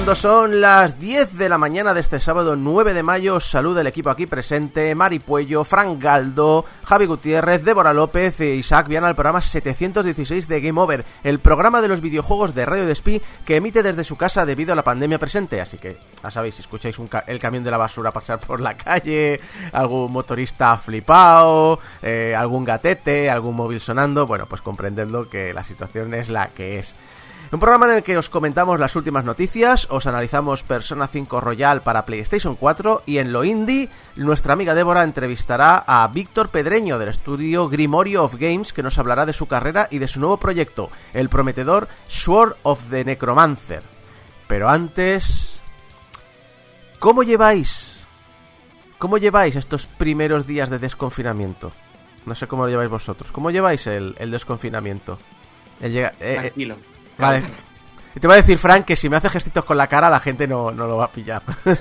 Cuando son las 10 de la mañana de este sábado 9 de mayo, saluda el equipo aquí presente, Mari Puello, Frank Galdo, Javi Gutiérrez, Débora López e Isaac Viana al programa 716 de Game Over, el programa de los videojuegos de Radio Despí que emite desde su casa debido a la pandemia presente. Así que, ya sabéis, si escucháis el camión de la basura pasar por la calle, algún motorista flipado, eh, algún gatete, algún móvil sonando, bueno, pues comprendedlo que la situación es la que es. Un programa en el que os comentamos las últimas noticias, os analizamos Persona 5 Royal para PlayStation 4 y en lo indie, nuestra amiga Débora entrevistará a Víctor Pedreño del estudio Grimorio of Games que nos hablará de su carrera y de su nuevo proyecto, el prometedor Sword of the Necromancer. Pero antes... ¿Cómo lleváis? ¿Cómo lleváis estos primeros días de desconfinamiento? No sé cómo lo lleváis vosotros. ¿Cómo lleváis el, desconfinamiento? Eh, eh, Tranquilo. Vale. Te voy a decir, Frank, que si me hace gestitos con la cara, la gente no, lo va a pillar.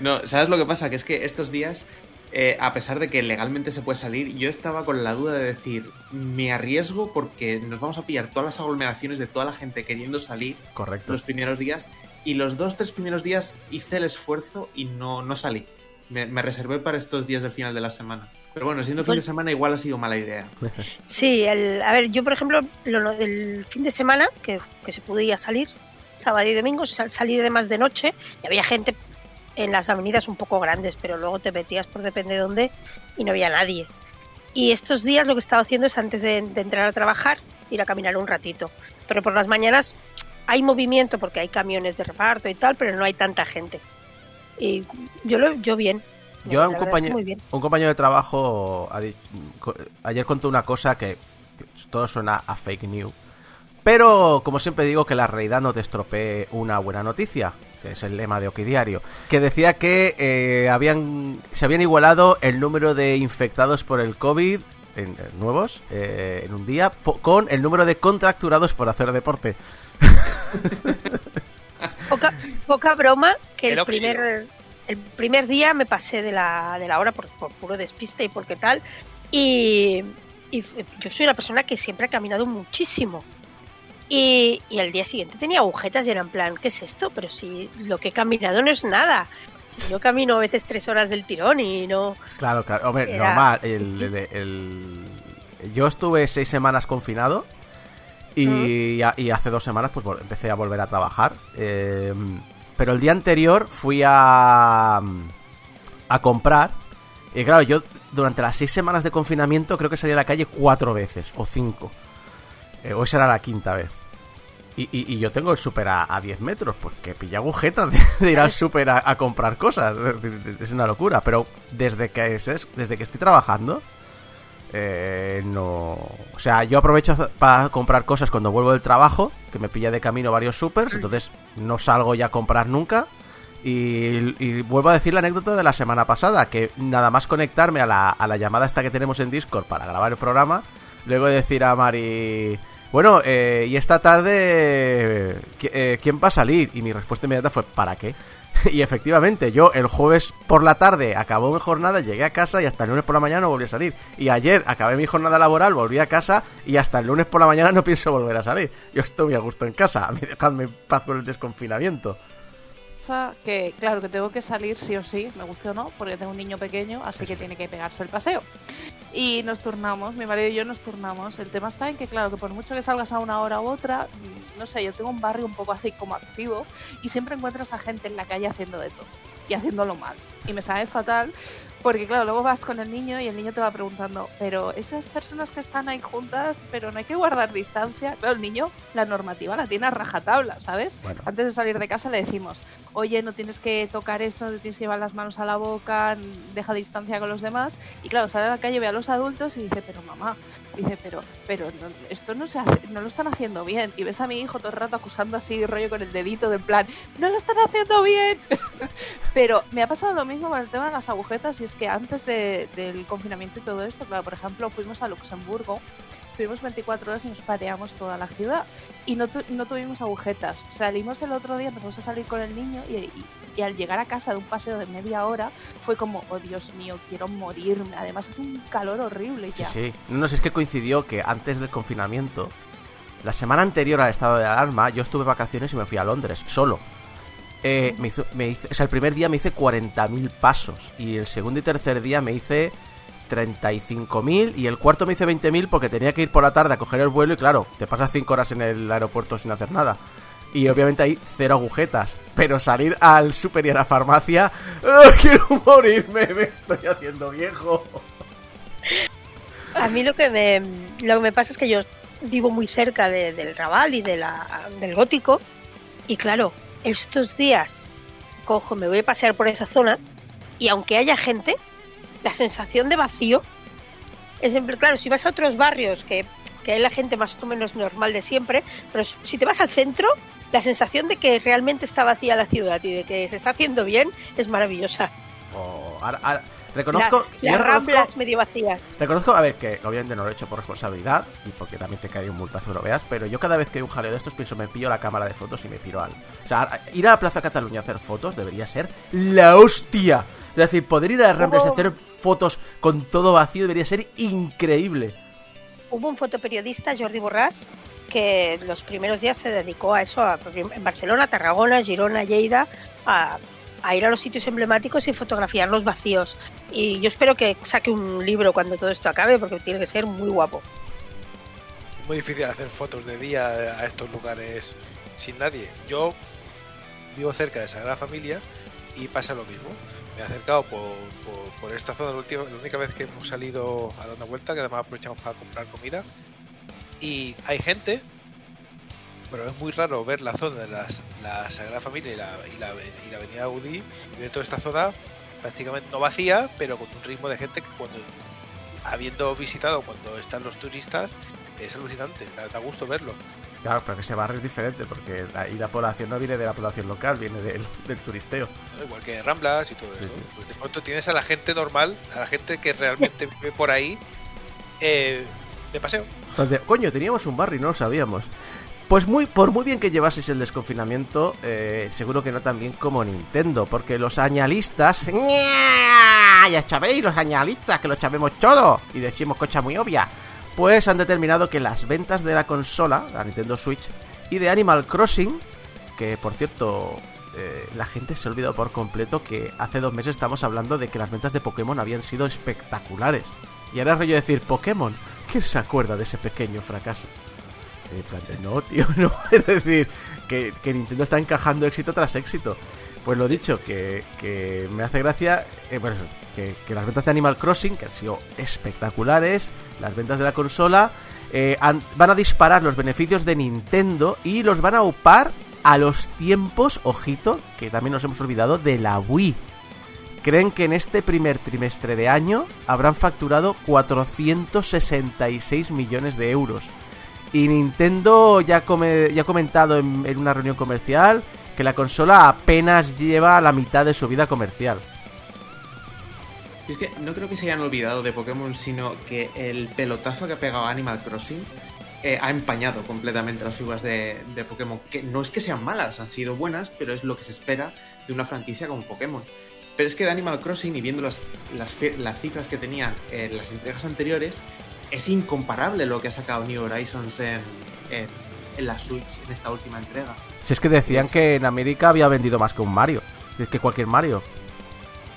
no, ¿sabes lo que pasa? Que es que estos días, eh, a pesar de que legalmente se puede salir, yo estaba con la duda de decir, me arriesgo porque nos vamos a pillar todas las aglomeraciones de toda la gente queriendo salir Correcto. los primeros días. Y los dos, tres primeros días hice el esfuerzo y no, no salí. me reservé para estos días del final de la semana. Pero bueno, siendo fin de semana igual ha sido mala idea. Sí, el, a ver, yo por ejemplo, lo, el fin de semana, que, se podía salir, sábado y domingo, salir de más de noche, y había gente en las avenidas un poco grandes, pero luego te metías por depende de dónde y no había nadie. Y estos días lo que he estado haciendo es antes de, entrar a trabajar, ir a caminar un ratito. Pero por las mañanas hay movimiento porque hay camiones de reparto y tal, pero no hay tanta gente. Y yo lo yo bien, yo, un compañero, un compañero de trabajo ayer contó una cosa que todo suena a fake news. Pero, como siempre digo, que la realidad no te estropee una buena noticia, que es el lema de Okidiario, que decía que eh, habían, se habían igualado el número de infectados por el COVID en, eh, nuevos eh, en un día con el número de contracturados por hacer deporte. poca, poca broma que el primer el primer día me pasé de la, de la hora por, puro despiste y porque tal. Y, yo soy una persona que siempre ha caminado muchísimo. Y, y al día siguiente tenía agujetas y era en plan, ¿qué es esto? Pero si lo que he caminado no es nada. Si yo camino a veces tres horas del tirón y no... Claro, claro. Hombre, normal. El, Yo estuve seis semanas confinado y, y, hace dos semanas pues empecé a volver a trabajar. Eh, pero el día anterior fui a. a comprar. Y claro, yo durante las seis semanas de confinamiento creo que salí a la calle cuatro veces, o cinco. Eh, o esa era la quinta vez. Y, y, yo tengo el súper a, a, 10 metros, pues que pilla agujetas de, ir al súper a, comprar cosas. Es, una locura. Pero desde que, es, desde que estoy trabajando, eh, no. O sea, yo aprovecho para comprar cosas cuando vuelvo del trabajo, que me pilla de camino varios supers, entonces no salgo ya a comprar nunca. Y, vuelvo a decir la anécdota de la semana pasada, que nada más conectarme a la, a la llamada esta que tenemos en Discord para grabar el programa, luego de decir a Mari, bueno, eh, y esta tarde, eh, ¿quién va a salir? Y mi respuesta inmediata fue, ¿para qué? y efectivamente, yo el jueves por la tarde acabó mi jornada, llegué a casa y hasta el lunes por la mañana no volví a salir. Y ayer acabé mi jornada laboral, volví a casa y hasta el lunes por la mañana no pienso volver a salir. Yo estoy muy a gusto en casa, dejadme en paz con el desconfinamiento que, claro, que tengo que salir sí o sí, me guste o no, porque tengo un niño pequeño, así que tiene que pegarse el paseo. Y nos turnamos, mi marido y yo nos turnamos. El tema está en que, claro, que por mucho que salgas a una hora u otra, no sé, yo tengo un barrio un poco así como activo y siempre encuentras a gente en la calle haciendo de todo y haciéndolo mal. Y me sabe fatal Porque claro, luego vas con el niño y el niño te va preguntando, pero esas personas que están ahí juntas, pero no hay que guardar distancia. Pero el niño, la normativa la tiene a rajatabla, ¿sabes? Bueno. Antes de salir de casa le decimos, oye, no tienes que tocar esto, no te tienes que llevar las manos a la boca, deja distancia con los demás. Y claro, sale a la calle, ve a los adultos y dice, pero mamá, dice, pero, pero no- esto no se hace, no lo están haciendo bien. Y ves a mi hijo todo el rato acusando así rollo con el dedito de plan, no lo están haciendo bien. pero me ha pasado lo mismo con el tema de las agujetas y es que antes de- del confinamiento y todo esto, claro, por ejemplo, fuimos a Luxemburgo, estuvimos 24 horas y nos pateamos toda la ciudad y no, tu- no tuvimos agujetas. Salimos el otro día, empezamos a salir con el niño y- y al llegar a casa de un paseo de media hora fue como, oh Dios mío, quiero morirme. Además es un calor horrible Sí, ya. sí. No, no, si es que coincidió que antes del confinamiento, la semana anterior al estado de alarma, yo estuve de vacaciones y me fui a Londres, solo. Eh, me hizo, me hice- o sea, el primer día me hice 40.000 pasos y el segundo y tercer día me hice 35.000 y el cuarto me hice 20.000 porque tenía que ir por la tarde a coger el vuelo y claro, te pasas 5 horas en el aeropuerto sin hacer nada. Y obviamente hay cero agujetas. Pero salir al super y a la farmacia... ¡ah, quiero morirme! Me estoy haciendo viejo. A mí lo que me, lo que me pasa es que yo vivo muy cerca de- del Raval y de la, del Gótico. Y claro, estos días cojo, me voy a pasear por esa zona y aunque haya gente, la sensación de vacío es siempre, claro, si vas a otros barrios que, que hay la gente más o menos normal de siempre, pero si te vas al centro, la sensación de que realmente está vacía la ciudad y de que se está haciendo bien es maravillosa. Oh, ahora- ahora- reconozco, La- yo las reconozco, ramblas medio vacías. reconozco, a ver, que obviamente no lo he hecho por responsabilidad y porque también te cae un multazo lo veas, pero yo cada vez que hay un jaleo de estos pienso, me pillo la cámara de fotos y me piro al... O sea, ir a la Plaza Cataluña a hacer fotos debería ser la hostia. Es decir, poder ir a las Rambles y hacer fotos con todo vacío debería ser increíble. Hubo un fotoperiodista, Jordi Borràs, que los primeros días se dedicó a eso, a, Barcelona, Tarragona, Girona, Lleida, a, a ir a los sitios emblemáticos y fotografiar los vacíos. Y yo espero que saque un libro cuando todo esto acabe, porque tiene que ser muy guapo. Es muy difícil hacer fotos de día a estos lugares sin nadie. Yo vivo cerca de Sagrada Familia y pasa lo mismo. Me he acercado por, por, esta zona la, última, la única vez que hemos salido a dar una vuelta, que además aprovechamos para comprar comida. Y hay gente, pero es muy raro ver la zona de las, la Sagrada Familia y la, y la, Avenida Gaudí y dentro de esta zona prácticamente no vacía, pero con un ritmo de gente que cuando habiendo visitado cuando están los turistas es alucinante, da gusto verlo. Claro, pero que ese barrio es diferente porque ahí la población no viene de la población local, viene del, del turisteo. Igual que Ramblas y todo eso. sí. Pues de pronto tienes a la gente normal, a la gente que realmente vive por ahí eh, de paseo. Entonces, coño, teníamos un barrio y no lo sabíamos. Pues muy, por muy bien que llevaseis el desconfinamiento, eh, seguro que no tan bien como Nintendo, porque los añalistas... ¡ña! Ya sabéis, los añalistas, que lo sabemos todo, y decimos cocha muy obvia, pues han determinado que las ventas de la consola, la Nintendo Switch, y de Animal Crossing, que por cierto, eh, la gente se ha olvidado por completo que hace dos meses estamos hablando de que las ventas de Pokémon habían sido espectaculares. Y ahora es rollo decir, Pokémon, ¿quién se acuerda de ese pequeño fracaso? De, no, tío, no. Es decir, que, que Nintendo está encajando éxito tras éxito. Pues lo dicho, que, que me hace gracia, eh, que, las ventas de Animal Crossing, que han sido espectaculares, las ventas de la consola, eh, van a disparar los beneficios de Nintendo y los van a upar a los tiempos, ojito, que también nos hemos olvidado, de la Wii. Creen que en este primer trimestre de año habrán facturado 466 millones de euros. Y Nintendo ya, ha comentado en, en una reunión comercial que la consola apenas lleva la mitad de su vida comercial. Y es que no creo que se hayan olvidado de Pokémon, sino que el pelotazo que ha pegado Animal Crossing eh, ha empañado completamente las figuras de, de Pokémon. Que no es que sean malas, han sido buenas, pero es lo que se espera de una franquicia como Pokémon. Pero es que de Animal Crossing, y viendo las, las, fi- las cifras que tenían en las entregas anteriores, es incomparable lo que ha sacado New Horizons en, en, en la Switch en esta última entrega. Si es que decían que en América había vendido más que un Mario, que cualquier Mario.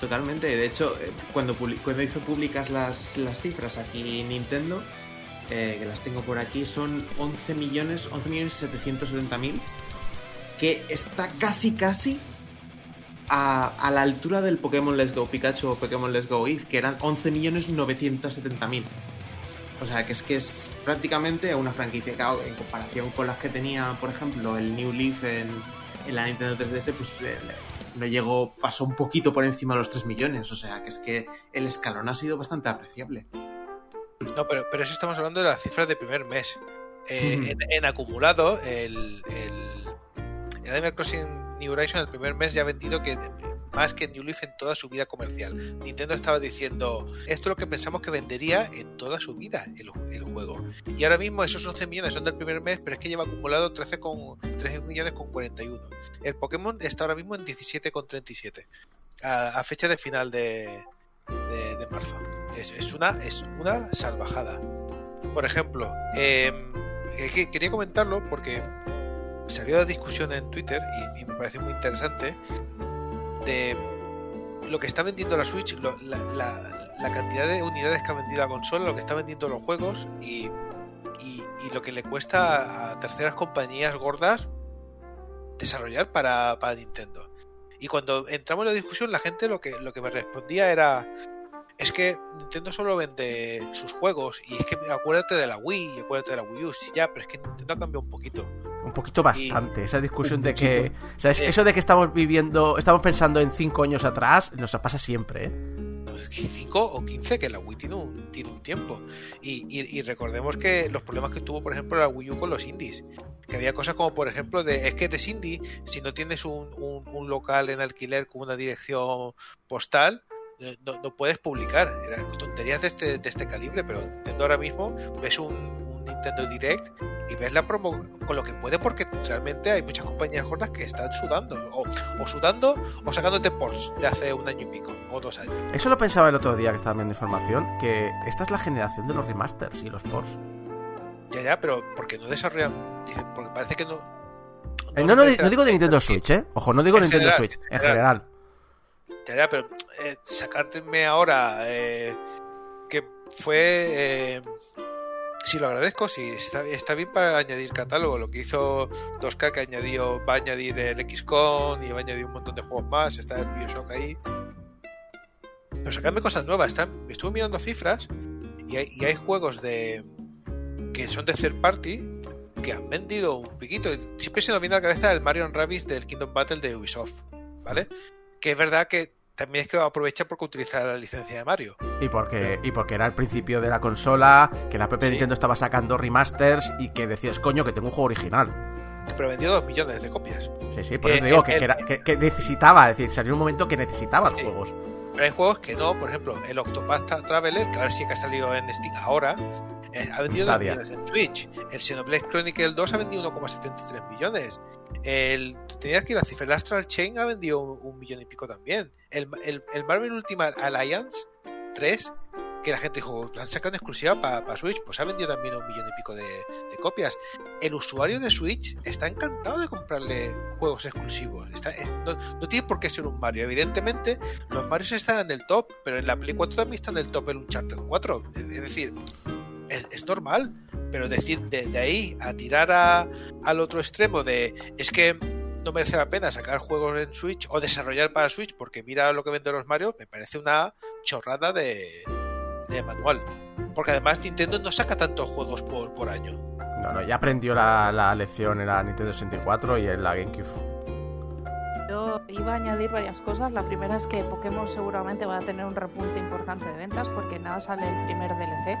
Totalmente, de hecho, eh, cuando, cuando hizo públicas las, las cifras aquí Nintendo, eh, que las tengo por aquí, son 11 millones, 11 millones 770 mil, que está casi casi a, a la altura del Pokémon Let's Go Pikachu o Pokémon Let's Go Eve, que eran 11.970.000. O sea, que es que es prácticamente una franquicia, claro, en comparación con las que tenía, por ejemplo, el New Leaf en, en la Nintendo 3DS, pues no llegó, pasó un poquito por encima de los 3 millones. O sea, que es que el escalón ha sido bastante apreciable. No, pero, pero eso estamos hablando de las cifras de primer mes. Eh, en, en acumulado, el, el, el Animal Crossing New Horizon el primer mes ya ha vendido que más que New Leaf en toda su vida comercial. Nintendo estaba diciendo, esto es lo que pensamos que vendería en toda su vida el, juego. Y ahora mismo esos 11 millones son del primer mes, pero es que lleva acumulado 13, con, 13 millones con 41. El Pokémon está ahora mismo en 17,37 a, a fecha de final de, marzo. Es, una, es una salvajada. Por ejemplo, que- quería comentarlo porque salió la discusión en Twitter y, y me parece muy interesante de lo que está vendiendo la Switch, la, cantidad de unidades que ha vendido la consola, lo que está vendiendo los juegos y, lo que le cuesta a terceras compañías gordas desarrollar para, Nintendo. Y cuando entramos en la discusión, la gente lo que me respondía era: Es que Nintendo solo vende sus juegos. Y es que acuérdate de la Wii y acuérdate de la Wii U. Sí, ya, pero es que Nintendo ha cambiado un poquito. Un poquito bastante. Esa discusión de que. O sea, es- Eh. eso de que estamos viviendo. Estamos pensando en cinco años atrás. Nos pasa siempre, ¿eh? 5 o 15, que la Wii tiene un, tiene un tiempo. Y, y- y recordemos que los problemas que tuvo, por ejemplo, la Wii U con los indies. Que había cosas como, por ejemplo, de es que eres indie, si no tienes un, un- un local en alquiler con una dirección postal, no, no puedes publicar. Eran tonterías de este, de este calibre, pero Nintendo ahora mismo ves un, un Nintendo Direct y ves la promo con lo que puede, porque realmente hay muchas compañías gordas que están sudando. O, o sudando o sacándote ports de hace un año y pico, o dos años. Eso lo pensaba el otro día que estaba viendo información. Que esta es la generación de los remasters y los ports. Ya, ya, pero porque no desarrollan. Dice, porque parece que no. Eh, no, no, no digo de Nintendo. Switch, ¿eh? Ojo, no digo En Nintendo general, Switch. En general. Pero eh, sacárteme ahora eh, que fue. eh, sí, lo agradezco. Sí, está, está bien para añadir catálogo. Lo que hizo 2K, que añadió, va a añadir el XCON y va a añadir un montón de juegos más. Está el Bioshock ahí. Pero sacarme cosas nuevas. Están, estuve mirando cifras y hay, y hay juegos de que son de third party que han vendido un piquito. Siempre se nos viene a la cabeza el Mario Rabbids del Kingdom Battle de Ubisoft, ¿vale? Que es verdad que también es que aprovechar porque utiliza la licencia de Mario. Y porque, y porque era el principio de la consola, que la propia Sí. Nintendo estaba sacando remasters y que decías, coño, que tengo un juego original. Pero vendió dos millones de copias. Sí, sí, por Eh, eso te digo el- que, el- que era- que- que necesitaba, es decir, salió un momento que necesitaba Sí. juegos. Pero hay juegos que no, por ejemplo, el Octopath Tra- Traveler, que ahora sí que ha salido en Steam ahora, eh, ha vendido dos Stadia. millones en Switch. El Xenoblade Chronicle 2 ha vendido 1,73 millones. El, tenías que ir cifra. El Astral Chain ha vendido un, millón y pico también. El, el- el Marvel Ultimate Alliance 3, que la gente dijo, lo han sacado en exclusiva para Switch, pues ha vendido también un millón y pico de, copias. El usuario de Switch está encantado de comprarle juegos exclusivos. No, tiene por qué ser un Mario. Evidentemente, los Marios están en el top, pero en la Play 4 también está en el top el Uncharted 4. Es es decir, es, es normal. Pero decir de, de ahí a tirar a- al otro extremo de es que no merece la pena sacar juegos en Switch o desarrollar para Switch porque mira lo que venden los Mario, me parece una chorrada de, de manual. Porque además Nintendo no saca tantos juegos por, por año. No, no, ya aprendió la, la lección en la Nintendo 64 y en la GameCube. Yo iba a añadir varias cosas. La primera es que Pokémon seguramente va a tener un repunte importante de ventas porque nada sale el primer DLC.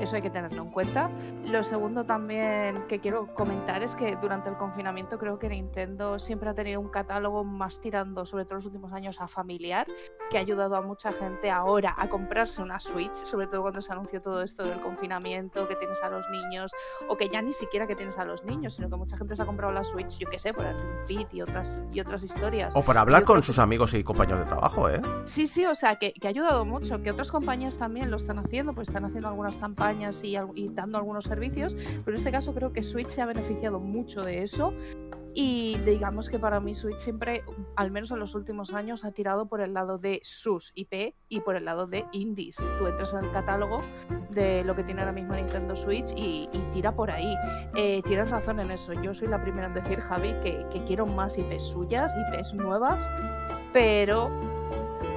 Eso hay que tenerlo en cuenta. Lo segundo también que quiero comentar es que durante el confinamiento creo que Nintendo siempre ha tenido un catálogo más tirando, sobre todo en los últimos años, a familiar, que ha ayudado a mucha gente ahora a comprarse una Switch, sobre todo cuando se anunció todo esto del confinamiento, que tienes a los niños, o que ya ni siquiera que tienes a los niños, sino que mucha gente se ha comprado la Switch, yo qué sé, por el Fit y otras, y otras historias. O para hablar con sus amigos y compañeros de trabajo, ¿eh? Sí, sí, o sea, que, que ha ayudado mucho, que otras compañías también lo están haciendo, pues están haciendo algunas campañas y, al- y dando algunos servicios, pero en este caso creo que Switch se ha beneficiado mucho de eso Y digamos que para mí Switch siempre, al menos en los últimos años, ha tirado por el lado de sus IP y por el lado de indies. Tú entras en el catálogo de lo que tiene ahora mismo Nintendo Switch y, y tira por ahí. Eh, tienes razón en eso. Yo soy la primera en decir, Javi, que, que quiero más IPs suyas, IPs nuevas, pero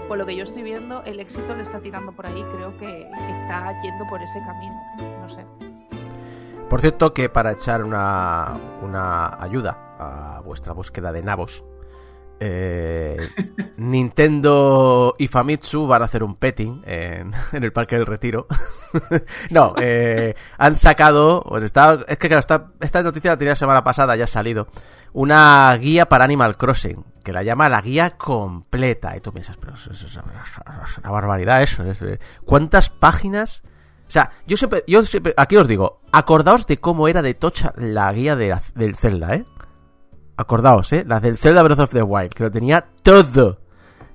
por lo que yo estoy viendo, el éxito le está tirando por ahí. Creo que, que está yendo por ese camino. No sé. Por cierto, que para echar una, una ayuda a vuestra búsqueda de nabos, eh, Nintendo y Famitsu van a hacer un petting en, en el Parque del Retiro. no, eh, han sacado, pues está, es que claro, está, esta noticia la tenía la semana pasada, ya ha salido, una guía para Animal Crossing, que la llama la guía completa. Y tú piensas, pero eso, eso es una barbaridad eso. es, eh, ¿Cuántas páginas? O sea, yo siempre, yo siempre, aquí os digo, acordaos de cómo era de tocha la guía de la- del Zelda, ¿eh? Acordaos, ¿eh? La del Zelda Breath of the Wild, que lo tenía todo.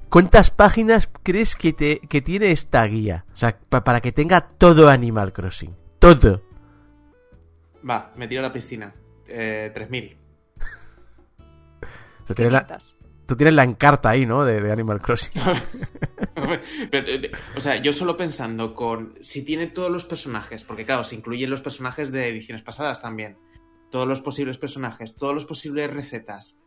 ¿Cuántas páginas crees que, te, que tiene esta guía? O sea, pa- para que tenga todo Animal Crossing. Todo. Va, me tiro a la piscina. Eh, 3000. O sea, tienes la- Quinientas. Tú tienes la encarta ahí, ¿no? De, Animal Crossing. Eh, o sea, yo solo pensando con si tiene todos los personajes, porque claro, se incluyen los personajes de ediciones pasadas también, todos los posibles personajes, todos los posibles recetas,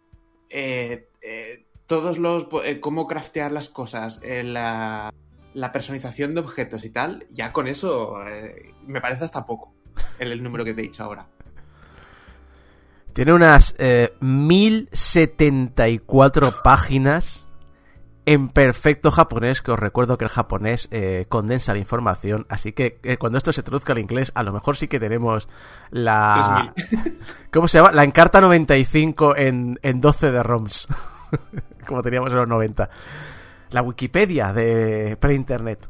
eh, eh, todos los cómo craftear las cosas, la, la personalización de objetos y tal, ya con eso me parece hasta poco el, el número que te he dicho ahora. Tiene unas eh, 1074 páginas en perfecto japonés, que os recuerdo que el japonés eh, condensa la información, así que eh, cuando esto se traduzca al inglés, a lo mejor sí que tenemos la... ¿Cómo se llama? La Encarta 95 en, en 12 de ROMs, como teníamos en los 90. La Wikipedia de pre-internet.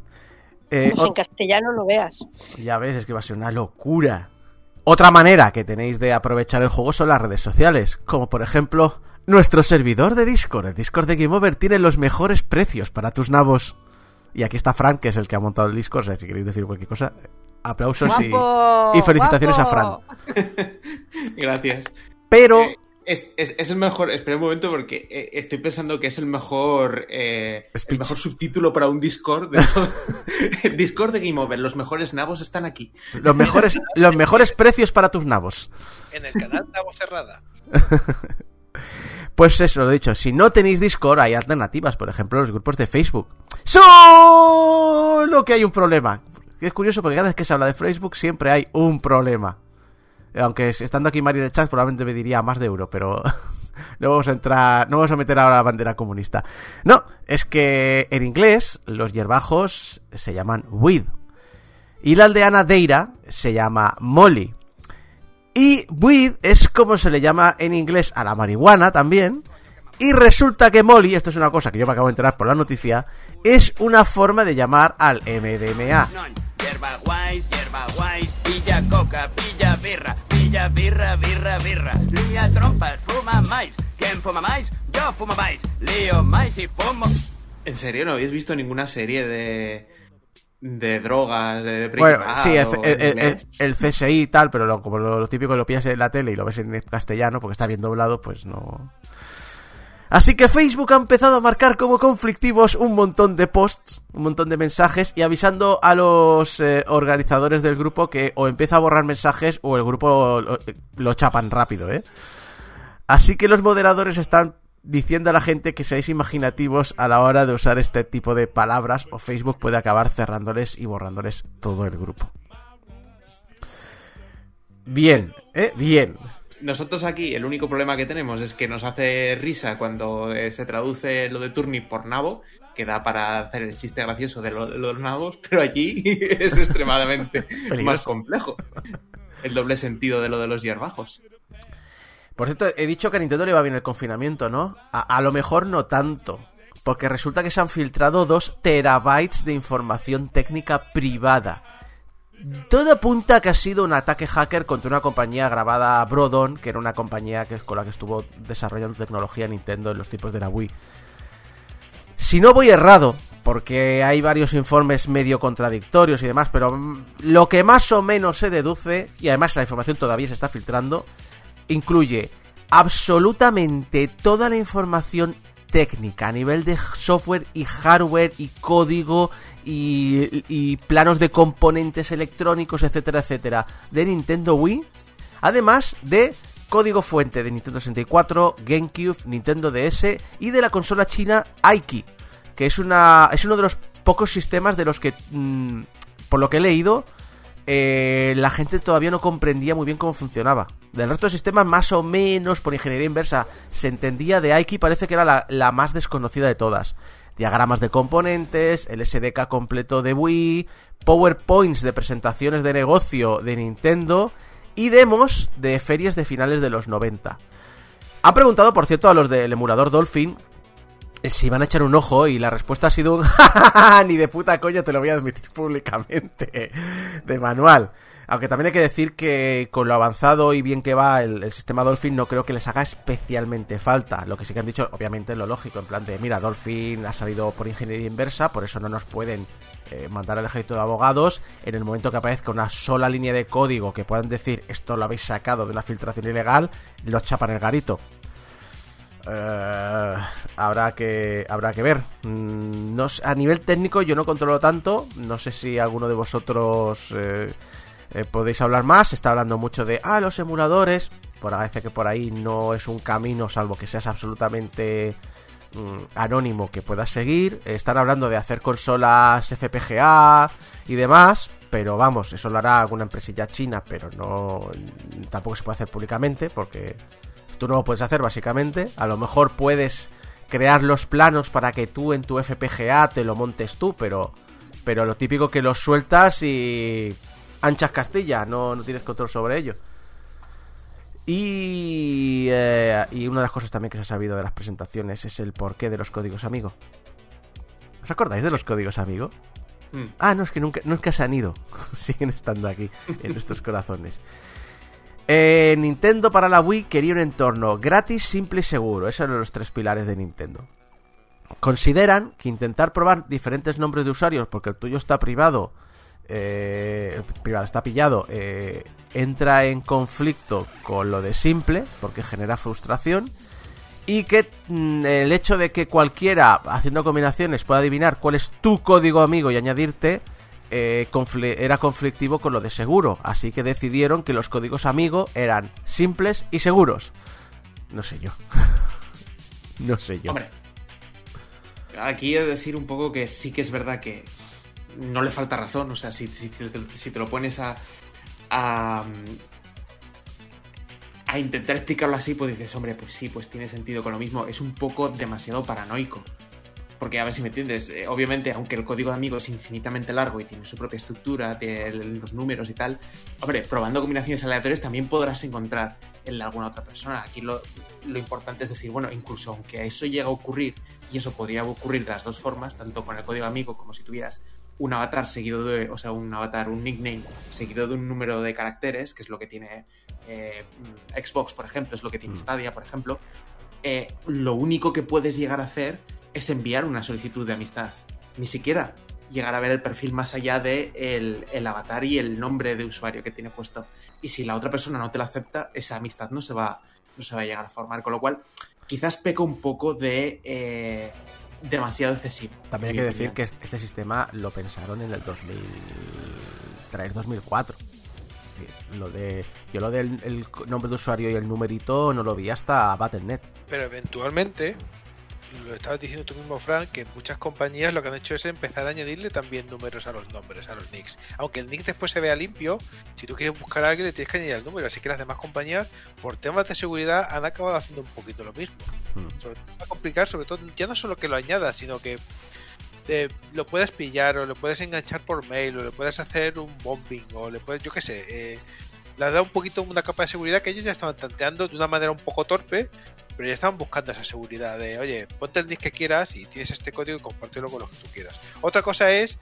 Eh, Pues en castellano no veas. ya ves, es que va a ser una locura. Otra manera que tenéis de aprovechar el juego son las redes sociales, como por ejemplo nuestro servidor de Discord. El Discord de Game Over tiene los mejores precios para tus nabos. Y aquí está Frank, que es el que ha montado el Discord, o sea, si queréis decir cualquier cosa, aplausos y, felicitaciones a ¡Guapo! Gracias. Pero Eh, es, es- es el mejor. Espera un momento porque eh, estoy pensando que es el mejor. eh, el mejor subtítulo para un Discord de todo. Discord de Game Over. Los mejores nabos están aquí. los mejores, los mejores precios para tus nabos. En el canal voz cerrada. Pues eso, lo he dicho, si no tenéis Discord hay alternativas, por ejemplo los grupos de Facebook. Solo que hay un problema. Es curioso porque cada vez que se habla de Facebook siempre hay un problema. Aunque estando aquí Mario el chat probablemente me diría más de euro, pero no vamos a entrar, no vamos a meter ahora la bandera comunista. No, es que en inglés los hierbajos se llaman weed. Y la aldeana Deira se llama Molly. Y weed es como se le llama en inglés a la marihuana también. Y resulta que Molly, esto es una cosa que yo me acabo de enterar por la noticia, es una forma de llamar al MDMA. Hierba guays, hierba guays, pilla coca, pilla birra, pilla birra, birra, birra, lía trompas, fuma mais, ¿quién fuma mais? Yo fumo mais, lío mais y fumo... ¿En serio no habéis visto ninguna serie de. de drogas, de Bueno, sí, el, el- el- el CSI y tal, pero lo, como lo, lo típico lo pillas en la tele y lo ves en castellano porque está bien doblado, pues no. Así que Facebook ha empezado a marcar como conflictivos un montón de posts, un montón de mensajes y avisando a los eh, organizadores del grupo que o empieza a borrar mensajes o el grupo lo, lo chapan rápido, ¿eh? Así que los moderadores están diciendo a la gente que seáis imaginativos a la hora de usar este tipo de palabras o Facebook puede acabar cerrándoles y borrándoles todo el grupo. Bien, ¿eh? Bien. Nosotros aquí, el único problema que tenemos es que nos hace risa cuando eh, se traduce lo de turnip por nabo, que da para hacer el chiste gracioso de, lo- de los nabos, pero allí es extremadamente más complejo. El doble sentido de lo de los hierbajos. Por cierto, he dicho que a Nintendo le va bien el confinamiento, ¿no? A, a lo mejor no tanto. Porque resulta que se han filtrado dos terabytes de información técnica privada. Todo apunta que ha sido un ataque hacker contra una compañía grabada Brodon, que era una compañía que, con la que estuvo desarrollando tecnología Nintendo en los tiempos de la Wii. Si no voy errado, porque hay varios informes medio contradictorios y demás, pero mm, lo que más o menos se deduce, y además la información todavía se está filtrando, incluye absolutamente toda la información técnica a nivel de software y hardware y código y, y planos de componentes electrónicos, etcétera, etcétera, de Nintendo Wii, además de código fuente de Nintendo 64, GameCube, Nintendo DS y de la consola china Aiki, que es una es uno de los pocos sistemas de los que mm, por lo que he leído eh, la gente todavía no comprendía muy bien cómo funcionaba. Del resto de sistemas, más o menos por ingeniería inversa, se entendía de Aiki, parece que era la, más desconocida de todas. Diagramas de componentes, el SDK completo de Wii, PowerPoints de presentaciones de negocio de Nintendo y demos de ferias de finales de los 90. Han preguntado, por cierto, a los del emulador Dolphin si van a echar un ojo y la respuesta ha sido un ni de puta coña te lo voy a admitir públicamente de manual. Aunque también hay que decir que con lo avanzado y bien que va el, sistema Dolphin no creo que les haga especialmente falta. Lo que sí que han dicho, obviamente, es lo lógico, en plan de, mira, Dolphin ha salido por ingeniería inversa, por eso no nos pueden eh, mandar al ejército de abogados en el momento que aparezca una sola línea de código que puedan decir esto lo habéis sacado de una filtración ilegal, lo chapan el garito. Uh, habrá que habrá que ver. Mm, no a nivel técnico yo no controlo tanto. No sé si alguno de vosotros eh, eh, podéis hablar más. Se está hablando mucho de ah los emuladores. Por parece que por ahí no es un camino, salvo que seas absolutamente mm, anónimo que puedas seguir. Están hablando de hacer consolas FPGA y demás. Pero vamos, eso lo hará alguna empresilla china, pero no tampoco se puede hacer públicamente porque tú no lo puedes hacer básicamente. A lo mejor puedes crear los planos para que tú en tu FPGA te lo montes tú, pero, pero lo típico que los sueltas y anchas Castilla, no, no tienes control sobre ello. Y, eh, y una de las cosas también que se ha sabido de las presentaciones es el porqué de los códigos amigo. ¿Os acordáis de los códigos amigo? Mm. Ah, no, es que nunca, nunca se han ido. Siguen estando aquí, en estos corazones. Eh, Nintendo para la Wii quería un entorno gratis, simple y seguro. Esos eran los tres pilares de Nintendo. Consideran que intentar probar diferentes nombres de usuarios, porque el tuyo está privado, eh, privado está pillado, eh, entra en conflicto con lo de simple, porque genera frustración. Y que mm, el hecho de que cualquiera, haciendo combinaciones, pueda adivinar cuál es tu código amigo y añadirte, eh, era conflictivo con lo de seguro, así que decidieron que los códigos amigo eran simples y seguros. No sé yo. no sé yo. Hombre, aquí he de decir un poco que sí que es verdad que no le falta razón, o sea, si, te lo pones a, a intentar explicarlo así, pues dices, hombre, pues sí, pues tiene sentido con lo mismo, es un poco demasiado paranoico. Porque, a ver si me entiendes, eh, obviamente, aunque el código de amigos es infinitamente largo y tiene su propia estructura, tiene los números y tal, hombre, probando combinaciones aleatorias también podrás encontrar en alguna otra persona. Aquí lo, lo importante es decir, bueno, incluso aunque eso llegue a ocurrir, y eso podría ocurrir de las dos formas, tanto con el código amigo como si tuvieras un avatar seguido de, o sea, un avatar, un nickname seguido de un número de caracteres, que es lo que tiene eh, Xbox, por ejemplo, es lo que tiene Stadia, por ejemplo, eh, lo único que puedes llegar a hacer es enviar una solicitud de amistad. Ni siquiera llegar a ver el perfil más allá de el, el, avatar y el nombre de usuario que tiene puesto. Y si la otra persona no te la acepta, esa amistad no se va, no se va a llegar a formar. Con lo cual, quizás peca un poco de eh, demasiado excesivo. También hay que decir que este sistema lo pensaron en el 2003-2004. Lo de, yo lo del el nombre de usuario y el numerito no lo vi hasta Battle.net. Pero eventualmente lo estabas diciendo tú mismo, Frank, que muchas compañías lo que han hecho es empezar a añadirle también números a los nombres, a los nicks. Aunque el nick después se vea limpio, si tú quieres buscar a alguien le tienes que añadir el número. Así que las demás compañías, por temas de seguridad, han acabado haciendo un poquito lo mismo. Hmm. Sobre todo a complicar, sobre todo, ya no solo que lo añadas, sino que te, lo puedes pillar o lo puedes enganchar por mail o le puedes hacer un bombing o le puedes, yo qué sé, eh, le da un poquito una capa de seguridad que ellos ya estaban tanteando de una manera un poco torpe, pero ya estaban buscando esa seguridad de, oye, ponte el nick que quieras y tienes este código y compártelo con lo que tú quieras. Otra cosa es,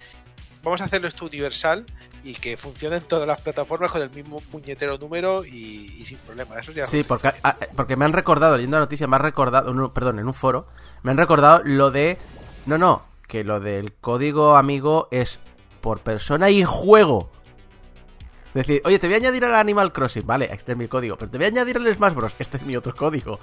vamos a hacerlo esto universal y que funcione en todas las plataformas con el mismo puñetero número y, y sin problema. Eso ya sí, porque, a, porque me han recordado, leyendo la noticia, me han recordado, no, perdón, en un foro, me han recordado lo de, no, no, que lo del código amigo es por persona y juego. Decir, oye, te voy a añadir al Animal Crossing, vale, este es mi código, pero te voy a añadir al Smash Bros, este es mi otro código.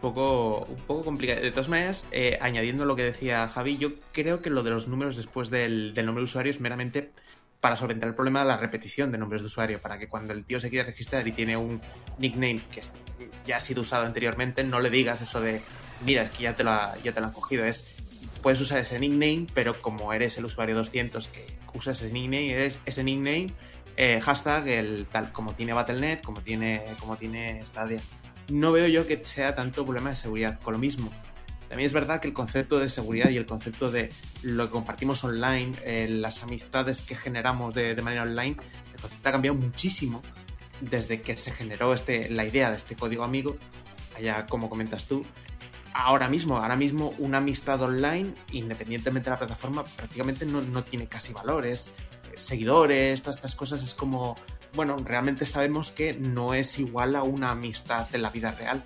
Poco, un poco complicado. De todas maneras, eh, añadiendo lo que decía Javi, yo creo que lo de los números después del, nombre de usuario es meramente para solventar el problema de la repetición de nombres de usuario, para que cuando el tío se quiere registrar y tiene un nickname que ya ha sido usado anteriormente, no le digas eso de, mira, es que ya te lo, ya te lo han cogido. Es, puedes usar ese nickname, pero como eres el usuario 200 que usa ese nickname, ese nickname, eh, hashtag, el tal, como tiene Battle.net, como tiene, como tiene Stadia. No veo yo que sea tanto problema de seguridad. Con lo mismo, también es verdad que el concepto de seguridad y el concepto de lo que compartimos online, eh, las amistades que generamos de, de manera online, el concepto ha cambiado muchísimo desde que se generó este, la idea de este código amigo, allá como comentas tú. Ahora mismo, ahora mismo una amistad online, independientemente de la plataforma, prácticamente no, no tiene casi valores. Seguidores, todas estas cosas es como, bueno, realmente sabemos que no es igual a una amistad en la vida real.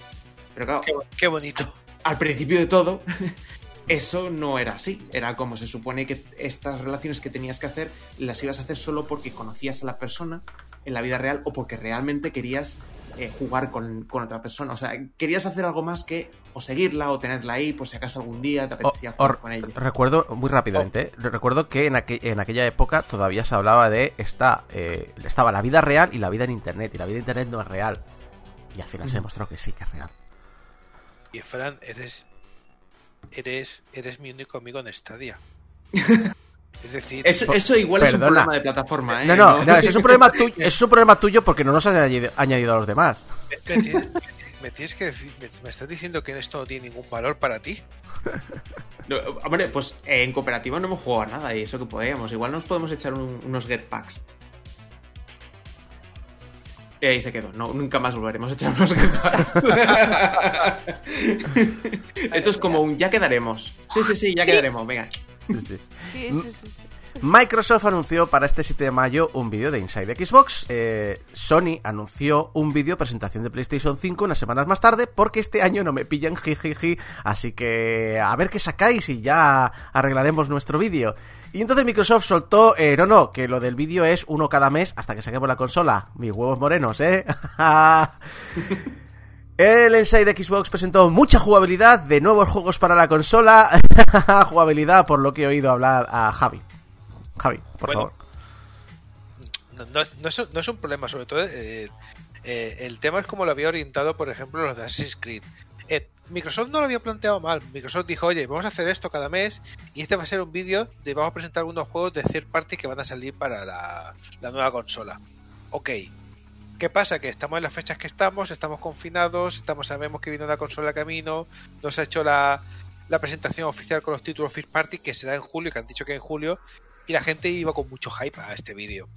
Pero claro, qué bonito. al principio de todo, eso no era así. Era como se supone que estas relaciones que tenías que hacer las ibas a hacer solo porque conocías a la persona en la vida real o porque realmente querías eh, jugar con, con otra persona. O sea, querías hacer algo más que o seguirla o tenerla ahí por si acaso algún día te apetecía o- jugar con ella. recuerdo, muy rápidamente, ¿eh? recuerdo que en, aqu- en aquella época todavía se hablaba de esta, eh, estaba la vida real y la vida en internet, y la vida en internet no es real. Y al final se demostró que sí que es real. Y Fran, eres. Eres, eres mi único amigo en Stadia. es decir, Eso, eso igual es un problema de plataforma, ¿eh? No, no, no, ese es un problema tuyo, es un problema tuyo porque no nos has añadido, a los demás. me, me tienes, me tienes que decir. Me, me estás diciendo que esto no tiene ningún valor para ti. No, Hombre, pues en cooperativo no hemos jugado a nada y eso que podemos. Igual nos podemos echar un- unos get packs. Y ahí se quedó. No, nunca más volveremos a echar unos get packs. Esto es como un ya quedaremos. Sí, sí, sí, ya quedaremos. Venga. Sí, sí. Sí, sí, sí. Microsoft anunció para este 7 de mayo un vídeo de Inside Xbox. Eh, Sony anunció un vídeo presentación de PlayStation 5 unas semanas más tarde porque este año no me pillan jijiji. Así que a ver qué sacáis y ya arreglaremos nuestro vídeo. Y entonces Microsoft soltó, eh, no, no, que lo del vídeo es uno cada mes hasta que saquemos la consola. Mis huevos morenos, ¿eh? El Inside Xbox presentó mucha jugabilidad de nuevos juegos para la consola. jugabilidad por lo que he oído hablar a Javi. Javi, por Bueno. favor. No, no, no es, no es un problema, sobre todo. eh, eh, el tema es como lo había orientado, por ejemplo, los de Assassin's Creed. Eh, Microsoft no lo había planteado mal. Microsoft dijo, oye, vamos a hacer esto cada mes y este va a ser un vídeo de vamos a presentar algunos juegos de third party que van a salir para la, la nueva consola. Ok. ¿Qué pasa? Que estamos en las fechas que estamos, estamos confinados, estamos sabemos que viene una consola a camino, no se ha hecho la, la presentación oficial con los títulos first party que será en julio, que han dicho que en julio, y la gente iba con mucho hype a este vídeo.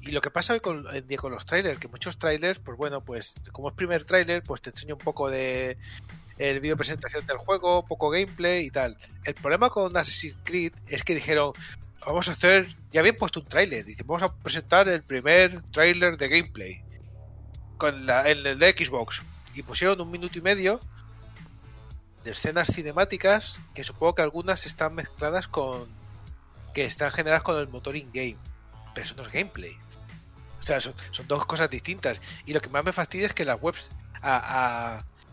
Y lo que pasa hoy con, día con los trailers, que muchos trailers, pues bueno, pues como es primer trailer, pues te enseño un poco de el vídeo presentación del juego, poco gameplay y tal. El problema con Assassin's Creed es que dijeron, vamos a hacer, ya habían puesto un trailer, dicen, vamos a presentar el primer trailer de gameplay con la, en el de Xbox. Y pusieron un minuto y medio de escenas cinemáticas que supongo que algunas están mezcladas con que están generadas con el motor in-game pero eso no es gameplay o sea son, son dos cosas distintas y lo que más me fastidia es que las webs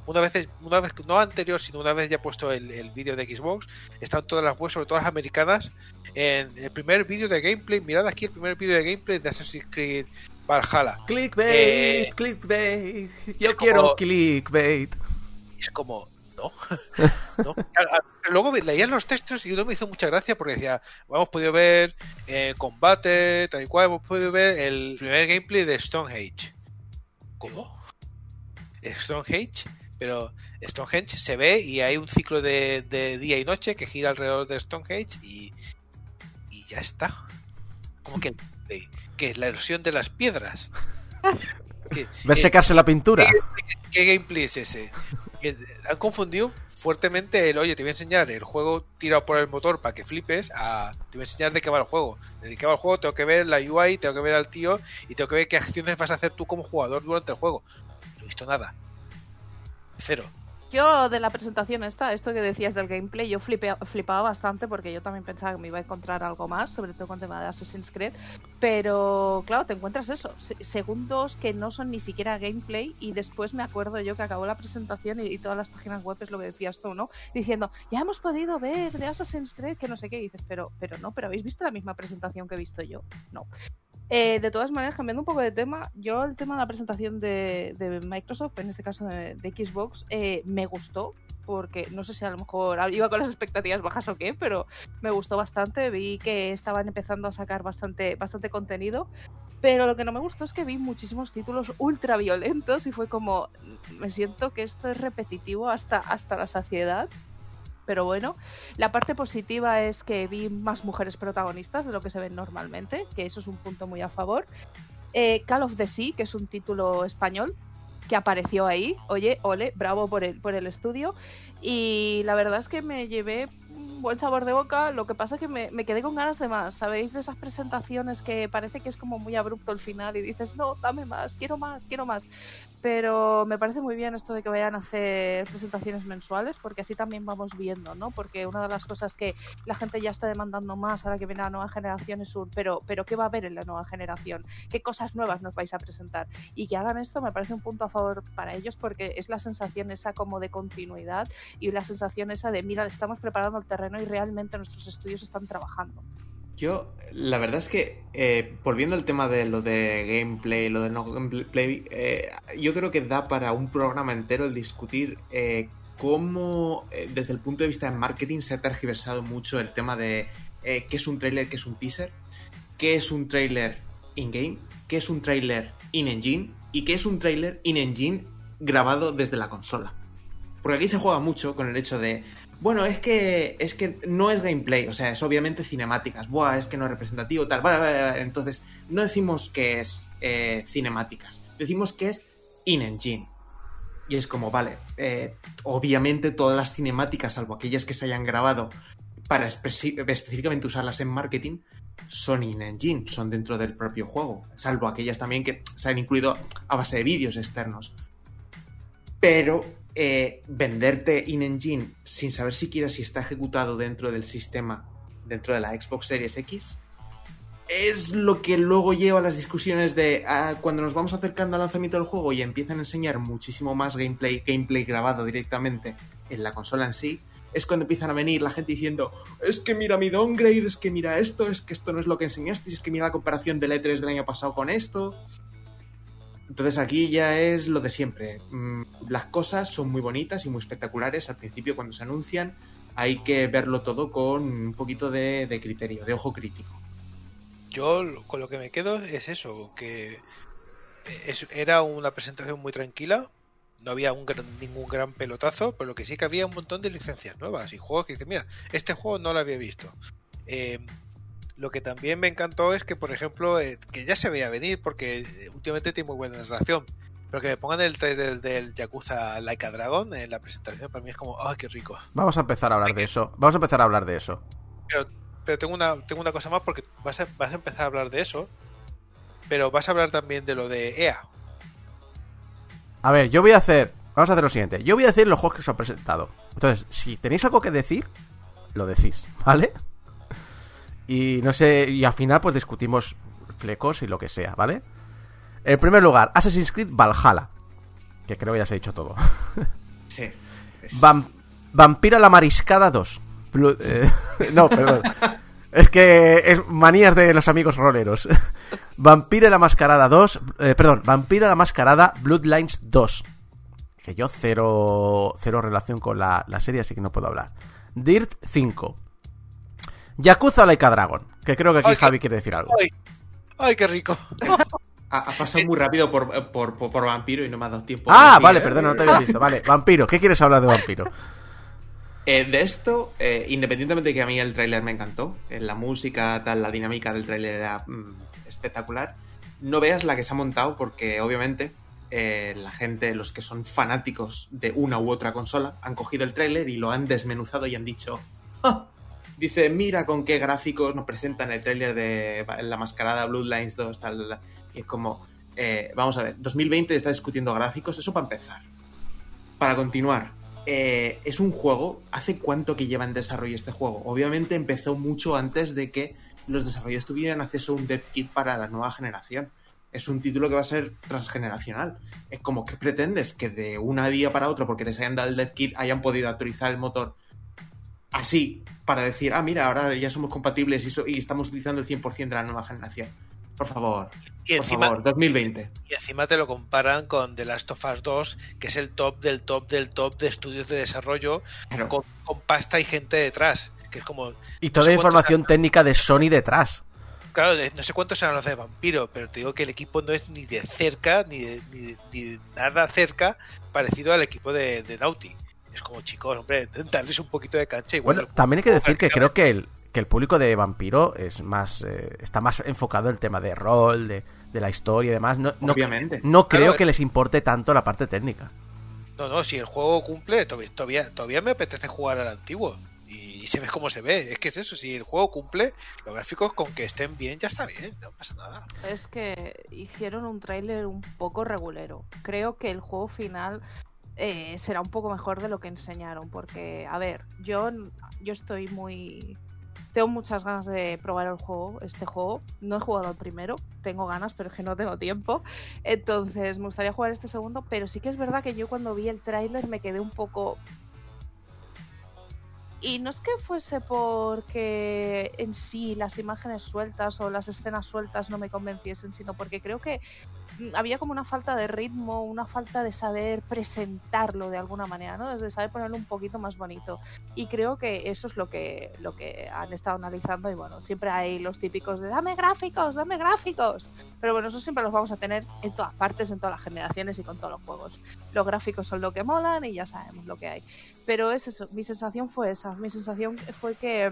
una vez una vez no anterior sino una vez ya puesto el, el vídeo de Xbox están todas las webs sobre todo las americanas en el primer vídeo de gameplay mirad aquí el primer vídeo de gameplay de Assassin's Creed Valhalla Clickbait, Eh, clickbait. Yo quiero como- clickbait. Es como, no. ¿No? A- a- Luego leían los textos y uno me hizo mucha gracia porque decía, hemos podido ver eh, combate, tal y cual, hemos podido ver el primer gameplay de Stonehenge. ¿Cómo? Stonehenge, pero Stonehenge se ve y hay un ciclo de, de día y noche que gira alrededor de Stonehenge y, y ya está. Como que, que es la erosión de las piedras. Que- Ver secarse la pintura. ¿Qué gameplay es ese? Que han confundido fuertemente el, oye, te voy a enseñar el juego tirado por el motor para que flipes, a, te voy a enseñar de qué va el juego. De qué va el juego, tengo que ver la UI, tengo que ver al tío y tengo que ver qué acciones vas a hacer tú como jugador durante el juego. No he visto nada. Yo de la presentación esta, esto que decías del gameplay, yo flipea- flipaba bastante porque yo también pensaba que me iba a encontrar algo más, sobre todo con tema de Assassin's Creed. Pero claro, te encuentras eso, se- segundos que no son ni siquiera gameplay y después me acuerdo yo que acabó la presentación y, todas las páginas web es lo que decías tú, ¿no? Diciendo, ya hemos podido ver de Assassin's Creed que no sé qué, dices, pero, pero no, pero habéis visto la misma presentación que he visto yo. No. Eh, de todas maneras, cambiando un poco de tema, yo el tema de la presentación de, Microsoft, en este caso de, de Xbox, eh, me gustó, porque no sé si a lo mejor iba con las expectativas bajas o qué, pero me gustó bastante, vi que estaban empezando a sacar bastante, bastante contenido, pero lo que no me gustó es que vi muchísimos títulos ultra violentos y fue como, me siento que esto es repetitivo hasta, hasta la saciedad. Pero bueno, la parte positiva es que vi más mujeres protagonistas de lo que se ven normalmente, que eso es un punto muy a favor. Eh, Call of the Sea, que es un título español que apareció ahí. Oye, ole, bravo por el, por el estudio. Y la verdad es que me llevé un buen sabor de boca. Lo que pasa es que me, me quedé con ganas de más. ¿Sabéis? De esas presentaciones que parece que es como muy abrupto el final y dices, no, dame más, quiero más, quiero más. Pero me parece muy bien esto de que vayan a hacer presentaciones mensuales, porque así también vamos viendo, ¿no? Porque una de las cosas que la gente ya está demandando más ahora que viene la nueva generación es un, pero, pero ¿qué va a haber en la nueva generación? ¿Qué cosas nuevas nos vais a presentar? Y que hagan esto me parece un punto a favor para ellos porque es la sensación esa como de continuidad y la sensación esa de, mira, estamos preparando el terreno y realmente nuestros estudios están trabajando. Yo, la verdad es que, eh, volviendo al tema de lo de gameplay, lo de no gameplay, eh, yo creo que da para un programa entero el discutir eh, cómo, eh, desde el punto de vista de marketing, se ha tergiversado mucho el tema de qué es un trailer, qué es un teaser, qué es un trailer in-game, qué es un trailer in-engine y qué es un trailer in-engine grabado desde la consola. Porque aquí se juega mucho con el hecho de, bueno, es que es que no es gameplay, o sea, es obviamente cinemáticas. Buah, es que no es representativo, tal. Vale, vale, vale. Entonces, no decimos que es eh, cinemáticas, decimos que es in-engine. Y es como, vale, eh, obviamente todas las cinemáticas, salvo aquellas que se hayan grabado para específicamente usarlas en marketing, son in-engine, son dentro del propio juego. Salvo aquellas también que se han incluido a base de vídeos externos. Pero eh, venderte in-engine sin saber siquiera si está ejecutado dentro del sistema, dentro de la Xbox Series X, es lo que luego lleva a las discusiones de ah, cuando nos vamos acercando al lanzamiento del juego y empiezan a enseñar muchísimo más gameplay, gameplay grabado directamente en la consola en sí, es cuando empiezan a venir la gente diciendo es que mira mi downgrade, es que mira esto, es que esto no es lo que enseñasteis, es que mira la comparación del E3 del año pasado con esto. Entonces aquí ya es lo de siempre. Mm, Las cosas son muy bonitas y muy espectaculares al principio cuando se anuncian. Hay que verlo todo con un poquito de, criterio, de ojo crítico. Yo con lo que me quedo es eso, que era una presentación muy tranquila, no había un gran- ningún gran pelotazo, pero lo que sí que había un montón de licencias nuevas y juegos que dicen, mira, este juego no lo había visto. Eh, lo que también me encantó es que, por ejemplo, eh, que ya se veía venir, porque eh, últimamente tiene muy buena relación, pero que me pongan el trailer del Yakuza Like a Dragon en la presentación, para mí es como, ¡ay, qué rico! Vamos a empezar a hablar de eso. Vamos a empezar a hablar de eso. Pero, pero tengo una tengo una cosa más porque vas a, vas a empezar a hablar de eso, pero vas a hablar también de lo de EA. A ver, yo voy a hacer. Vamos a hacer lo siguiente. Yo voy a decir los juegos que os he presentado. Entonces, si tenéis algo que decir, lo decís, ¿vale? Y no sé, y al final pues discutimos flecos y lo que sea, ¿vale? En primer lugar, Assassin's Creed Valhalla. Que creo que ya se ha dicho todo. Sí. Es- Vampira la Mariscada 2. Blu- eh, no, perdón. Es que es manías de los amigos roleros. Vampira la Mascarada 2. eh, perdón, Vampira la Mascarada Bloodlines 2. Que yo cero, cero relación con la, la serie, así que no puedo hablar. Dirt 5. Yakuza Laika Dragon. Que creo que aquí Ay, que- Javi quiere decir algo. ¡Ay! ¡Ay, qué rico! Ha, ha pasado muy rápido por, por, por, por Vampiro y no me ha dado tiempo. Ah, vale, ¿eh? perdón, no te había visto. Vale, Vampiro. ¿Qué quieres hablar de Vampiro? Eh, de esto, eh, independientemente de que a mí el tráiler me encantó, eh, la música, tal, la dinámica del tráiler era mm, espectacular, no veas la que se ha montado porque obviamente eh, la gente, los que son fanáticos de una u otra consola, han cogido el tráiler y lo han desmenuzado y han dicho, "Ah". Dice, mira con qué gráficos nos presentan el tráiler de la mascarada Bloodlines 2, tal, tal, tal". y es como, eh, vamos a ver, 2020 está discutiendo gráficos, eso para empezar. Para continuar, eh, es un juego. ¿Hace cuánto que lleva en desarrollo este juego? Obviamente empezó mucho antes de que los desarrolladores tuvieran acceso a un dev kit para la nueva generación. Es un título que va a ser transgeneracional. Es como que pretendes que de un día para otro, porque les hayan dado el dev kit, hayan podido actualizar el motor así, para decir, ah, mira, ahora ya somos compatibles y, so- y estamos utilizando el 100% de la nueva generación. Por favor, Y por encima, favor, 2020. y encima te lo comparan con The Last of Us 2, que es el top del top del top de estudios de desarrollo, con, con pasta y gente detrás. Que es como, Y no toda sé la información técnica de Sony detrás. Claro, no sé cuántos serán los de Vampiro, pero te digo que el equipo no es ni de cerca, ni de, ni de- ni de nada cerca parecido al equipo de, de Naughty. Es como, chicos, hombre, darles un poquito de cancha. Igual Bueno, el también hay que decir que creo que el, que el público de Vampiro es más eh, está más enfocado en el tema de rol, de, de la historia y demás. No, Obviamente. no creo Claro, que les importe tanto la parte técnica. No, no, si el juego cumple, todavía, todavía, todavía me apetece jugar al antiguo. Y, y se ve como se ve. Es que es eso, si el juego cumple, los gráficos con que estén bien ya está bien, no pasa nada. Es que hicieron un tráiler un poco regulero. Creo que el juego final eh, será un poco mejor de lo que enseñaron. Porque, a ver, yo, yo estoy muy... Tengo muchas ganas de probar el juego, este juego. No he jugado al primero, tengo ganas, pero es que no tengo tiempo. Entonces, me gustaría jugar este segundo, pero sí que es verdad que yo cuando vi el tráiler me quedé un poco... Y no es que fuese porque en sí las imágenes sueltas o las escenas sueltas no me convenciesen, sino porque creo que mm, había como una falta de ritmo, una falta de saber presentarlo de alguna manera, ¿no? De saber ponerlo un poquito más bonito. Y creo que eso es lo que, lo que han estado analizando. Y bueno, siempre hay los típicos de dame gráficos, dame gráficos. Pero bueno, eso siempre los vamos a tener en todas partes, en todas las generaciones y con todos los juegos. Los gráficos son lo que molan y ya sabemos lo que hay. Pero es eso, mi sensación fue esa. Mi sensación fue que,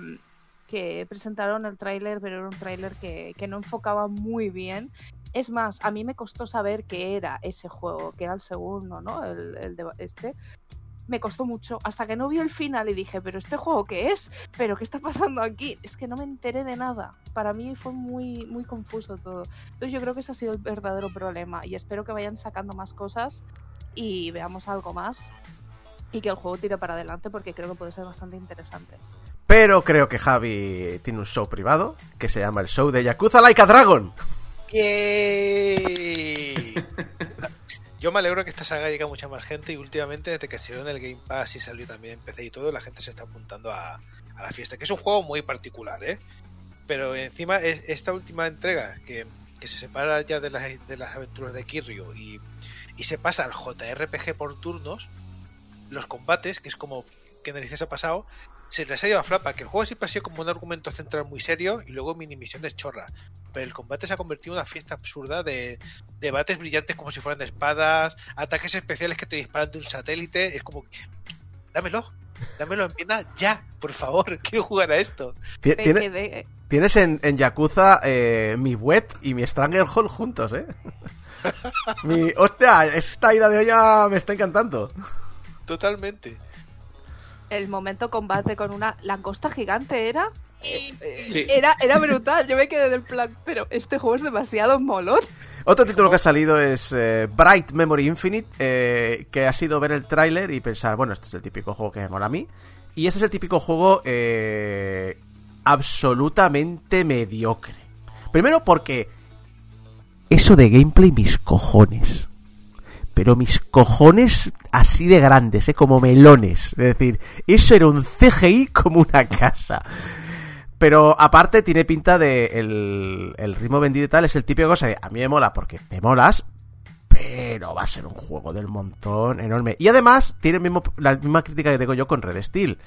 que presentaron el tráiler, pero era un tráiler que, que no enfocaba muy bien. Es más, a mí me costó saber que era ese juego, que era el segundo, ¿no? El, el de este. Me costó mucho, hasta que no vi el final y dije, pero este juego qué es, pero qué está pasando aquí, es que no me enteré de nada. Para mí fue muy, muy confuso todo. Entonces yo creo que ese ha sido el verdadero problema y espero que vayan sacando más cosas y veamos algo más y que el juego tire para adelante porque creo que puede ser bastante interesante. Pero creo que Javi tiene un show privado que se llama el show de Yakuza Like a Dragon. ¡Yay! Yo me alegro que esta saga llegue a mucha más gente y últimamente desde que salió en el Game Pass y salió también en PC y todo, la gente se está apuntando a, a la fiesta, que es un juego muy particular, ¿eh? Pero encima es esta última entrega que, que se separa ya de las, de las aventuras de Kiryu y, y se pasa al JRPG por turnos, los combates, que es como que narices ha pasado, se les ha ido a flapa, que el juego siempre ha sido como un argumento central muy serio y luego mini misiones chorras. Pero el combate se ha convertido en una fiesta absurda de debates brillantes como si fueran de espadas, ataques especiales que te disparan de un satélite. Es como, dámelo, dámelo en pierna ya, por favor, quiero jugar a esto. Tiene- Tienes en, en Yakuza eh, mi Wet y mi Stranglehold juntos, ¿eh? mi, hostia, esta ida de olla me está encantando. Totalmente. el momento combate con una langosta gigante era Sí. era era brutal yo me quedé del plan pero este juego es demasiado molón Otro título que ha salido es eh, Bright Memory Infinite, eh, que ha sido ver el tráiler y pensar, bueno, este es el típico juego que me mola a mí. Y este es el típico juego eh, absolutamente mediocre. Primero porque eso de gameplay, mis cojones. Pero mis cojones así de grandes, ¿eh? como melones. Es decir, eso era un CGI como una casa. Pero aparte tiene pinta de el, el ritmo vendido y tal, es el típico cosa de a mí me mola porque te molas, pero va a ser un juego del montón enorme. Y además tiene mismo, la misma crítica que tengo yo con Red Steel.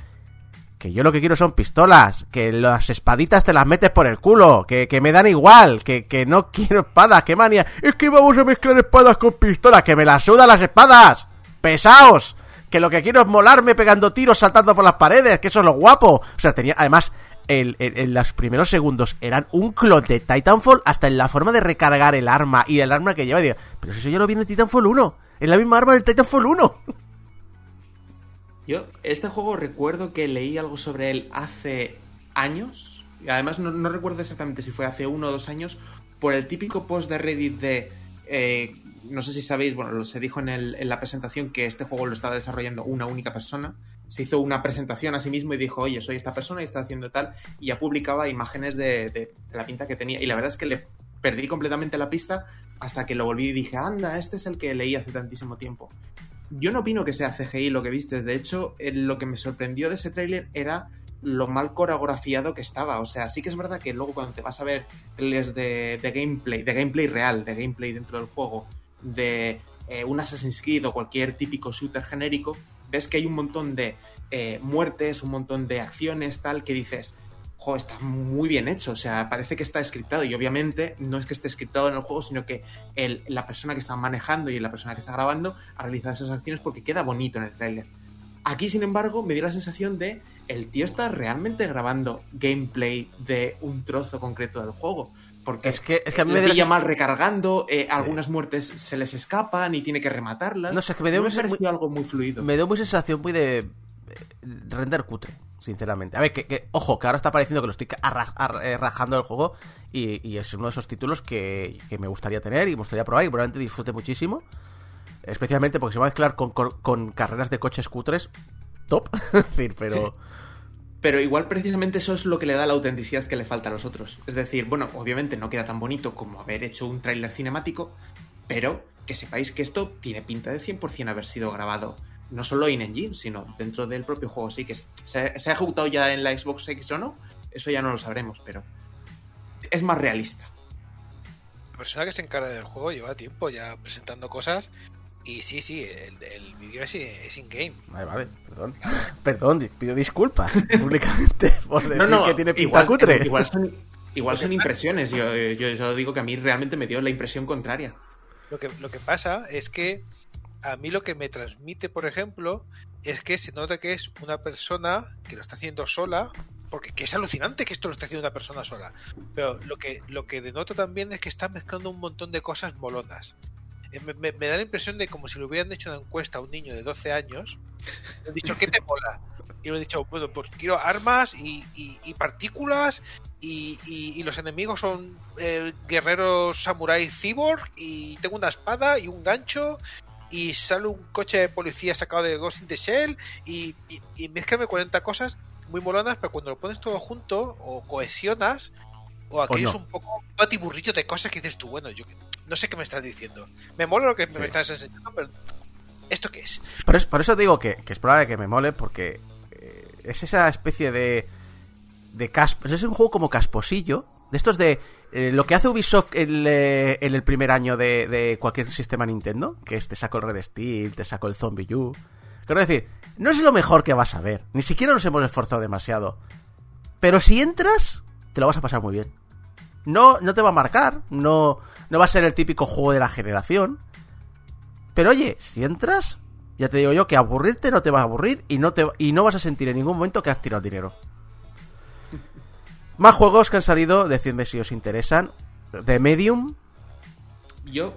Que yo lo que quiero son pistolas, que las espaditas te las metes por el culo, que, que me dan igual, que, que no quiero espadas, que manía. Es que vamos a mezclar espadas con pistolas, que me las sudan las espadas. Pesaos. Que lo que quiero es molarme pegando tiros, saltando por las paredes, que eso es lo guapo. O sea, tenía, además, el- el- en los primeros segundos eran un clon de Titanfall hasta en la forma de recargar el arma y el arma que lleva. Y digo, pero si eso yo lo vi en Titanfall 1. Es la misma arma del Titanfall 1. Yo, este juego recuerdo que leí algo sobre él hace años. Y además no, recuerdo exactamente si fue hace uno o dos años. Por el típico post de Reddit de eh, no sé si sabéis, bueno, se dijo en, el- en la presentación que este juego lo estaba desarrollando una única persona. Se hizo una presentación a sí mismo y dijo, oye, soy esta persona y está haciendo tal. Y ya publicaba imágenes de- de la pinta que tenía. Y la verdad es que le perdí completamente la pista hasta que lo volví y dije, anda, este es el que leí hace tantísimo tiempo. Yo no opino que sea CGI lo que vistes. De hecho, eh, lo que me sorprendió de ese tráiler era lo mal coreografiado que estaba. O sea, sí que es verdad que luego cuando te vas a ver trailers de, de gameplay, de gameplay real, de gameplay dentro del juego, de eh, un Assassin's Creed o cualquier típico shooter genérico, ves que hay un montón de eh, muertes, un montón de acciones, tal, que dices, jo, está muy bien hecho. O sea, parece que está scriptado. Y obviamente no es que esté scriptado en el juego, sino que el- la persona que está manejando y la persona que está grabando ha realizado esas acciones porque queda bonito en el trailer. Aquí, sin embargo, me dio la sensación de el tío está realmente grabando gameplay de un trozo concreto del juego. Porque Es que, es que a mí me pilla mal recargando, eh, algunas muertes se les escapan y tiene que rematarlas. No sé, es que me dio me muy- algo muy fluido. me dio muy sensación muy de eh, render cutre, sinceramente. A ver, que, ojo, que ahora está pareciendo que lo estoy eh, rajando del juego y, es uno de esos títulos que, que me gustaría tener y me gustaría probar y probablemente disfrute muchísimo. Especialmente porque se va a mezclar con, con- con carreras de coches cutres top. decir, pero... Pero igual precisamente eso es lo que le da la autenticidad que le falta a los otros. Es decir, bueno, obviamente no queda tan bonito como haber hecho un tráiler cinemático, pero que sepáis que esto tiene pinta de 100% haber sido grabado no solo in engine, sino dentro del propio juego. Sí que se, se ha ejecutado ya en la Xbox X o no, eso ya no lo sabremos, pero es más realista. La persona que se encarga del juego lleva tiempo ya presentando cosas. Y sí, sí, el, el vídeo es, es in-game. Vale, vale, perdón. Perdón, pido disculpas públicamente por decir No, no, que tiene pinta igual, cutre. igual son, igual son impresiones. Yo, yo, yo digo que a mí realmente me dio la impresión contraria. Lo que, lo que pasa es que a mí lo que me transmite, por ejemplo, es que se nota que es una persona que lo está haciendo sola, porque que es alucinante que esto lo esté haciendo una persona sola. Pero lo que, lo que denota también es que está mezclando un montón de cosas molonas. Eh, Me, me- da la impresión de como si le hubieran hecho una encuesta a un niño de 12 años, le han dicho, ¿qué te mola? Y le han dicho, bueno, pues quiero armas y, y- partículas y, y- los enemigos son eh, guerreros samurai cyborg y tengo una espada y un gancho y sale un coche de policía sacado de Ghost in the Shell y, y, y mezclame 40 cosas muy molonas, pero cuando lo pones todo junto o cohesionas o aquí no. es un poco un batiburrillo de cosas que dices tú, bueno, yo no sé qué me estás diciendo. Me mola lo que Sí. me estás enseñando, pero ¿esto qué es? Por eso, por eso digo que, que es probable que me mole, porque eh, es esa especie de. de casp Es un juego como casposillo. De estos de. Eh, lo que hace Ubisoft en, el primer año de, cualquier sistema Nintendo, que es te saco el Red Steel, te saco el Zombie U. Quiero decir, no es lo mejor que vas a ver. Ni siquiera nos hemos esforzado demasiado. Pero si entras, te lo vas a pasar muy bien. No, no te va a marcar, no, no va a ser el típico juego de la generación. Pero oye, si entras, ya te digo yo que aburrirte no te va a aburrir y no, te, y no vas a sentir en ningún momento que has tirado dinero. Más juegos que han salido, decidme si os interesan. The Medium, Yo,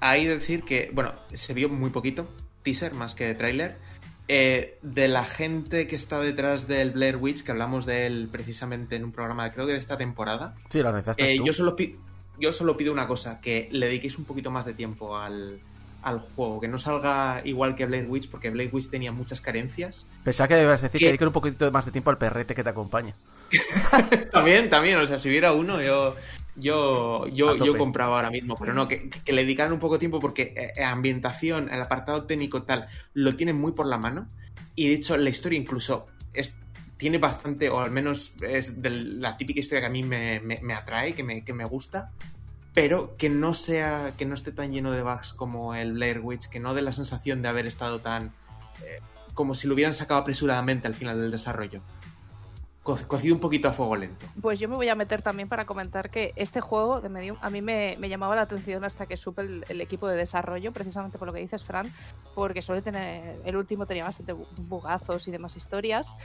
ahí decir que, bueno, se vio muy poquito, teaser más que tráiler, eh, de la gente que está detrás del Blair Witch, que hablamos de él precisamente en un programa, creo que de esta temporada. sí, lo necesitas Eh, tú. yo, solo yo solo pido una cosa, que le dediquéis un poquito más de tiempo al, al juego, que no salga igual que Blair Witch, porque Blair Witch tenía muchas carencias. Pensaba que debías decir ¿Qué? que dediquen un poquito más de tiempo al perrete que te acompaña. También, también, o sea, si hubiera uno, yo, yo, yo, yo compraba ahora mismo, pero no, que, que le dedicaran un poco de tiempo porque eh, ambientación, el apartado técnico tal, lo tienen muy por la mano. Y de hecho, la historia incluso es, tiene bastante, o al menos es de la típica historia que a mí me, me- me atrae, que me, que me gusta, pero que no sea, que no esté tan lleno de bugs como el Blair Witch, que no dé la sensación de haber estado tan. eh, como si lo hubieran sacado apresuradamente al final del desarrollo. Co- cocido un poquito a fuego lento. Pues yo me voy a meter también para comentar que este juego de Medium a mí me, me llamaba la atención hasta que supe el, el equipo de desarrollo, precisamente por lo que dices, Fran, porque suele tener. El último tenía bastante bu- bugazos y demás historias.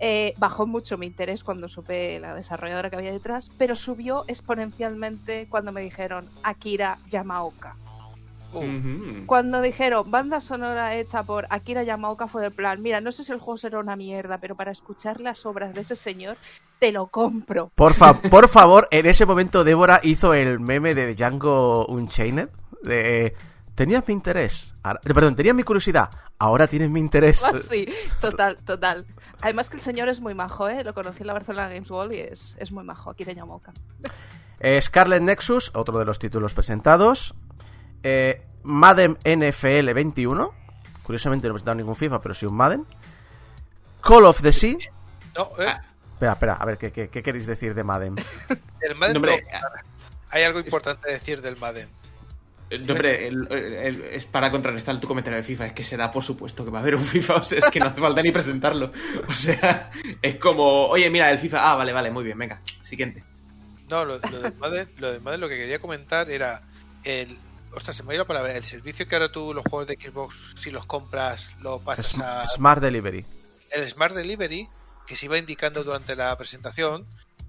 Eh, bajó mucho mi interés cuando supe la desarrolladora que había detrás, pero subió exponencialmente cuando me dijeron Akira Yamaoka. Uh. Cuando dijeron banda sonora hecha por Akira Yamaoka fue del plan, mira, no sé si el juego será una mierda, pero para escuchar las obras de ese señor, te lo compro. Por, fa- por favor, en ese momento Débora hizo el meme de Django Unchained. De, tenías mi interés. Ahora- perdón, tenías mi curiosidad. Ahora tienes mi interés. Ah, Sí, total, total. Además que el señor es muy majo, ¿eh? Lo conocí en la Barcelona Games World y es, es muy majo, de Ñamoca. Eh, Scarlet Nexus, otro de los títulos presentados. Eh, Madden NFL 21. Curiosamente no he presentado ningún FIFA, pero sí un Madden. Call of the Sea. No, eh, Ah, Espera, espera, a ver, ¿qué, qué, qué queréis decir de Madden? el Madden no. Hay algo importante decir del Madden. eh, no, hombre, el- el- es para contrarrestar tu comentario de FIFA. Es que se da por supuesto que va a haber un FIFA. O sea, es que no hace falta ni presentarlo. O sea, es como, oye, mira, el FIFA. Ah, vale, vale, muy bien, venga. Siguiente. No, lo, lo del Madden, lo del Madden lo que quería comentar era el. Ostras, se me ha ido la palabra. El servicio que ahora tú, los juegos de Xbox, si los compras, lo pasas Sm- a. Smart Delivery. El Smart Delivery, que se iba indicando durante la presentación.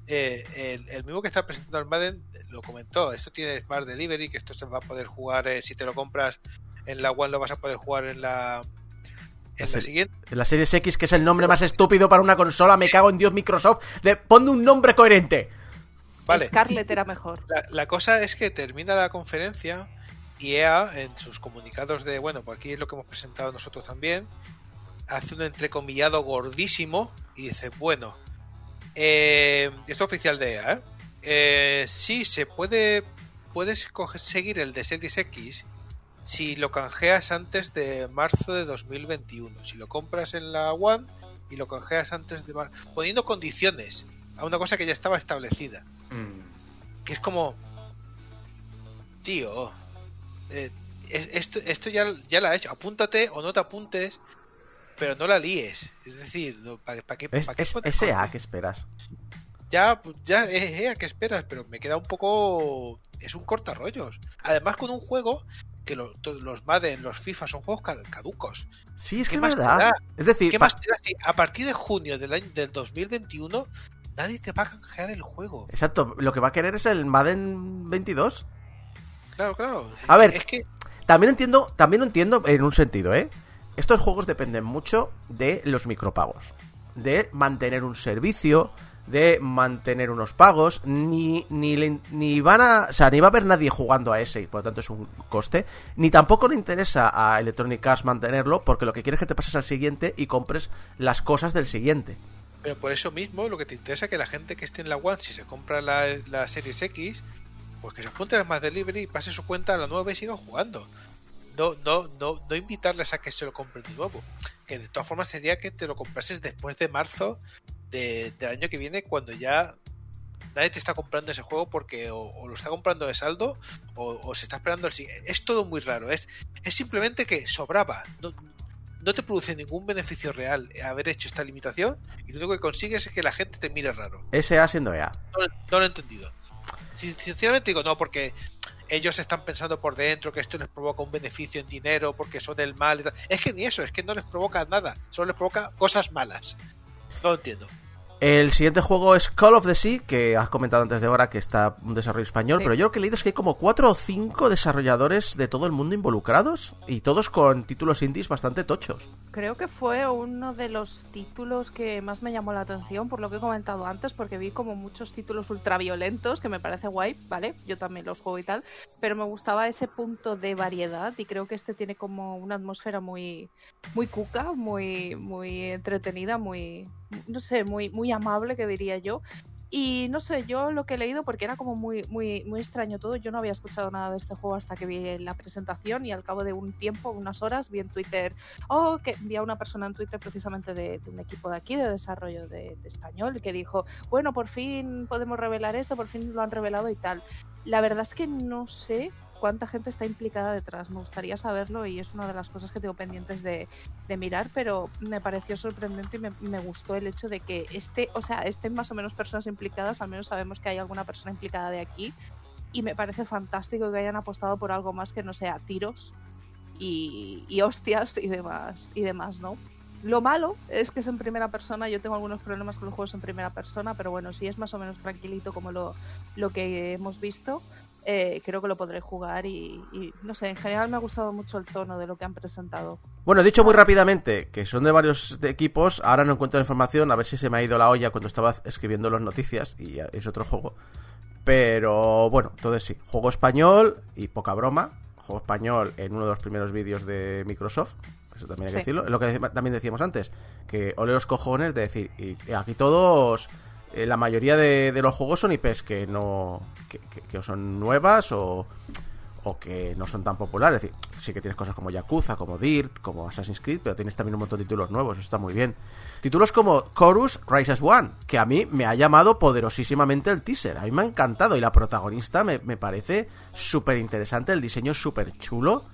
eh, el, el mismo que está presentando el Madden lo comentó. Esto tiene Smart Delivery, que esto se va a poder jugar. eh, si te lo compras en la One, lo vas a poder jugar en la. En la siguiente. La Series X, que es el nombre más estúpido para una consola, me cago en Dios Microsoft. De, ponme un nombre coherente. Vale. Scarlett era mejor. La, la cosa es que termina la conferencia EA en sus comunicados de, bueno, pues aquí es lo que hemos presentado nosotros también, hace un entrecomillado gordísimo y dice, bueno, eh, esto es oficial de EA, ¿eh? Eh, sí, se puede, puedes seguir el de Series X si lo canjeas antes de marzo de 2021, si lo compras en la One y lo canjeas antes de mar- poniendo condiciones a una cosa que ya estaba establecida Mm. que es como tío eh, es- esto, esto ya, ya la ha hecho apúntate o no te apuntes pero no la líes es decir ¿para qué, Es, pa' qué es poner SA, cosas? ¿qué esperas? ya pues, ya eh, ¿a qué esperas pero me queda un poco es un cortarrollos además con un juego que lo- to- los Madden los FIFA son juegos ca- caducos Sí, es ¿Qué que es verdad. da? Es decir, ¿Qué más te da si a partir de junio del año del 2021 nadie te va a canjear el juego exacto, lo que va a querer es el Madden 22. Claro claro A ver, es que También entiendo, también lo entiendo en un sentido, ¿eh? Estos juegos dependen mucho de los micropagos. De mantener un servicio, de mantener unos pagos, ni, ni, ni van a. O sea, ni va a haber nadie jugando a ese, y por lo tanto es un coste. Ni tampoco le interesa a Electronic Arts mantenerlo, porque lo que quiere es que te pases al siguiente y compres las cosas del siguiente. Pero por eso mismo lo que te interesa es que la gente que esté en la One, si se compra la, la Series X, pues que se apunte a más delivery y pase su cuenta a la nueva y siga jugando. No, no, no, no invitarles a que se lo compren de nuevo. Que de todas formas sería que te lo comprases después de marzo de- del año que viene, cuando ya nadie te está comprando ese juego porque o, o lo está comprando de saldo o, o se está esperando el siguiente. Es todo muy raro. Es, es simplemente que sobraba. No, no te produce ningún beneficio real haber hecho esta limitación y lo único que consigues es que la gente te mire raro. SA siendo EA. No, no lo he entendido. Sin- Sinceramente digo, no, porque ellos están pensando por dentro que esto les provoca un beneficio en dinero porque son el mal. Es que ni eso, es que no les provoca nada, solo les provoca cosas malas. No lo entiendo. El siguiente juego es Call of the Sea, que has comentado antes de ahora que está un desarrollo español, Sí. pero yo lo que he leído es que hay como cuatro o cinco desarrolladores de todo el mundo involucrados y todos con títulos indies bastante tochos. Creo que fue uno de los títulos que más me llamó la atención, por lo que he comentado antes, porque vi como muchos títulos ultraviolentos, que me parece guay, ¿vale? Yo también los juego y tal, pero me gustaba ese punto de variedad y creo que este tiene como una atmósfera muy, muy cuca, muy, muy entretenida, muy, no sé, muy, muy amable, que diría yo. Y no sé, yo lo que he leído, porque era como muy, muy, muy extraño todo, yo no había escuchado nada de este juego hasta que vi la presentación y al cabo de un tiempo, unas horas, vi en Twitter Oh, que vi una persona en Twitter precisamente de, de un equipo de aquí, de desarrollo de, de español, que dijo, bueno, por fin podemos revelar esto, por fin lo han revelado y tal. La verdad es que no sé cuánta gente está implicada detrás, me gustaría saberlo y es una de las cosas que tengo pendientes de, mirar, pero me pareció sorprendente y me, gustó el hecho de que este, o sea, estén más o menos personas implicadas, al menos sabemos que hay alguna persona implicada de aquí y me parece fantástico que hayan apostado por algo más que no sea tiros y, hostias y demás y demás, ¿no? Lo malo es que es en primera persona, yo tengo algunos problemas con los juegos en primera persona, pero bueno, si es más o menos tranquilito como lo, lo que hemos visto, eh, creo que lo podré jugar y, y, no sé, en general me ha gustado mucho el tono de lo que han presentado. Bueno, dicho muy rápidamente que son de varios equipos, ahora no encuentro la información, a ver si se me ha ido la olla cuando estaba escribiendo las noticias y es otro juego. Pero bueno, entonces sí, juego español y poca broma, juego español en uno de los primeros vídeos de Microsoft. Eso también hay que Sí. decirlo. Es lo que también decíamos antes. Que ole los cojones de decir, y aquí todos, eh, la mayoría de, los juegos son IPs que no, que, son nuevas o, o que no son tan populares. Sí que tienes cosas como Yakuza, como Dirt, como Assassin's Creed, pero tienes también un montón de títulos nuevos, eso está muy bien. Títulos como Chorus Rise as One, que a mí me ha llamado poderosísimamente el teaser. A mí me ha encantado y la protagonista me, me parece súper interesante, el diseño es súper chulo.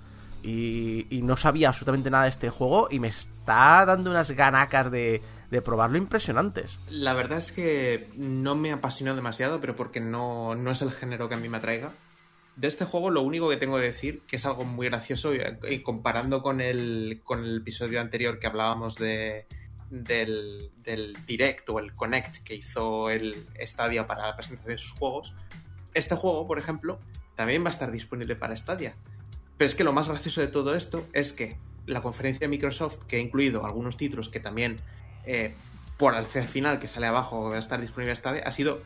Y, y no sabía absolutamente nada de este juego y me está dando unas ganacas de, de probarlo impresionantes. La verdad es que no me apasionó demasiado, pero porque no, no es el género que a mí me atraiga. De este juego lo único que tengo que decir, que es algo muy gracioso, y, comparando con el, con el episodio anterior que hablábamos de, del, del Direct o el Connect que hizo el Stadia para la presentación de sus juegos, este juego, por ejemplo, también va a estar disponible para Stadia. Pero es que lo más gracioso de todo esto es que la conferencia de Microsoft, que ha incluido algunos títulos que también eh, por al final que sale abajo va a estar disponible en Stadia, ha sido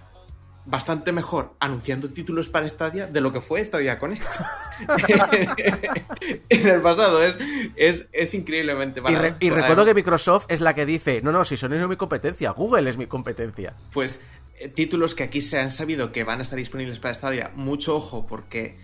bastante mejor anunciando títulos para Stadia de lo que fue Stadia Connect. en el pasado es, es, es increíblemente Y, re- y recuerdo que Microsoft es la que dice, no, no, si Sony no es mi competencia, Google es mi competencia. Pues eh, títulos que aquí se han sabido que van a estar disponibles para Stadia, mucho ojo porque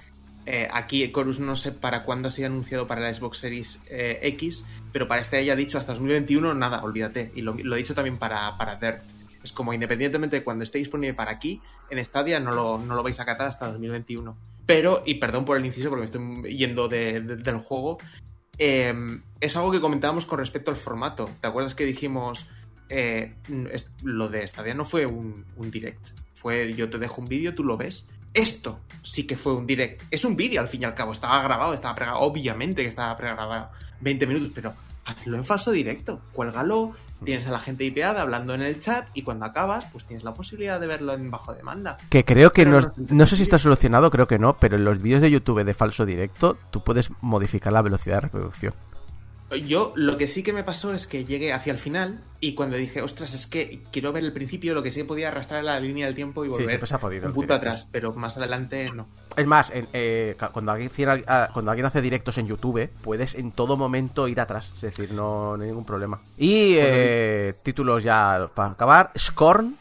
eh, aquí Chorus no sé para cuándo ha anunciado para la Xbox Series eh, X, pero para este ya dicho hasta 2021 nada, olvídate. Y lo, he dicho también para, para Dirt. Es como independientemente de cuando esté disponible para aquí, en Stadia no lo, no lo vais a catar hasta 2021. Pero, y perdón por el inciso porque me estoy yendo de- de- del juego, eh, es algo que comentábamos con respecto al formato. ¿Te acuerdas que dijimos eh, lo de Stadia no fue un, un direct? Fue yo te dejo un vídeo, tú lo ves. Esto sí que fue un direct. Es un vídeo al fin y al cabo. Estaba grabado, estaba pregrabado. Obviamente que estaba pregrabado 20 minutos, pero hazlo en falso directo. Cuélgalo, tienes a la gente IPada hablando en el chat y cuando acabas, pues tienes la posibilidad de verlo en bajo demanda. Que creo que Pero no, no sé si está solucionado, creo que no, pero en los vídeos de YouTube de falso directo tú puedes modificar la velocidad de reproducción. Yo lo que sí que me pasó es que llegué hacia el final y cuando dije, ostras, es que quiero ver el principio, lo que sí podía arrastrar la línea del tiempo y Sí, volver siempre se ha podido, un punto directo. atrás, pero más adelante no. Es más, en- eh, cuando, alguien, ah, cuando alguien hace directos en YouTube, puedes en todo momento ir atrás, es decir, no, no hay ningún problema. Y eh, títulos ya para acabar, Scorn,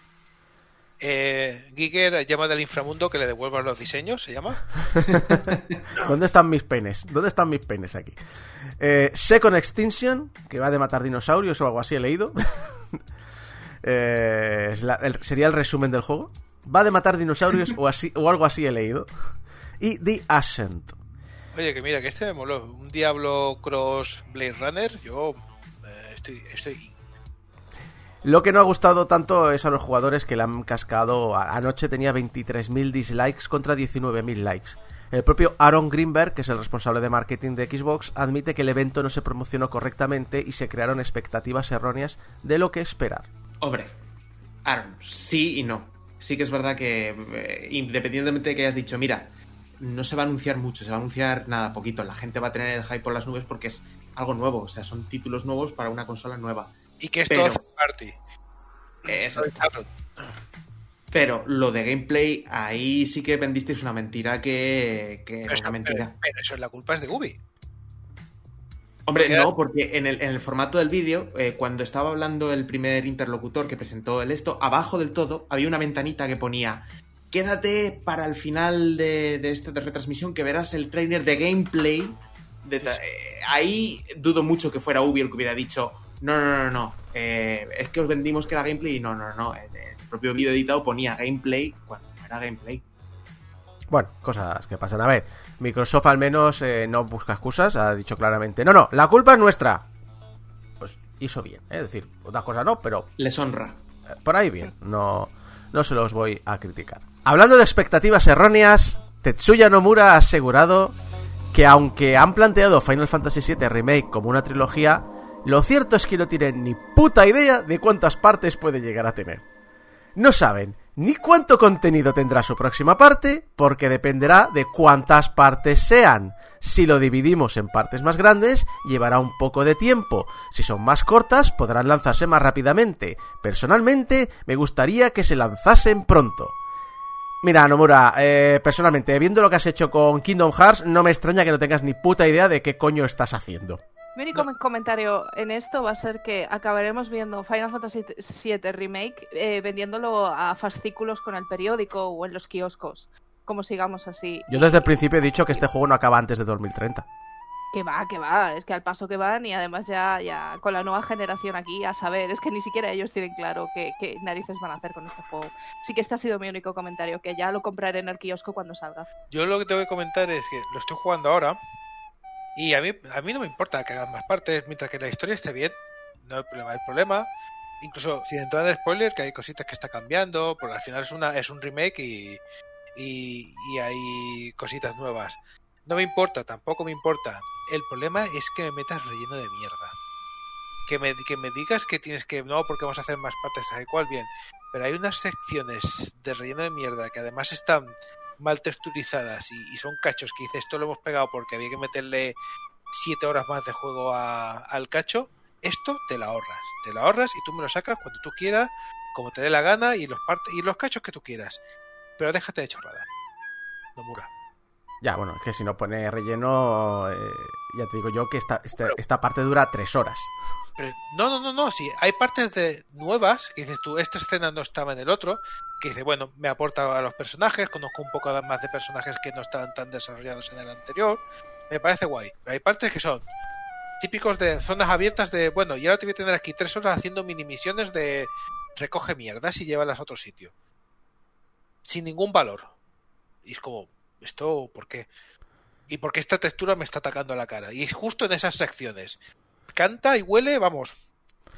Eh, Giger llama del inframundo que le devuelvan los diseños, ¿se llama? ¿Dónde están mis penes? ¿Dónde están mis penes aquí? Eh, Second Extinction, que va de matar dinosaurios o algo así, he leído. Eh, la- el- sería el resumen del juego. Va de matar dinosaurios o, así, o algo así, he leído. Y The Ascent. Oye, que mira, que este me moló. Un Diablo Cross Blade Runner, yo eh, estoy, estoy... Lo que no ha gustado tanto es a los jugadores que le han cascado. Anoche tenía 23.000 dislikes contra 19.000 likes. El propio Aaron Greenberg, que es el responsable de marketing de Xbox, admite que el evento no se promocionó correctamente y se crearon expectativas erróneas de lo que esperar. Hombre, Aaron, sí y no. Sí que es verdad que eh, independientemente de que hayas dicho, mira, no se va a anunciar mucho, se va a anunciar nada, poquito. La gente va a tener el hype por las nubes porque es algo nuevo, o sea, son títulos nuevos para una consola nueva. Y que es Pero- todo party. Eh, exacto. Pero lo de gameplay, ahí sí que vendisteis una mentira que, que Pero era una mentira. pero- pero eso es la culpa es de Ubi. Hombre, Porque- no, porque en el, en el formato del vídeo, eh, cuando estaba hablando el primer interlocutor que presentó el esto, abajo del todo había una ventanita que ponía quédate para el final de, de esta retransmisión que verás el trailer de gameplay. de eh, ahí dudo mucho que fuera Ubi el que hubiera dicho no, no, no, no, eh, es que os vendimos que era gameplay y no, no, no, el propio vídeo editado ponía gameplay cuando no era gameplay. Bueno, cosas que pasan. A ver, Microsoft al menos eh, no busca excusas, ha dicho claramente, no, no, la culpa es nuestra. Pues hizo bien, ¿eh? es decir, otras cosas no, pero Les honra. eh, por ahí bien, no, no se los voy a criticar. Hablando de expectativas erróneas, Tetsuya Nomura ha asegurado que aunque han planteado Final Fantasy VII Remake como una trilogía, lo cierto es que no tienen ni puta idea de cuántas partes puede llegar a tener. No saben ni cuánto contenido tendrá su próxima parte, porque dependerá de cuántas partes sean. Si lo dividimos en partes más grandes, llevará un poco de tiempo. Si son más cortas, podrán lanzarse más rápidamente. Personalmente, me gustaría que se lanzasen pronto. Mira, Nomura, eh, personalmente, viendo lo que has hecho con Kingdom Hearts, no me extraña que no tengas ni puta idea de qué coño estás haciendo. Mi único comentario en esto va a ser que acabaremos viendo Final Fantasy VII Remake eh, vendiéndolo a fascículos con el periódico o en los kioscos. Como sigamos así. Yo desde el principio he dicho que este juego no acaba antes de 2030. Que va, que va, es que al paso que van y además ya, ya con la nueva generación aquí, a saber, es que ni siquiera ellos tienen claro qué, qué narices van a hacer con este juego. Sí que este ha sido mi único comentario, que ya lo compraré en el kiosco cuando salga. Yo lo que tengo que comentar es que lo estoy jugando ahora y a mí, a mí no me importa que hagan más partes mientras que la historia esté bien. No hay problema. El problema, incluso sin entrar en spoiler, que hay cositas que está cambiando, porque al final es una es un remake y, y, y hay cositas nuevas. No me importa, tampoco me importa. El problema es que me metas relleno de mierda. Que me, que me digas que tienes que. No, porque vamos a hacer más partes, tal cual, bien. Pero hay unas secciones de relleno de mierda que además están mal texturizadas y, y son cachos que dices esto lo hemos pegado porque había que meterle siete horas más de juego a- al cacho. Esto te la ahorras. Te la ahorras y tú me lo sacas cuando tú quieras, como te dé la gana y los, parte, y los cachos que tú quieras. Pero déjate de chorrada. Nomura. Ya, bueno, es que si no pone relleno, eh, ya te digo yo que esta, esta, esta parte dura tres horas. Pero, no, no, no, no, sí, hay partes de nuevas que dices tú, esta escena no estaba en el otro, que dice, bueno, me aporta a los personajes, conozco un poco más de personajes que no estaban tan desarrollados en el anterior, me parece guay. Pero hay partes que son típicos de zonas abiertas de, bueno, y ahora te voy a tener aquí tres horas haciendo mini misiones de recoge mierdas y llévalas a otro sitio. Sin ningún valor. Y es como, ¿esto por qué? ¿Y por qué esta textura me está atacando a la cara? Y es justo en esas secciones. Canta y huele, vamos,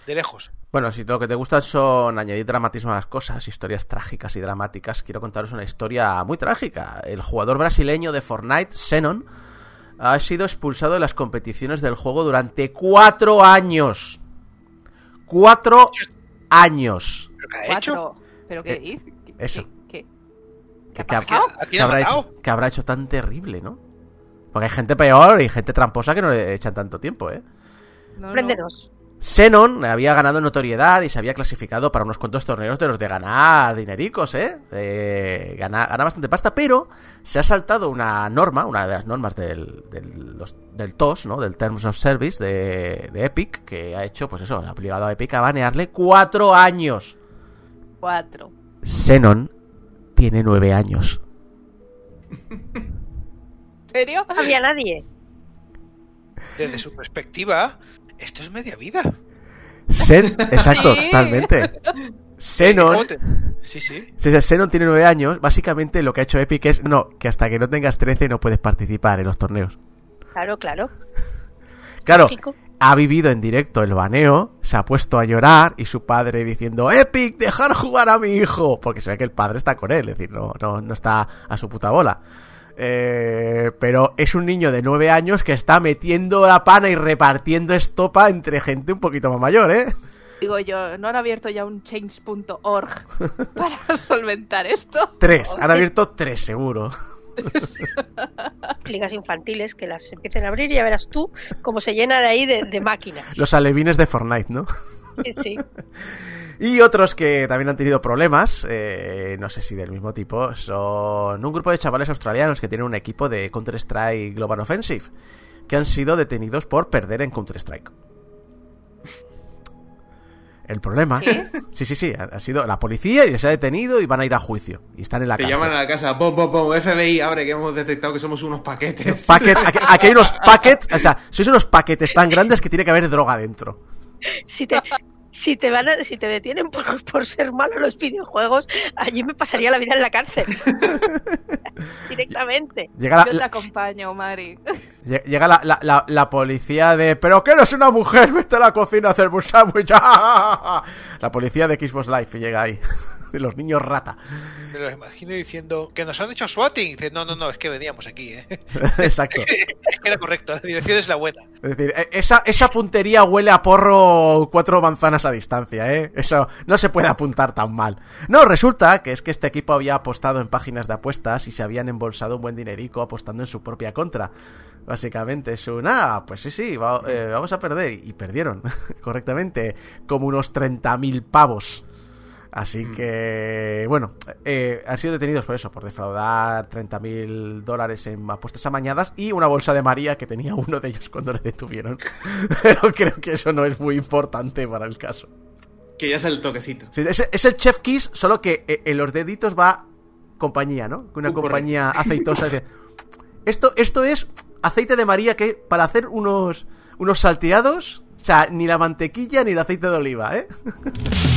de lejos. Bueno, si lo que te gusta son añadir dramatismo a las cosas, historias trágicas y dramáticas, quiero contaros una historia muy trágica. El jugador brasileño de Fortnite, Xenon, ha sido expulsado de las competiciones del juego durante cuatro años. Cuatro años. ¿Pero qué ha hecho? ¿Pero qué Eh, dices? ¿Qué- eso. Qué- qué- ¿Qué, ha qué ha- pasado? ¿A qué quién ha habrá hecho, qué habrá hecho tan terrible, no? Porque hay gente peor y gente tramposa que no le echan tanto tiempo, ¿eh? No, no. Préndenos. Xenon había ganado notoriedad y se había clasificado para unos cuantos torneos de los de ganar dinericos, ¿eh? De ganar, ganar bastante pasta, pero se ha saltado una norma, una de las normas del, del, los- del TOS, ¿no? Del Terms of Service de, de Epic, que ha hecho, pues eso, ha obligado a Epic a banearle cuatro años. Cuatro. Xenon tiene nueve años. ¿En serio? No había nadie. Desde su perspectiva, esto es media vida. Exacto, Sí. totalmente. Xenon ¿Cómo te- Sí, sí. Si el Xenon tiene 9 años, básicamente lo que ha hecho Epic es no, que hasta que no tengas 13 no puedes participar en los torneos. Claro, claro. Claro, Lógico. Ha vivido en directo el baneo, se ha puesto a llorar y su padre diciendo Epic, dejar jugar a mi hijo, porque se ve que el padre está con él, es decir, no, no, no está a su puta bola. Eh, pero es un niño de 9 años que está metiendo la pana y repartiendo estopa entre gente un poquito más mayor, ¿eh? Digo yo, ¿no han abierto ya un change.org para solventar esto? Tres, han abierto tres seguro. Ligas infantiles que las empiecen a abrir y ya verás tú cómo se llena de ahí de, de máquinas. Los alevines de Fortnite, ¿no? Sí, sí. Y otros que también han tenido problemas, eh, no sé si del mismo tipo, son un grupo de chavales australianos que tienen un equipo de Counter-Strike Global Offensive, que han sido detenidos por perder en Counter-Strike. El problema... ¿Qué? Sí, sí, sí, ha, ha sido la policía y les ha detenido y van a ir a juicio. Y están en la Te cárcel. llaman a la casa, pom, pom, pom, FBI, abre que hemos detectado que somos unos paquetes. Packet- aquí, aquí hay unos paquets, o sea, sois unos paquetes tan grandes que tiene que haber droga dentro. Si te, si te van a- si te detienen por, por ser malo en los videojuegos, allí me pasaría la vida en la cárcel. Directamente. La, Yo te acompaño, Mari. Lle- Llega la, la, la, la policía de ¿Pero que eres una mujer? Vete a la cocina a hacer un sándwich La policía de Xbox Live llega ahí De los niños rata Me lo imagino diciendo que nos han hecho swatting. Dice, no, no, no, es que veníamos aquí, ¿eh? Exacto es que era correcto, la dirección es la buena. Es decir, e- esa, esa puntería huele a porro cuatro manzanas a distancia, ¿eh? Eso no se puede apuntar tan mal. No, resulta que es que este equipo había apostado en páginas de apuestas y se habían embolsado un buen dinerico apostando en su propia contra. Básicamente, es un, ah, pues sí, sí, va- eh, vamos a perder. Y perdieron, correctamente, como unos 30.000 pavos. Así Mm. que, bueno, eh, han sido detenidos por eso, por defraudar 30.000 dólares en apuestas amañadas y una bolsa de María que tenía uno de ellos cuando le detuvieron. Pero creo que eso no es muy importante para el caso. Que ya es el toquecito. Sí, es, es el Chef Kiss, solo que eh, en los deditos va compañía, ¿no? Una Un porrito. compañía aceitosa. dice, esto, esto es aceite de María que para hacer unos, unos salteados, o sea, ni la mantequilla ni el aceite de oliva, ¿eh?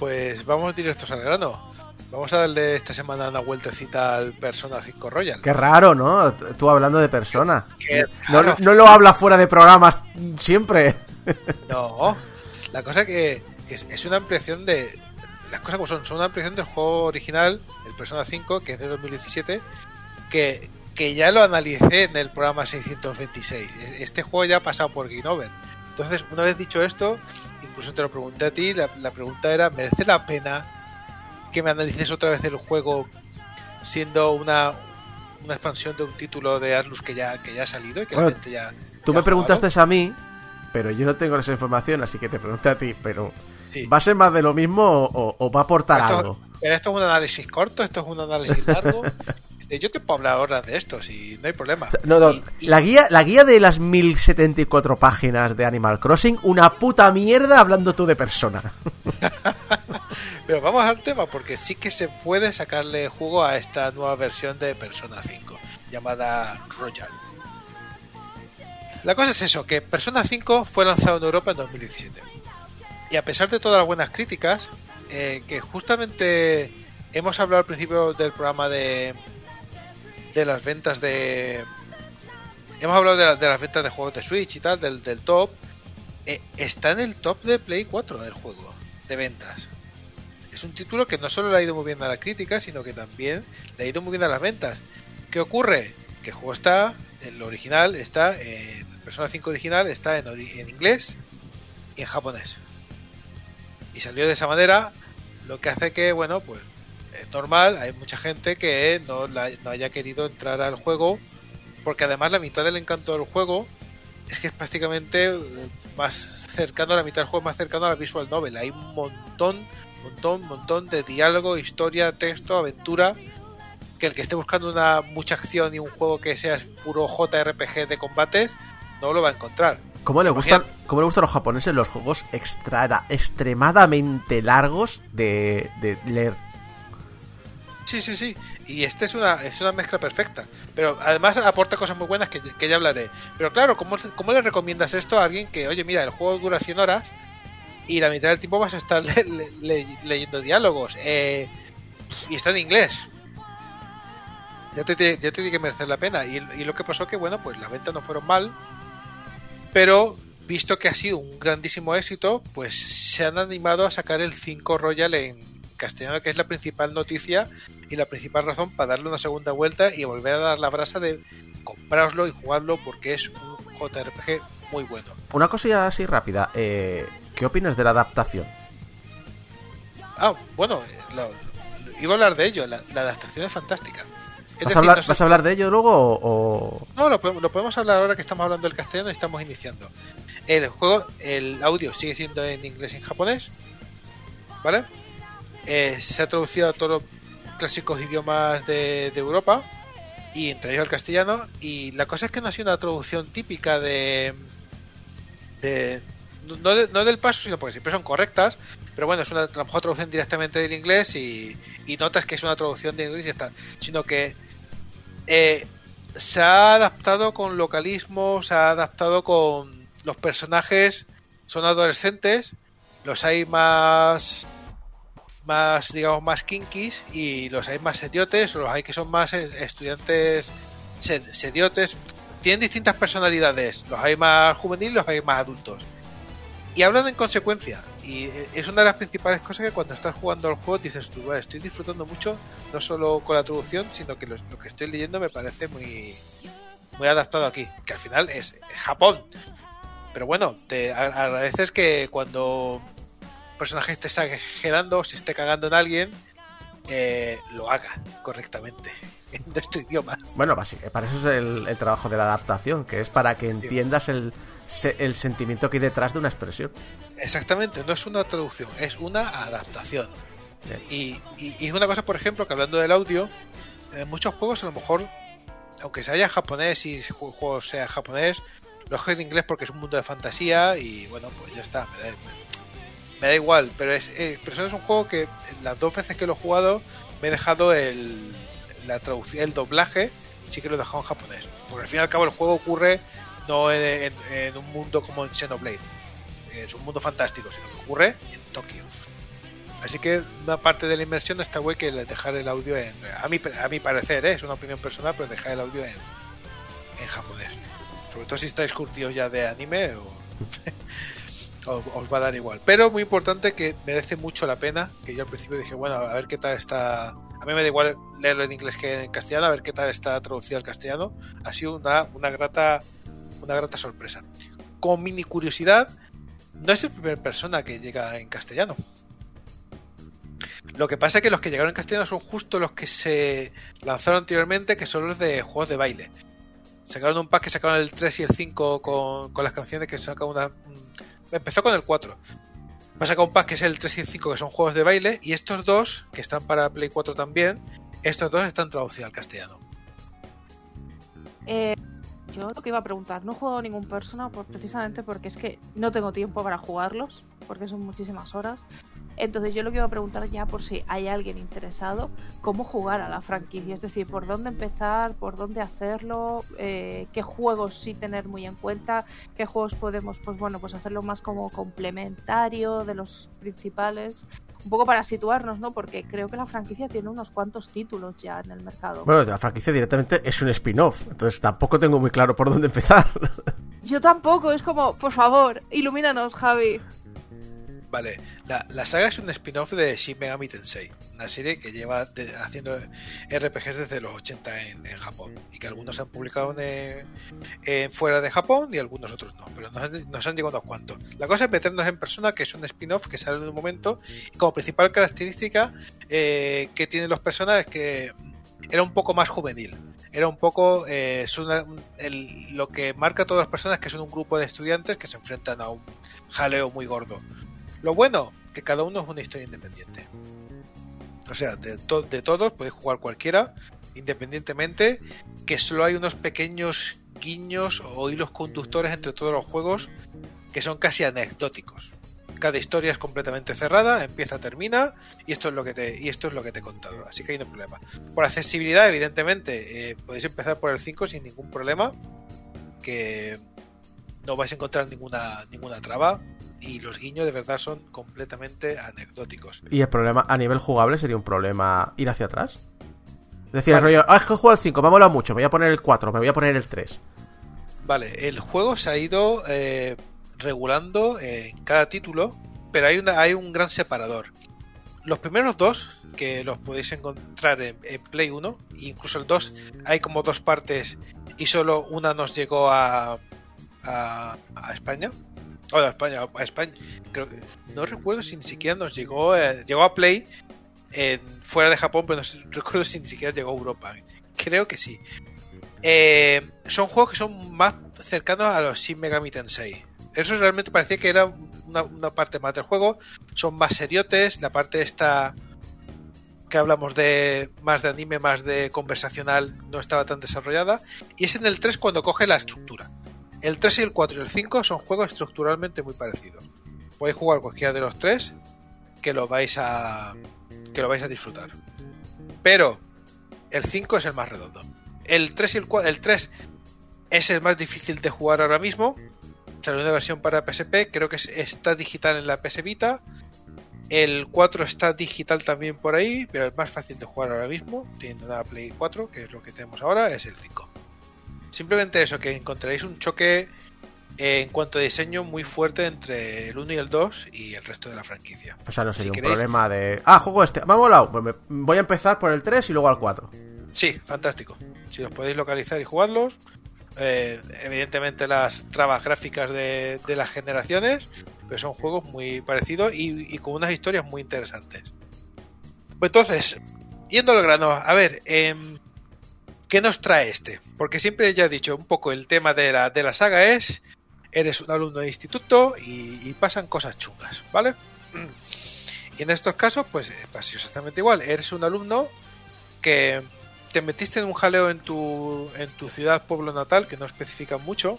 pues vamos directos al grano. Vamos a darle esta semana una vueltecita al Persona 5 Royal. Qué raro, ¿no? Tú hablando de persona. Qué No, no lo habla fuera de programas siempre. No, la cosa que, que es, una ampliación de. Las cosas como son, son una ampliación del juego original, el Persona 5, que es de 2017, que, que ya lo analicé en el programa 626. Este juego ya ha pasado por Game Over. Entonces, una vez dicho esto, incluso te lo pregunté a ti, la, la pregunta era, ¿merece la pena que me analices otra vez el juego siendo una, una expansión de un título de Atlus que ya, que ya ha salido y que Bueno, la gente ya... Tú ya me preguntaste a mí, pero yo no tengo esa información, así que te pregunté a ti, pero Sí. ¿va a ser más de lo mismo o, o va a aportar Esto- algo? Pero esto es un análisis corto, esto es un análisis largo. Yo te puedo hablar ahora de esto, si no hay problema. No, no, Y- y- la guía, la guía de las 1074 páginas de Animal Crossing, una puta mierda hablando tú de persona. Pero vamos al tema, porque sí que se puede sacarle jugo a esta nueva versión de Persona 5, llamada Royal. La cosa es eso, que Persona 5 fue lanzado en Europa en 2017. Y a pesar de todas las buenas críticas, eh, que justamente hemos hablado al principio del programa de, de las ventas de... Hemos hablado de, la- de las ventas de juegos de Switch y tal, del, del top. eh, está en el top de Play 4 el juego, de ventas. Es un título que no solo le ha ido muy bien a la crítica, sino que también le ha ido muy bien a las ventas. ¿Qué ocurre? Que el juego está, el original está, en Persona 5 original está en, en inglés y en japonés. Y salió de esa manera, lo que hace que, bueno, pues es normal, hay mucha gente que no, la- no haya querido entrar al juego, porque además la mitad del encanto del juego es que es prácticamente eh, más cercano, la mitad del juego es más cercano a la visual novel. Hay un montón, montón, montón de diálogo, historia, texto, aventura. Que el que esté buscando una mucha acción y un juego que sea puro JRPG de combates, no lo va a encontrar. ¿Cómo le gustan, cómo le gustan los japoneses los juegos extra, extremadamente largos de, de leer? Sí, sí, sí. Y esta es una, es una mezcla perfecta. Pero además aporta cosas muy buenas que, que ya hablaré. Pero claro, ¿cómo, ¿cómo le recomiendas esto a alguien que, oye, mira, el juego dura 100 horas y la mitad del tiempo vas a estar le- le- le- leyendo diálogos? eh, y está en inglés. Ya te, ya te tiene que merecer la pena. Y, y lo que pasó que, bueno, pues las ventas no fueron mal. Pero visto que ha sido un grandísimo éxito, pues se han animado a sacar el 5 Royal en castellano, que es la principal noticia y la principal razón para darle una segunda vuelta y volver a dar la brasa de comprarlo y jugarlo porque es un JRPG muy bueno. Una cosilla así rápida. eh, ¿Qué opinas de la adaptación? Ah, bueno, eh, lo- lo- iba a hablar de ello, la, la adaptación es fantástica. Es ¿Vas, decir, a hablar, no sé- vas a hablar de ello luego o...? No, lo, podemos- lo podemos hablar ahora que estamos hablando del castellano y estamos iniciando. El juego, el audio sigue siendo en inglés y en japonés, ¿vale? Eh, se ha traducido a todos los clásicos idiomas de, de Europa y entre ellos el castellano. Y la cosa es que no ha sido una traducción típica de. de no, de- no del paso, sino porque siempre son correctas, pero bueno, es una a lo mejor traducción directamente del inglés y, y notas que es una traducción de inglés y está. Sino que eh, se ha adaptado con localismo, se ha adaptado con los personajes, son adolescentes, los hay más más digamos más kinkis y los hay más seriotes, los hay que son más estudiantes ser- seriotes, tienen distintas personalidades. Los hay más juveniles, los hay más adultos. Y hablan en consecuencia. Y es una de las principales cosas que cuando estás jugando al juego dices tú, "Vale, estoy disfrutando mucho, no solo con la traducción, sino que lo, lo que estoy leyendo me parece muy, muy adaptado aquí. Que al final es, Japón. Pero bueno, te agradeces que cuando personaje esté exagerando, se esté cagando en alguien, eh, lo haga correctamente en nuestro idioma. Bueno, basi- para eso es el, el trabajo de la adaptación, que es para que entiendas el, el sentimiento que hay detrás de una expresión. Exactamente, no es una traducción, es una adaptación. Y, y- y es una cosa, por ejemplo, que hablando del audio, en muchos juegos a lo mejor, aunque se haya japonés y el ju- juego sea japonés, lo juego en inglés porque es un mundo de fantasía y bueno, pues ya está, me da, me da igual. Pero es, eh, eso es un juego que las dos veces que lo he jugado me he dejado el, la traducción, el doblaje, sí que lo he dejado en japonés. Porque al fin y al cabo el juego ocurre no en, un mundo como en Xenoblade es un mundo fantástico, sino que ocurre en Tokio. Así que una parte de la inmersión está guay que dejar el audio en. A mi, a mi parecer, ¿eh? es una opinión personal, pero dejar el audio en, en japonés. Sobre todo si estáis curtidos ya de anime o, os va a dar igual. Pero muy importante que merece mucho la pena. Que yo al principio dije, bueno, a ver qué tal está. A mí me da igual leerlo en inglés que en castellano, a ver qué tal está traducido al castellano. Ha sido una, una grata una grata sorpresa. Como mini curiosidad, no es el primer persona que llega en castellano. Lo que pasa es que los que llegaron en castellano son justo los que se lanzaron anteriormente, que son los de juegos de baile. Sacaron un pack que sacaron el 3 y el 5 con, con las canciones que sacaron una. Empezó con el 4. Va a sacar un pack que es el 3 y el 5, que son juegos de baile, y estos dos, que están para Play 4 también, estos dos están traducidos al castellano. Eh, yo lo que iba a preguntar, no he jugado ningún persona precisamente porque es que no tengo tiempo para jugarlos, porque son muchísimas horas. Entonces yo lo que iba a preguntar ya por si hay alguien interesado, cómo jugar a la franquicia, es decir, por dónde empezar, por dónde hacerlo, eh, qué juegos sí tener muy en cuenta, qué juegos podemos, pues bueno, pues hacerlo más como complementario de los principales, un poco para situarnos, ¿no? Porque creo que la franquicia tiene unos cuantos títulos ya en el mercado. Bueno, la franquicia directamente es un spin-off, entonces tampoco tengo muy claro por dónde empezar. Yo tampoco, es como, por favor, ilumínanos, Javi. Vale, la, saga es un spin-off de Shin Megami Tensei, una serie que lleva haciendo RPGs desde los 80 en, Japón y que algunos han publicado en, fuera de Japón y algunos otros no, pero nos nos han llegado unos cuantos. La cosa es meternos en persona, que es un spin-off que sale en un momento y como principal característica eh, que tienen los personajes que era un poco más juvenil. Era un poco eh, lo que marca a todas las personas que son un grupo de estudiantes que se enfrentan a un jaleo muy gordo. Lo bueno, que cada uno es una historia independiente. O sea, de, to- de todos podéis jugar cualquiera, independientemente, que solo hay unos pequeños guiños o hilos conductores entre todos los juegos que son casi anecdóticos. Cada historia es completamente cerrada, empieza, termina, y esto es lo que te, y esto es lo que te he contado. Así que hay no problema. Por accesibilidad, evidentemente, eh, podéis empezar por el 5 sin ningún problema. Que no vais a encontrar ninguna, ninguna traba. Y los guiños de verdad son completamente anecdóticos. y el problema a nivel jugable sería un problema ir hacia atrás. Es decir, el Vale. rollo, ah, es que he jugado el 5, me ha molado mucho, me voy a poner el 4, me voy a poner el 3. Vale, el juego se ha ido eh, regulando en cada título, pero hay, una, hay un gran separador. Los primeros dos, que los podéis encontrar en, en Play 1, incluso el 2, hay como dos partes y solo una nos llegó a, a, a España. España, no recuerdo si ni siquiera nos llegó, eh, llegó a Play fuera de Japón, pero no recuerdo si ni siquiera llegó a Europa. Creo que sí. Eh, son juegos que son más cercanos a los Shin Megami Tensei. Eso realmente parecía que era una, una parte más del juego. Son más seriotes. La parte esta que hablamos de más de anime, más de conversacional, no estaba tan desarrollada. Y es en el 3 cuando coge la estructura. El 3 y el 4 y el 5 son juegos estructuralmente muy parecidos. Podéis jugar cualquiera de los tres que lo vais a que lo vais a disfrutar. Pero el 5 es el más redondo. El 3 y el 4, el 3 es el más difícil de jugar ahora mismo. Salió una versión para PSP, creo que es- está digital en la PS Vita. El 4 está digital también por ahí, pero el más fácil de jugar ahora mismo, teniendo una Play 4, que es lo que tenemos ahora, es el 5. Simplemente eso, que encontraréis un choque eh, en cuanto a diseño muy fuerte entre el 1 y el 2 y el resto de la franquicia. O sea, no sería Si un queréis- problema de. Ah, juego este. Me ha molado. Pues voy a empezar por el 3 y luego al 4. Sí, fantástico. Si los podéis localizar y jugarlos, eh, evidentemente las trabas gráficas de, de las generaciones, pero son juegos muy parecidos y, y con unas historias muy interesantes. Pues entonces, yendo al grano, a ver, em, ¿qué nos trae este? Porque siempre ya he dicho, un poco el tema de la, de la saga es, eres un alumno de instituto y, pasan cosas chungas, ¿vale? Y en estos casos, pues eh, pasa exactamente igual. Eres un alumno que te metiste en un jaleo en tu, en tu ciudad, pueblo natal, que no especifican mucho,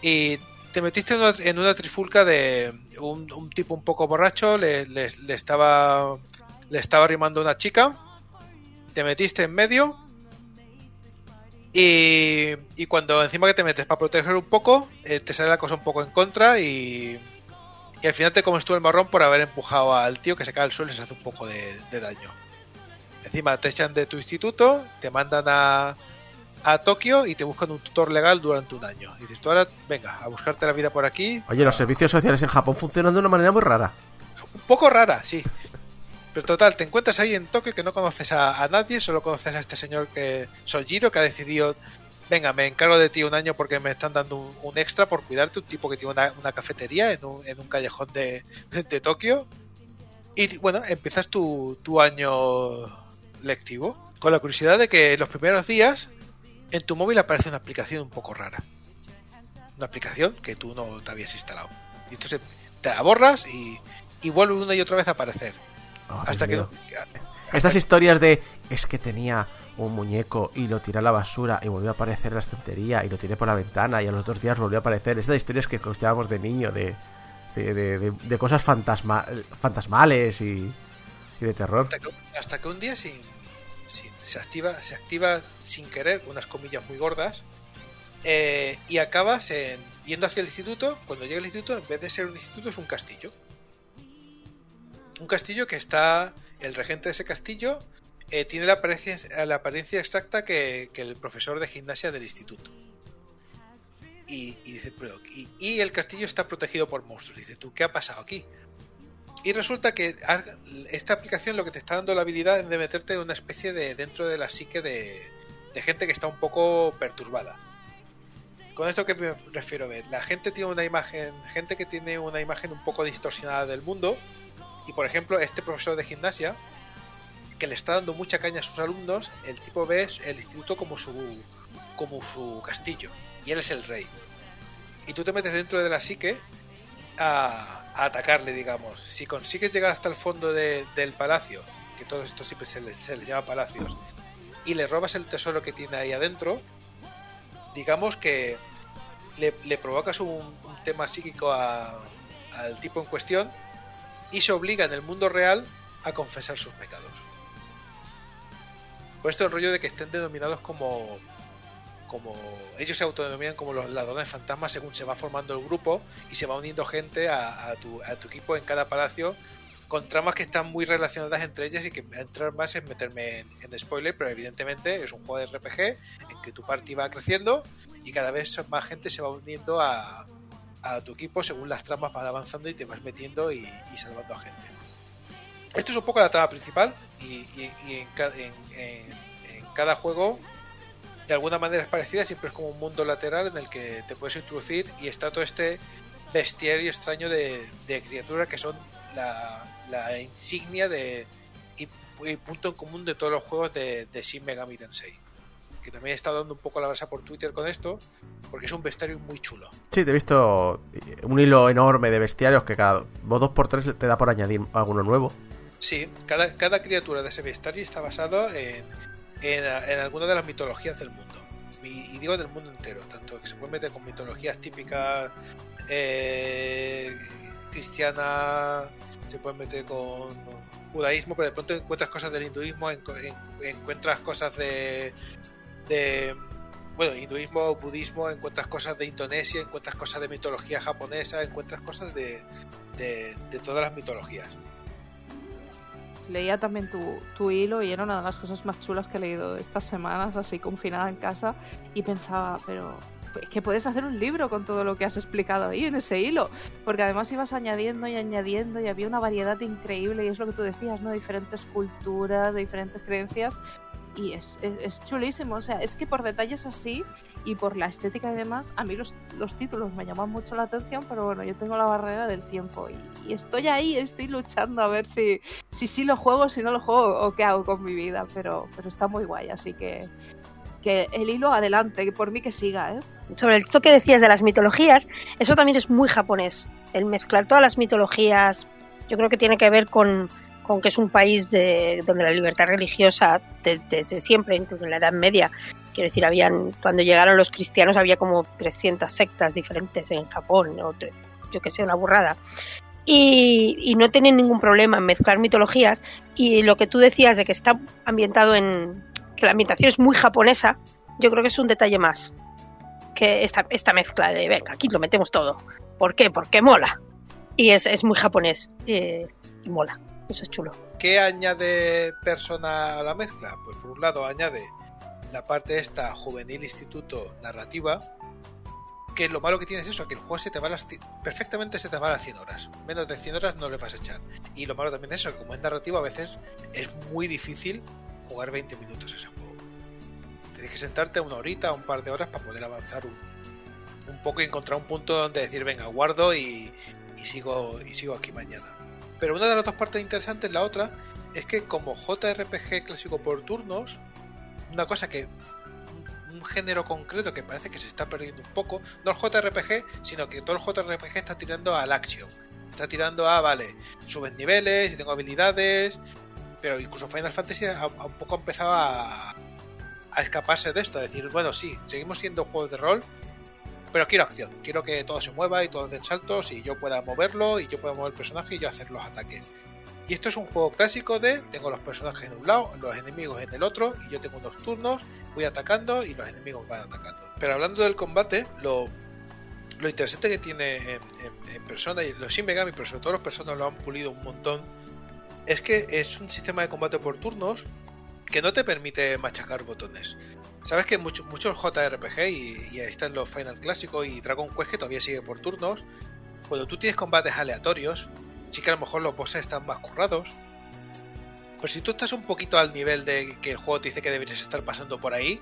y te metiste en una, trifulca de un, tipo un poco borracho, le, le- le estaba le estaba una chica, te metiste en medio, y, y cuando encima que te metes para proteger un poco, eh, te sale la cosa un poco en contra y, y al final te comes tú el marrón por haber empujado al tío que se cae al suelo y se hace un poco de, de daño. Encima te echan de tu instituto, te mandan a, a Tokio y te buscan un tutor legal durante un año. Y dices, tú ahora, venga, a buscarte la vida por aquí. Oye, los servicios sociales en Japón funcionan de una manera muy rara. Un poco rara, sí. Pero total, te encuentras ahí en Tokio que no conoces a, nadie, solo conoces a este señor que Sojiro que ha decidido, venga, me encargo de ti un año porque me están dando un, extra por cuidarte, un tipo que tiene una, una cafetería en un, en un callejón de, de Tokio. Y bueno, empiezas tu, tu año lectivo con la curiosidad de que en los primeros días en tu móvil aparece una aplicación un poco rara. Una aplicación que tú no te habías instalado. Y entonces te la borras y, y vuelve una y otra vez a aparecer. Oh, hasta que no. Estas historias de. Es que tenía un muñeco y lo tiré a la basura y volvió a aparecer en la estantería y lo tiré por la ventana y a los dos días volvió a aparecer. Estas historias que escuchábamos de niño, de. de, de- de- de cosas fantasma, fantasmales y. y de terror. hasta que, hasta que un día sin, sin- se activa se activa sin querer unas comillas muy gordas eh, y acabas en, yendo hacia el instituto cuando llega al instituto en vez de ser un instituto es un castillo un castillo que está el regente de ese castillo eh, tiene la apariencia, la apariencia exacta que, el profesor de gimnasia del instituto. Y, dice pero y, el castillo está protegido por monstruos dice tú qué ha pasado aquí y resulta que esta aplicación lo que te está dando la habilidad es de meterte en una especie de dentro de la psique de, de gente que está un poco perturbada. Con esto que me refiero a ver, la gente tiene una imagen, gente que tiene una imagen un poco distorsionada del mundo, y por ejemplo, este profesor de gimnasia, que le está dando mucha caña a sus alumnos, el tipo ve el instituto como su como su castillo, y él es el rey. Y tú te metes dentro de la psique a, a atacarle, digamos. Si consigues llegar hasta el fondo de- del palacio, que todo esto siempre se les, se llama palacios, y le robas el tesoro que tiene ahí adentro, digamos que le, le provocas un, un tema psíquico a- al tipo en cuestión y se obliga en el mundo real a confesar sus pecados. Por esto el rollo de que estén denominados como como ellos se autodenominan como los ladrones fantasmas según se va formando el grupo y se va uniendo gente a, tu, a tu equipo en cada palacio con tramas que están muy relacionadas entre ellas y que entrar más es meterme en, en spoiler, pero evidentemente es un juego de RPG en que tu party va creciendo y cada vez más gente se va uniendo a, a tu equipo según las tramas van avanzando y te vas metiendo y, salvando a gente. Esto es un poco la trama principal y, y- y en, ca- en- en- en cada juego de alguna manera es parecida, siempre es como un mundo lateral en el que te puedes introducir y está todo este bestiario extraño de, criaturas que son la, insignia de y, punto en común de todos los juegos de, de Shin Megami. Que también he estado dando un poco la brasa por Twitter con esto, porque es un bestiario muy chulo. Sí, te he visto un hilo enorme de bestiarios que cada dos por tres te da por añadir alguno nuevo. Sí, cada, cada criatura de ese bestiario está basado en, en, en alguna de las mitologías del mundo. Y, y digo del mundo entero, tanto que se puede meter con mitologías típicas eh, cristiana, se puede meter con judaísmo, pero de pronto encuentras cosas del hinduismo, encuentras cosas de, bueno, hinduismo budismo, encuentras cosas de Indonesia, encuentras cosas de mitología japonesa, encuentras cosas de, de, de todas las mitologías. leía también tu, tu hilo y era una de las cosas más chulas que he leído estas semanas, así confinada en casa, y pensaba, pero es que puedes hacer un libro con todo lo que has explicado ahí en ese hilo, porque además ibas añadiendo y añadiendo y había una variedad increíble y es lo que tú decías, ¿no? Diferentes culturas, de diferentes creencias y es, es, es chulísimo, o sea, es que por detalles así y por la estética y demás, a mí los, los títulos me llaman mucho la atención, pero bueno, yo tengo la barrera del tiempo y, estoy ahí, estoy luchando a ver si, si sí lo juego, si no lo juego o qué hago con mi vida, pero, pero está muy guay, así que que el hilo adelante, que por mí que siga, ¿eh? Sobre esto que decías de las mitologías, eso también es muy japonés. El mezclar todas las mitologías, yo creo que tiene que ver con, con que es un país de, donde la libertad religiosa de- desde siempre, incluso en la Edad Media, quiero decir, habían cuando llegaron los cristianos había como 300 sectas diferentes en Japón, yo que sé, una burrada. Y, no tienen ningún problema en mezclar mitologías. Y lo que tú decías de que está ambientado en. que la ambientación es muy japonesa, yo creo que es un detalle más. Que esta, esta mezcla de, venga, aquí lo metemos todo. ¿Por qué? Porque mola. Y es, es muy japonés. eh, y mola. Eso es chulo. ¿Qué añade persona a la mezcla? Pues por un lado añade la parte esta juvenil instituto narrativa, que lo malo que tiene es eso, que el juego se te va las perfectamente se te va a las 100 horas. Menos de 100 horas no le vas a echar. Y lo malo también es eso, que como es narrativo a veces es muy difícil jugar 20 minutos ese juego. Tienes que sentarte una horita, un par de horas para poder avanzar un, un poco y encontrar un punto donde decir, venga, guardo y, y sigo y sigo aquí mañana. Pero una de las dos partes interesantes, la otra, es que como JRPG clásico por turnos, una cosa que un- género concreto que parece que se está perdiendo un poco, no el JRPG, sino que todo el JRPG está tirando al action. Está tirando a, vale, subes niveles y tengo habilidades, pero incluso Final Fantasy a, a un poco ha empezado a, a escaparse de esto, a decir, bueno, sí, seguimos siendo juegos de rol, pero quiero acción, quiero que todo se mueva y todos den saltos y yo pueda moverlo y yo pueda mover el personaje y yo hacer los ataques. Y esto es un juego clásico de tengo los personajes en un lado, los enemigos en el otro y yo tengo unos turnos, voy atacando y los enemigos van atacando. Pero hablando del combate, lo, lo interesante que tiene en, en- persona y los Shin Megami, pero sobre todo los personas lo han pulido un montón, es que es un sistema de combate por turnos que no te permite machacar botones. Sabes que muchos muchos JRPG y, y ahí están los Final clásicos y Dragon Quest que todavía sigue por turnos. Cuando tú tienes combates aleatorios, sí que a lo mejor los bosses están más currados. Pero si tú estás un poquito al nivel de que el juego te dice que deberías estar pasando por ahí,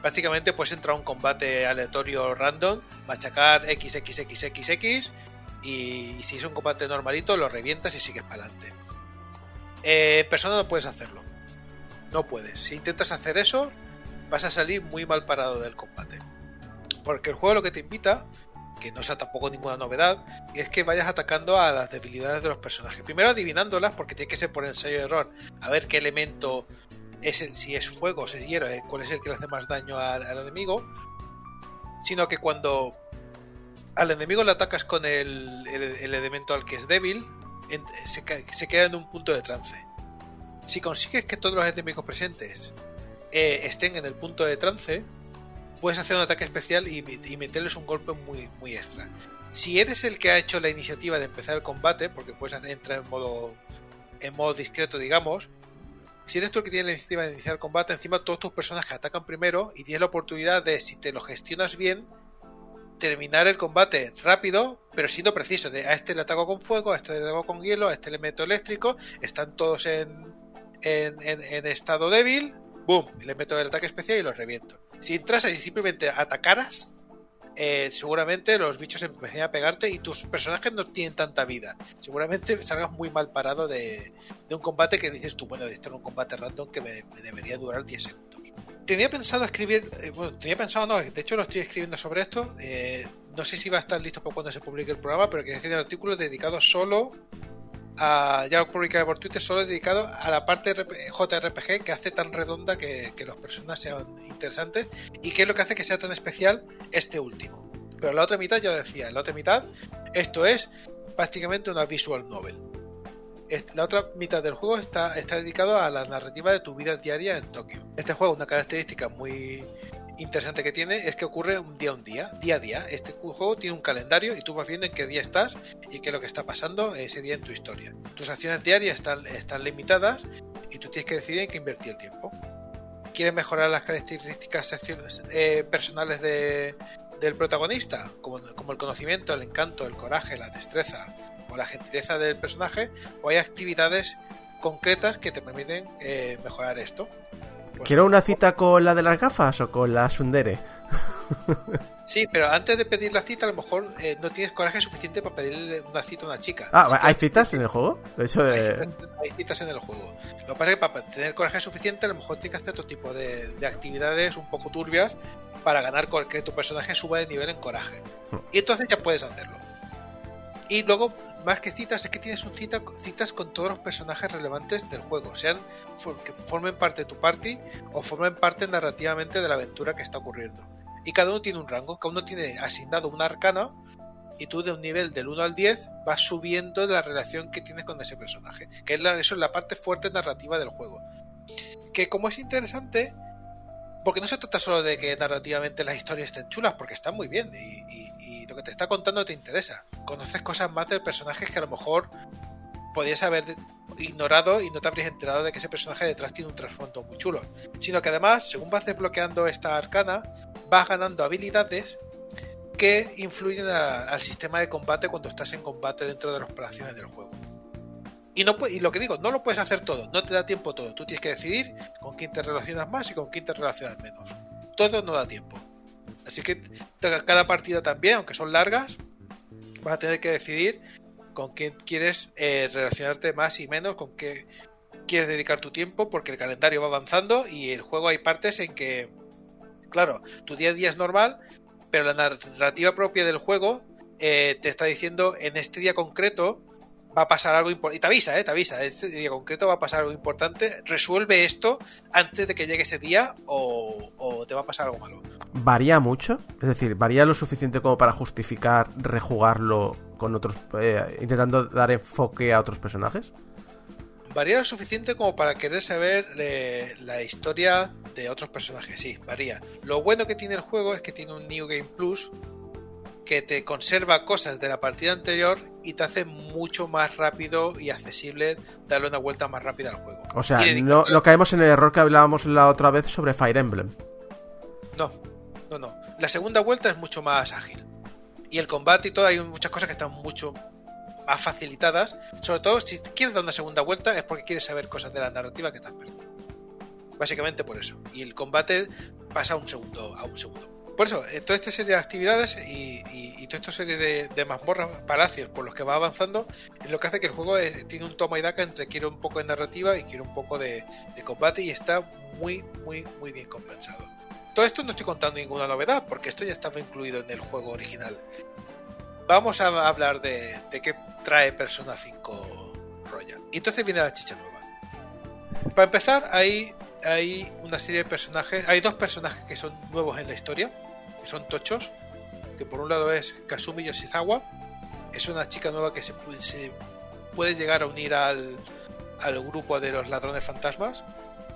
prácticamente puedes entrar a un combate aleatorio random, machacar XXXXX y, si es un combate normalito lo revientas y sigues para adelante. Eh, persona no puedes hacerlo. No puedes. Si intentas hacer eso, vas a salir muy mal parado del combate. Porque el juego lo que te invita, que no sea tampoco ninguna novedad, es que vayas atacando a las debilidades de los personajes. Primero adivinándolas, porque tiene que ser por ensayo de error, a ver qué elemento es el- si es fuego si es hielo, eh, cuál es el que le hace más daño al, enemigo. Sino que cuando al enemigo le atacas con el, el- el elemento al que es débil, se queda en un punto de trance. Si consigues que todos los enemigos presentes eh, estén en el punto de trance, puedes hacer un ataque especial y, meterles un golpe muy, muy extra. Si eres el que ha hecho la iniciativa de empezar el combate, porque puedes entrar en modo, en modo discreto, digamos, si eres tú el que tiene la iniciativa de iniciar el combate, encima todos tus personajes atacan primero y tienes la oportunidad de, si te lo gestionas bien, terminar el combate rápido, pero siendo preciso. De a este le ataco con fuego, a este le ataco con hielo, a este le meto eléctrico, están todos en, en- en estado débil, boom, le meto el ataque especial y los reviento. Si entrases y simplemente atacaras, eh, seguramente los bichos empezarían a pegarte y tus personajes no tienen tanta vida. Seguramente salgas muy mal parado de, de un combate que dices tú, bueno, este era un combate random que me, me debería durar 10 segundos. Tenía pensado escribir, eh, bueno, tenía pensado no, de hecho lo estoy escribiendo sobre esto. eh, no sé si va a estar listo para cuando se publique el programa, pero quería escribir un artículo dedicado solo a, ya lo publicaré por Twitter, solo dedicado a la parte RP JRPG que hace tan redonda que, los personas sean interesantes y que es lo que hace que sea tan especial este último. Pero la otra mitad, ya lo decía, la otra mitad, esto es prácticamente una visual novel. Es- La otra mitad del juego está, está dedicado a la narrativa de tu vida diaria en Tokio. Este juego, una característica muy interesante que tiene es que ocurre un día a un día, día a día. Este juego tiene un calendario y tú vas viendo en qué día estás y qué es lo que está pasando ese día en tu historia. Tus acciones diarias están, están limitadas y tú tienes que decidir en qué invertir el tiempo. ¿Quieres mejorar las características eh, personales de, del protagonista? Como, como el conocimiento, el encanto, el coraje, la destreza o la gentileza del personaje. O hay actividades concretas que te permiten eh, mejorar esto. ¿Quiero una cita con la de las gafas o con la Sundere? Sí, pero antes de pedir la cita, a lo mejor eh, no tienes coraje suficiente para pedirle una cita a una chica. Ah, ¿hay citas en el juego? De hecho, hay citas, hay citas en el juego. Lo que pasa es que para tener coraje suficiente, a lo mejor tienes que hacer otro tipo de, de actividades un poco turbias para ganar con que tu personaje suba de nivel en coraje. Hmm. Y entonces ya puedes hacerlo. Y luego, más que citas, es que tienes un cita, citas con todos los personajes relevantes del juego, sean que formen parte de tu party o formen parte narrativamente de la aventura que está ocurriendo. Y cada uno tiene un rango, cada uno tiene asignado una arcana y tú de un nivel del 1 al 10 vas subiendo la relación que tienes con ese personaje. Que es la, eso es la parte fuerte narrativa del juego. Que como es interesante, porque no se trata solo de que narrativamente las historias estén chulas, porque están muy bien y que te está contando te interesa. Conoces cosas más de personajes que a lo mejor podías haber ignorado y no te habrías enterado de que ese personaje detrás tiene un trasfondo muy chulo. Sino que además, según vas desbloqueando esta arcana, vas ganando habilidades que influyen al sistema de combate cuando estás en combate dentro de las operaciones del juego. Y lo que digo, no lo puedes hacer todo, no te da tiempo todo. Tú tienes que decidir con quién te relacionas más y con quién te relacionas menos. Todo no da tiempo. Así que cada partida también, aunque son largas, vas a tener que decidir con quién quieres eh, relacionarte más y menos, con qué quieres dedicar tu tiempo, porque el calendario va avanzando y el juego hay partes en que, claro, tu día a día es normal, pero la narrativa propia del juego eh, te está diciendo en este día concreto va a pasar algo importante. Y te avisa, ¿eh? Te avisa. Día concreto va a pasar algo importante. Resuelve esto antes de que llegue ese día o, o te va a pasar algo malo. ¿Varía mucho? Es decir, ¿varía lo suficiente como para justificar rejugarlo con otros... eh, intentando dar enfoque a otros personajes? Varía lo suficiente como para querer saber eh, la historia de otros personajes. Sí, varía. Lo bueno que tiene el juego es que tiene un New Game Plus que te conserva cosas de la partida anterior y te hace mucho más rápido y accesible darle una vuelta más rápida al juego. O sea, no, no caemos en el error que hablábamos la otra vez sobre Fire Emblem. No, no, no. La segunda vuelta es mucho más ágil. Y el combate y todo, hay muchas cosas que están mucho más facilitadas. Sobre todo, si quieres dar una segunda vuelta es porque quieres saber cosas de la narrativa que te has perdido. Básicamente por eso. Y el combate pasa a un segundo, a un segundo. Por eso, eh, toda esta serie de actividades y, y- y toda esta serie de, de mazmorras, palacios por los que va avanzando, es lo que hace que el juego eh, tiene un toma y daca entre quiero un poco de narrativa y quiero un poco de, combate y está muy, muy, muy bien compensado. Todo esto no estoy contando ninguna novedad, porque esto ya estaba incluido en el juego original. Vamos a hablar de, de qué trae Persona 5 Royal. Y entonces viene la chicha nueva. Para empezar, hay, hay una serie de personajes. Hay dos personajes que son nuevos en la historia, son tochos. Que por un lado es Kasumi Yoshizawa. Es una chica nueva que se, pu- se puede llegar a unir al, al grupo de los ladrones fantasmas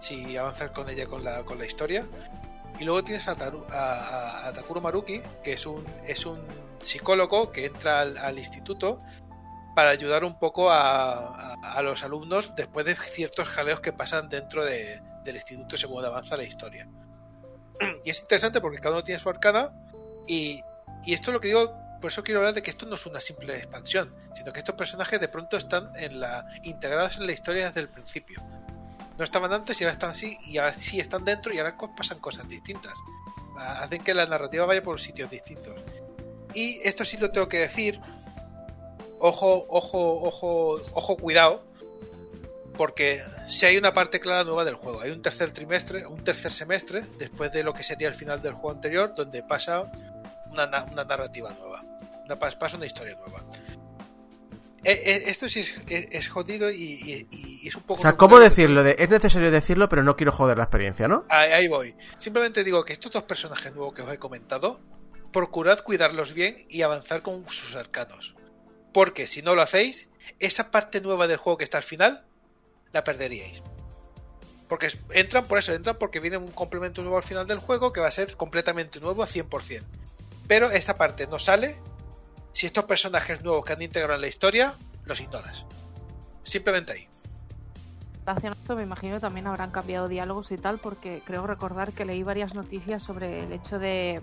si avanzas con ella con la, con la historia. Y luego tienes a, Taru- a- Takuro Maruki, que es un, es un psicólogo que entra al, instituto para ayudar un poco a, a- a los alumnos después de ciertos jaleos que pasan dentro de- del instituto según avanza la historia. Y es interesante porque cada uno tiene su arcana y, y esto es lo que digo, por eso quiero hablar de que esto no es una simple expansión, sino que estos personajes de pronto están en la, integrados en la historia desde el principio. No estaban antes y ahora están así, y ahora sí están dentro y ahora pasan cosas distintas. Hacen que la narrativa vaya por sitios distintos. Y esto sí lo tengo que decir. Ojo, ojo, ojo, ojo, cuidado. Porque si hay una parte clara nueva del juego, hay un tercer trimestre, un tercer semestre, después de lo que sería el final del juego anterior, donde pasa una, na- una narrativa nueva. Una, pas- pasa una historia nueva. Eh, eh, esto sí es, es- es jodido y, y- y es un poco. O sea, ¿cómo decirlo? De, es necesario decirlo, pero no quiero joder la experiencia, ¿no? Ahí, ahí voy. Simplemente digo que estos dos personajes nuevos que os he comentado, procurad cuidarlos bien y avanzar con sus arcanos. Porque si no lo hacéis, esa parte nueva del juego que está al final, la perderíais. Porque entran por eso, entran porque viene un complemento nuevo al final del juego que va a ser completamente nuevo a 100%. Pero esta parte no sale si estos personajes nuevos que han integrado en la historia los ignoras. Simplemente ahí. relación a esto me imagino también habrán cambiado diálogos y tal, porque creo recordar que leí varias noticias sobre el hecho de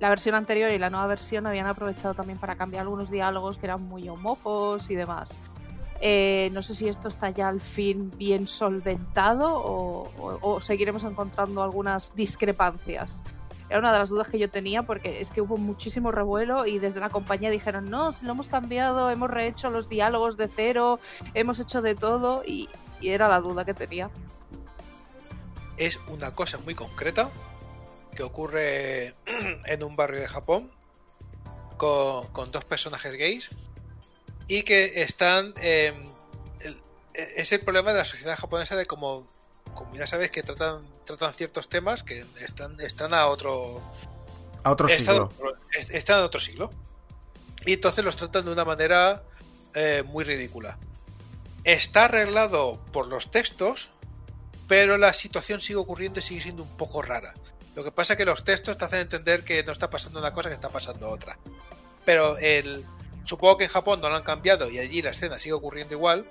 la versión anterior y la nueva versión habían aprovechado también para cambiar algunos diálogos que eran muy homófobos y demás. Eh, no sé si esto está ya al fin bien solventado o, seguiremos encontrando algunas discrepancias. Era una de las dudas que yo tenía porque es que hubo muchísimo revuelo y desde la compañía dijeron, no, si lo hemos cambiado, hemos rehecho los diálogos de cero, hemos hecho de todo y, era la duda que tenía. Es una cosa muy concreta que ocurre en un barrio de Japón con dos personajes gays y que están... eh, el- es el problema de la sociedad japonesa de como, como ya sabes que tratan, tratan ciertos temas que están, están a otro, A otro están, siglo. est- están en otro siglo. Y entonces los tratan de una manera eh, muy ridícula. Está arreglado por los textos, pero la situación sigue ocurriendo y sigue siendo un poco rara. Lo que pasa es que los textos te hacen entender que no está pasando una cosa, que está pasando otra. Pero el, supongo que en Japón no lo han cambiado y allí la escena sigue ocurriendo igual.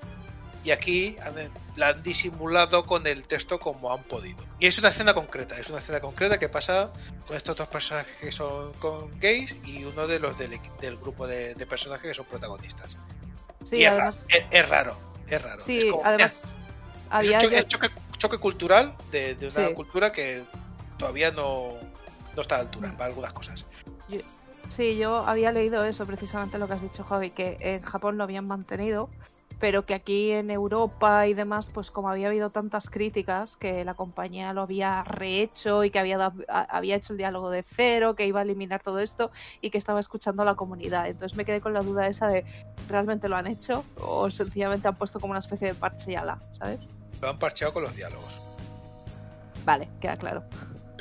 Y aquí han- la han disimulado con el texto como han podido. Y es una escena concreta, es una escena concreta que pasa con estos dos personajes que son con gays y uno de los del, del grupo de, de personajes que son protagonistas. Sí, y es, además, es- es raro, es raro. sí, Es como- además es había un choque, yo- es choque- choque cultural de, de una Sí. cultura que todavía no, no está a la altura para algunas cosas. Sí, yo había leído eso, precisamente lo que has dicho, Javi, que en Japón lo habían mantenido, pero que aquí en Europa y demás, pues como había habido tantas críticas, que la compañía lo había rehecho y que había, había hecho el diálogo de cero, que iba a eliminar todo esto y que estaba escuchando a la comunidad. Entonces me quedé con la duda esa de, ¿realmente lo han hecho? O sencillamente han puesto como una especie de parche y ala, ¿sabes? Lo han parcheado con los diálogos. Vale, queda claro.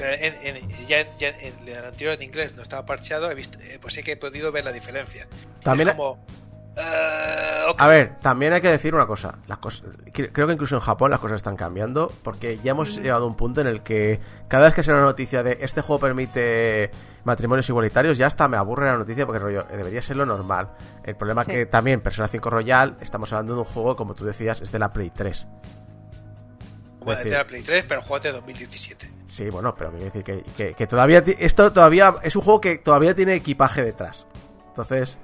Pero en, en- ya, ya en el anterior en inglés no estaba parcheado, he visto, eh, pues sí que he podido ver la diferencia. También, Es como, eh, a ver, también hay que decir una cosa. Las cosas cre- creo que incluso en Japón las cosas están cambiando porque ya hemos llegado a un punto en el que cada vez que sale una noticia de este juego permite matrimonios igualitarios, ya hasta me aburre la noticia porque rollo, eh, debería ser lo normal. El problema Sí. que también Persona 5 Royal, estamos hablando de un juego, como tú decías, es de la Play 3. como decir- de la Play 3, pero juego es de 2017. Sí, bueno, pero quiero decir que, que- que todavía esto todavía es un juego que todavía tiene equipaje detrás. Entonces,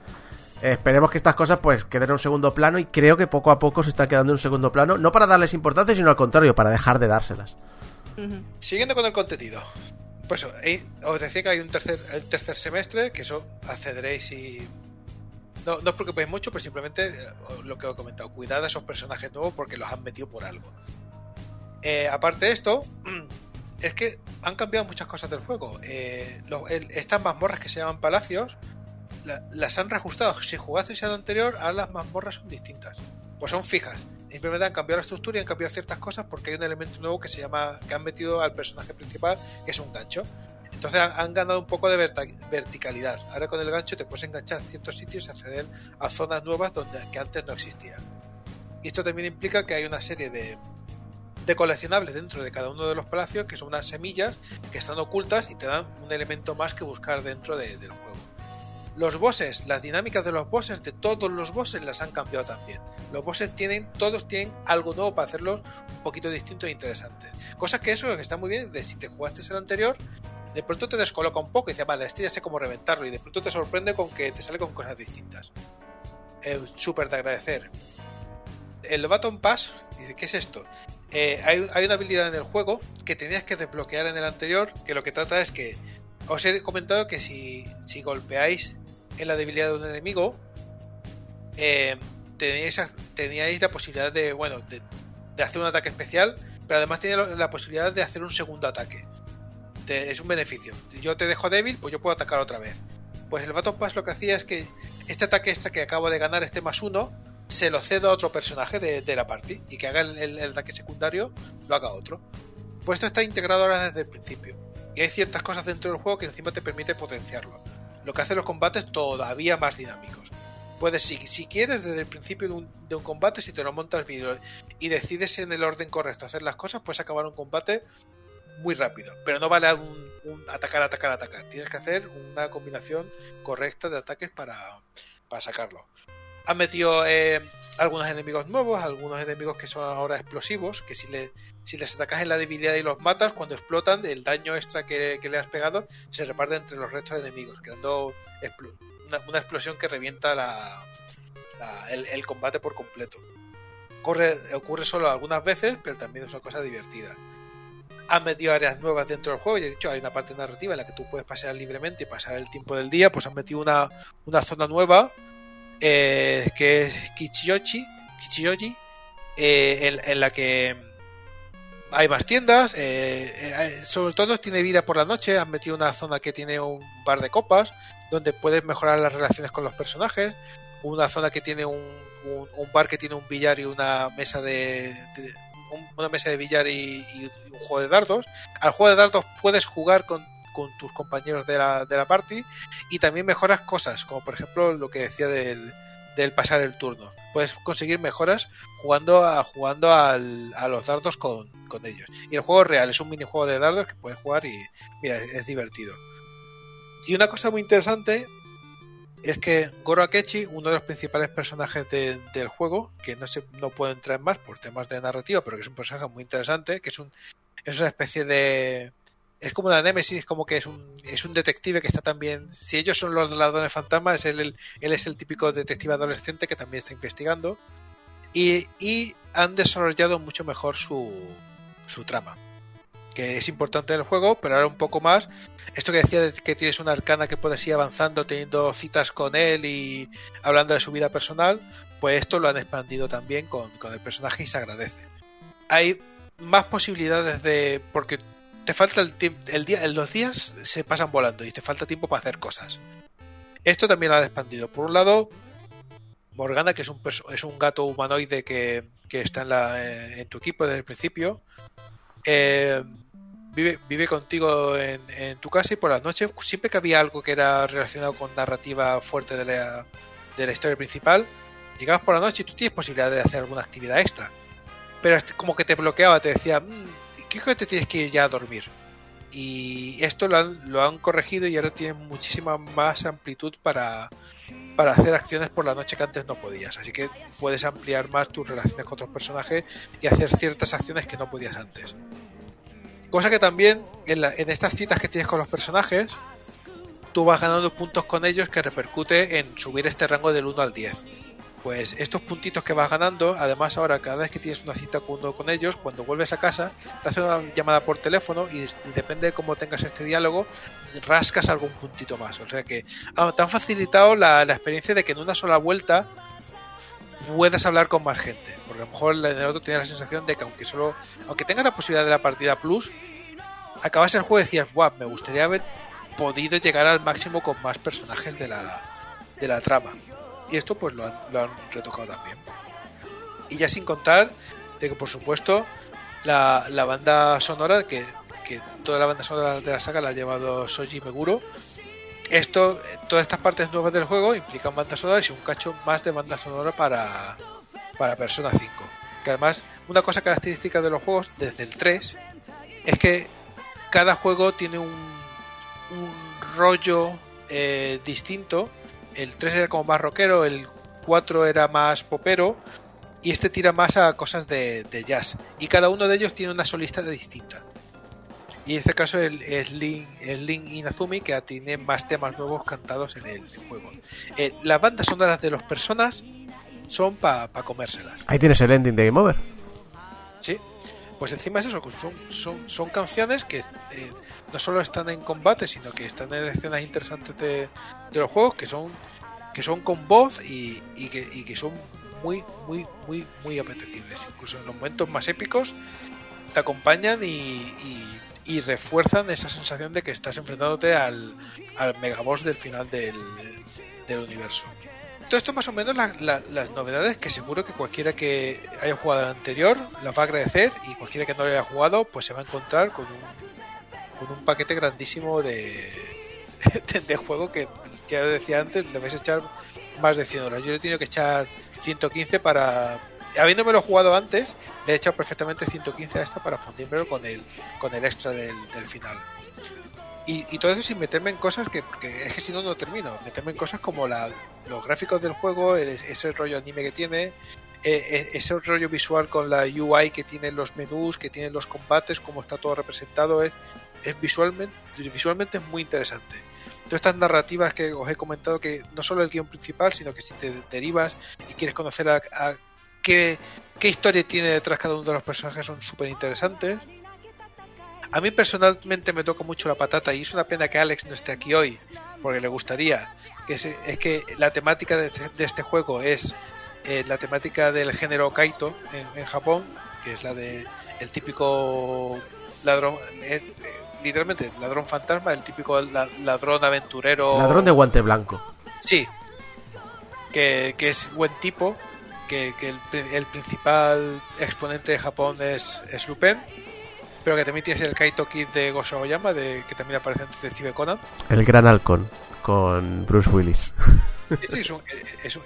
eh, esperemos que estas cosas pues queden en un segundo plano y creo que poco a poco se están quedando en un segundo plano, no para darles importancia, sino al contrario, para dejar de dárselas. Siguiendo con el contenido. Pues eh, os decía que hay un tercer, el tercer semestre, que eso accederéis y... No, no os preocupéis mucho, pero simplemente eh, lo que os he comentado, cuidad a esos personajes nuevos porque los han metido por algo. Eh, aparte de esto, es que han cambiado muchas cosas del juego. Eh, estas mazmorras que se llaman palacios, la- las han reajustado. Si jugasteis al anterior, ahora las mazmorras son distintas. Pues son fijas. Simplemente han cambiado la estructura y han cambiado ciertas cosas porque hay un elemento nuevo que se llama, que han metido al personaje principal, que es un gancho. Entonces han, ganado un poco de verticalidad. Ahora con el gancho te puedes enganchar a ciertos sitios y acceder a zonas nuevas donde que antes no existían. Y esto también implica que hay una serie de, de coleccionables dentro de cada uno de los palacios que son unas semillas que están ocultas y te dan un elemento más que buscar dentro de- del juego. Los bosses, las dinámicas de los bosses, de todos los bosses las han cambiado también. Los bosses tienen, todos tienen algo nuevo para hacerlos un poquito distintos e interesantes. Cosa que eso está muy bien, de si te jugaste el anterior, de pronto te descoloca un poco y dices, vale, este ya sé cómo reventarlo, y de pronto te sorprende con que te sale con cosas distintas. Es súper de agradecer. El Baton Pass, dice, ¿qué es esto? Eh, hay, una habilidad en el juego que tenías que desbloquear en el anterior, que lo que trata es que os he comentado que si, si golpeáis en la debilidad de un enemigo, eh, teníais, la posibilidad de, bueno, de, de hacer un ataque especial, pero además tenía la posibilidad de hacer un segundo ataque. Es un beneficio. Si yo te dejo débil, pues yo puedo atacar otra vez. Pues el Baton Pass lo que hacía es que este ataque extra que acabo de ganar, este más uno, se lo cedo a otro personaje de, de la party y que haga el, el- ataque secundario, lo haga otro. Pues esto está integrado ahora desde el principio. Y hay ciertas cosas dentro del juego que encima te permite potenciarlo. Lo que hace los combates todavía más dinámicos. puedes, si, si quieres, desde el principio de un, de un combate, si te lo montas bien y decides en el orden correcto hacer las cosas, puedes acabar un combate muy rápido. Pero no vale un, un atacar, atacar, atacar. Tienes que hacer una combinación correcta de ataques para, para sacarlo. Han metido eh, algunos enemigos nuevos, algunos enemigos que son ahora explosivos, que si, si les atacas en la debilidad y los matas, cuando explotan, el daño extra que, le has pegado se reparte entre los restos de enemigos, creando una, una explosión que revienta la, la- el, combate por completo. Corre, ocurre solo algunas veces, pero también es una cosa divertida. Han metido áreas nuevas dentro del juego, ya he dicho, hay una parte narrativa en la que tú puedes pasear libremente y pasar el tiempo del día, pues han metido una zona nueva eh, que es Kichiyoshi, Kichiyoshi eh, en, la que hay más tiendas, eh, eh, sobre todo tiene vida por la noche, han metido una zona que tiene un bar de copas, donde puedes mejorar las relaciones con los personajes, una zona que tiene un, un- bar que tiene un billar y una mesa de, de- un- una mesa de billar y, y un juego de dardos. Al juego de dardos puedes jugar con, con tus compañeros de la, de la party y también mejoras cosas, como por ejemplo lo que decía del, del pasar el turno. Puedes conseguir mejoras jugando a, jugando al- a los dardos con, con ellos. Y el juego real es un minijuego de dardos que puedes jugar y mira, es, divertido. Y una cosa muy interesante es que Goro Akechi, uno de los principales personajes de- del juego, que no se no puedo entrar más por temas de narrativa, pero que es un personaje muy interesante, que es un es una especie de es como una némesis, como que es un, es un detective que está también. Si ellos son los ladrones fantasmas, él, él, él es el típico detective adolescente que también está investigando. Y, y han desarrollado mucho mejor su, su trama. Que es importante en el juego, pero ahora un poco más. Esto que decía de que tienes una arcana que puedes ir avanzando, teniendo citas con él y hablando de su vida personal, pues esto lo han expandido también con, con el personaje y se agradece. Hay más posibilidades de. porque te falta el tiempo. El día, los días se pasan volando y te falta tiempo para hacer cosas. Esto también lo han expandido. Por un lado, Morgana, que es un, es un gato humanoide que, que está en, la, eh, en tu equipo desde el principio. eh, vive, vive contigo en, en tu casa y por las noches, siempre que había algo que era relacionado con narrativa fuerte de la, de la historia principal, llegabas por la noche y tú tienes posibilidad de hacer alguna actividad extra. Pero como que te bloqueaba, te decía, "Mm, ¿qué que te tienes que ir ya a dormir? Y esto lo han, lo han corregido y ahora tienen muchísima más amplitud para, para hacer acciones por la noche que antes no podías. Así que puedes ampliar más tus relaciones con otros personajes y hacer ciertas acciones que no podías antes. Cosa que también en, en estas citas que tienes con los personajes, tú vas ganando puntos con ellos que repercute en subir este rango del 1 al 10. Pues estos puntitos que vas ganando, además ahora cada vez que tienes una cita con con ellos, cuando vuelves a casa, te hacen una llamada por teléfono y, depende de cómo tengas este diálogo, rascas algún puntito más. O sea que ah, te han facilitado la, experiencia de que en una sola vuelta puedas hablar con más gente. Porque a lo mejor en el otro tienes la sensación de que aunque solo, aunque tengas la posibilidad de la partida plus, acabas el juego y decías, guau, me gustaría haber podido llegar al máximo con más personajes de la, de la trama. Y esto pues lo han, lo han retocado también. Y ya sin contar de que por supuesto la, la banda sonora, que, que toda la banda sonora de la saga la ha llevado Soji Meguro. Esto, todas estas partes nuevas del juego implican bandas sonoras y un cacho más de banda sonora para, para Persona 5. Que además, una cosa característica de los juegos desde el 3 es que cada juego tiene un, un rollo eh, distinto. El 3 era como más rockero, el 4 era más popero y este tira más a cosas de, de jazz. Y cada uno de ellos tiene una solista distinta. Y en este caso el- es es Link Inazumi que tiene más temas nuevos cantados en el juego. Eh, las bandas sonoras de los personas son para comérselas. Ahí tienes el ending de Game Over. Sí, pues encima es eso, son, son, son canciones que eh, no solo están en combate, sino que están en escenas interesantes de, de los juegos, que son que son con voz y, y que, y que son muy, muy, muy, muy apetecibles. Incluso en los momentos más épicos te acompañan y, y, refuerzan esa sensación de que estás enfrentándote al, al megaboss del final del, del universo. Todo esto más o menos la- la- las novedades que seguro que cualquiera que haya jugado al anterior las va a agradecer y cualquiera que no lo haya jugado pues se va a encontrar con un, con un paquete grandísimo de, de, juego que ya decía antes le vais a echar más de 100 horas. Yo he tenido que echar 115 para... Habiéndomelo jugado antes, le he echado perfectamente 115 a esta para fundírmelo con el, con el extra del, del final. Y, y, todo eso sin meterme en cosas que, porque es que si no, no termino. Meterme en cosas como la, los gráficos del juego, el, ese rollo anime que tiene, eh, ese rollo visual con la UI que tienen los menús, que tienen los combates, cómo está todo representado, es, es visualmente, visualmente es muy interesante. Todas estas narrativas que os he comentado, que no solo el guion principal, sino que si te derivas y quieres conocer a, a qué, qué historia tiene detrás cada uno de los personajes, son súper interesantes. A mí personalmente me toca mucho la patata y es una pena que Alex no esté aquí hoy, porque le gustaría. Que es, que la temática de, este juego es eh, la temática del género Kaito en, Japón, que es la de el típico ladrón, eh, literalmente ladrón fantasma, el típico ladrón aventurero. Ladrón de guante blanco. Sí, que, que es buen tipo, que, que el, el, principal exponente de Japón es, es Lupin pero que también tienes el Kaito Kid de Gosho Oyama, de, que también aparece en Detective Conan. El Gran Halcón, con Bruce Willis. Es, un,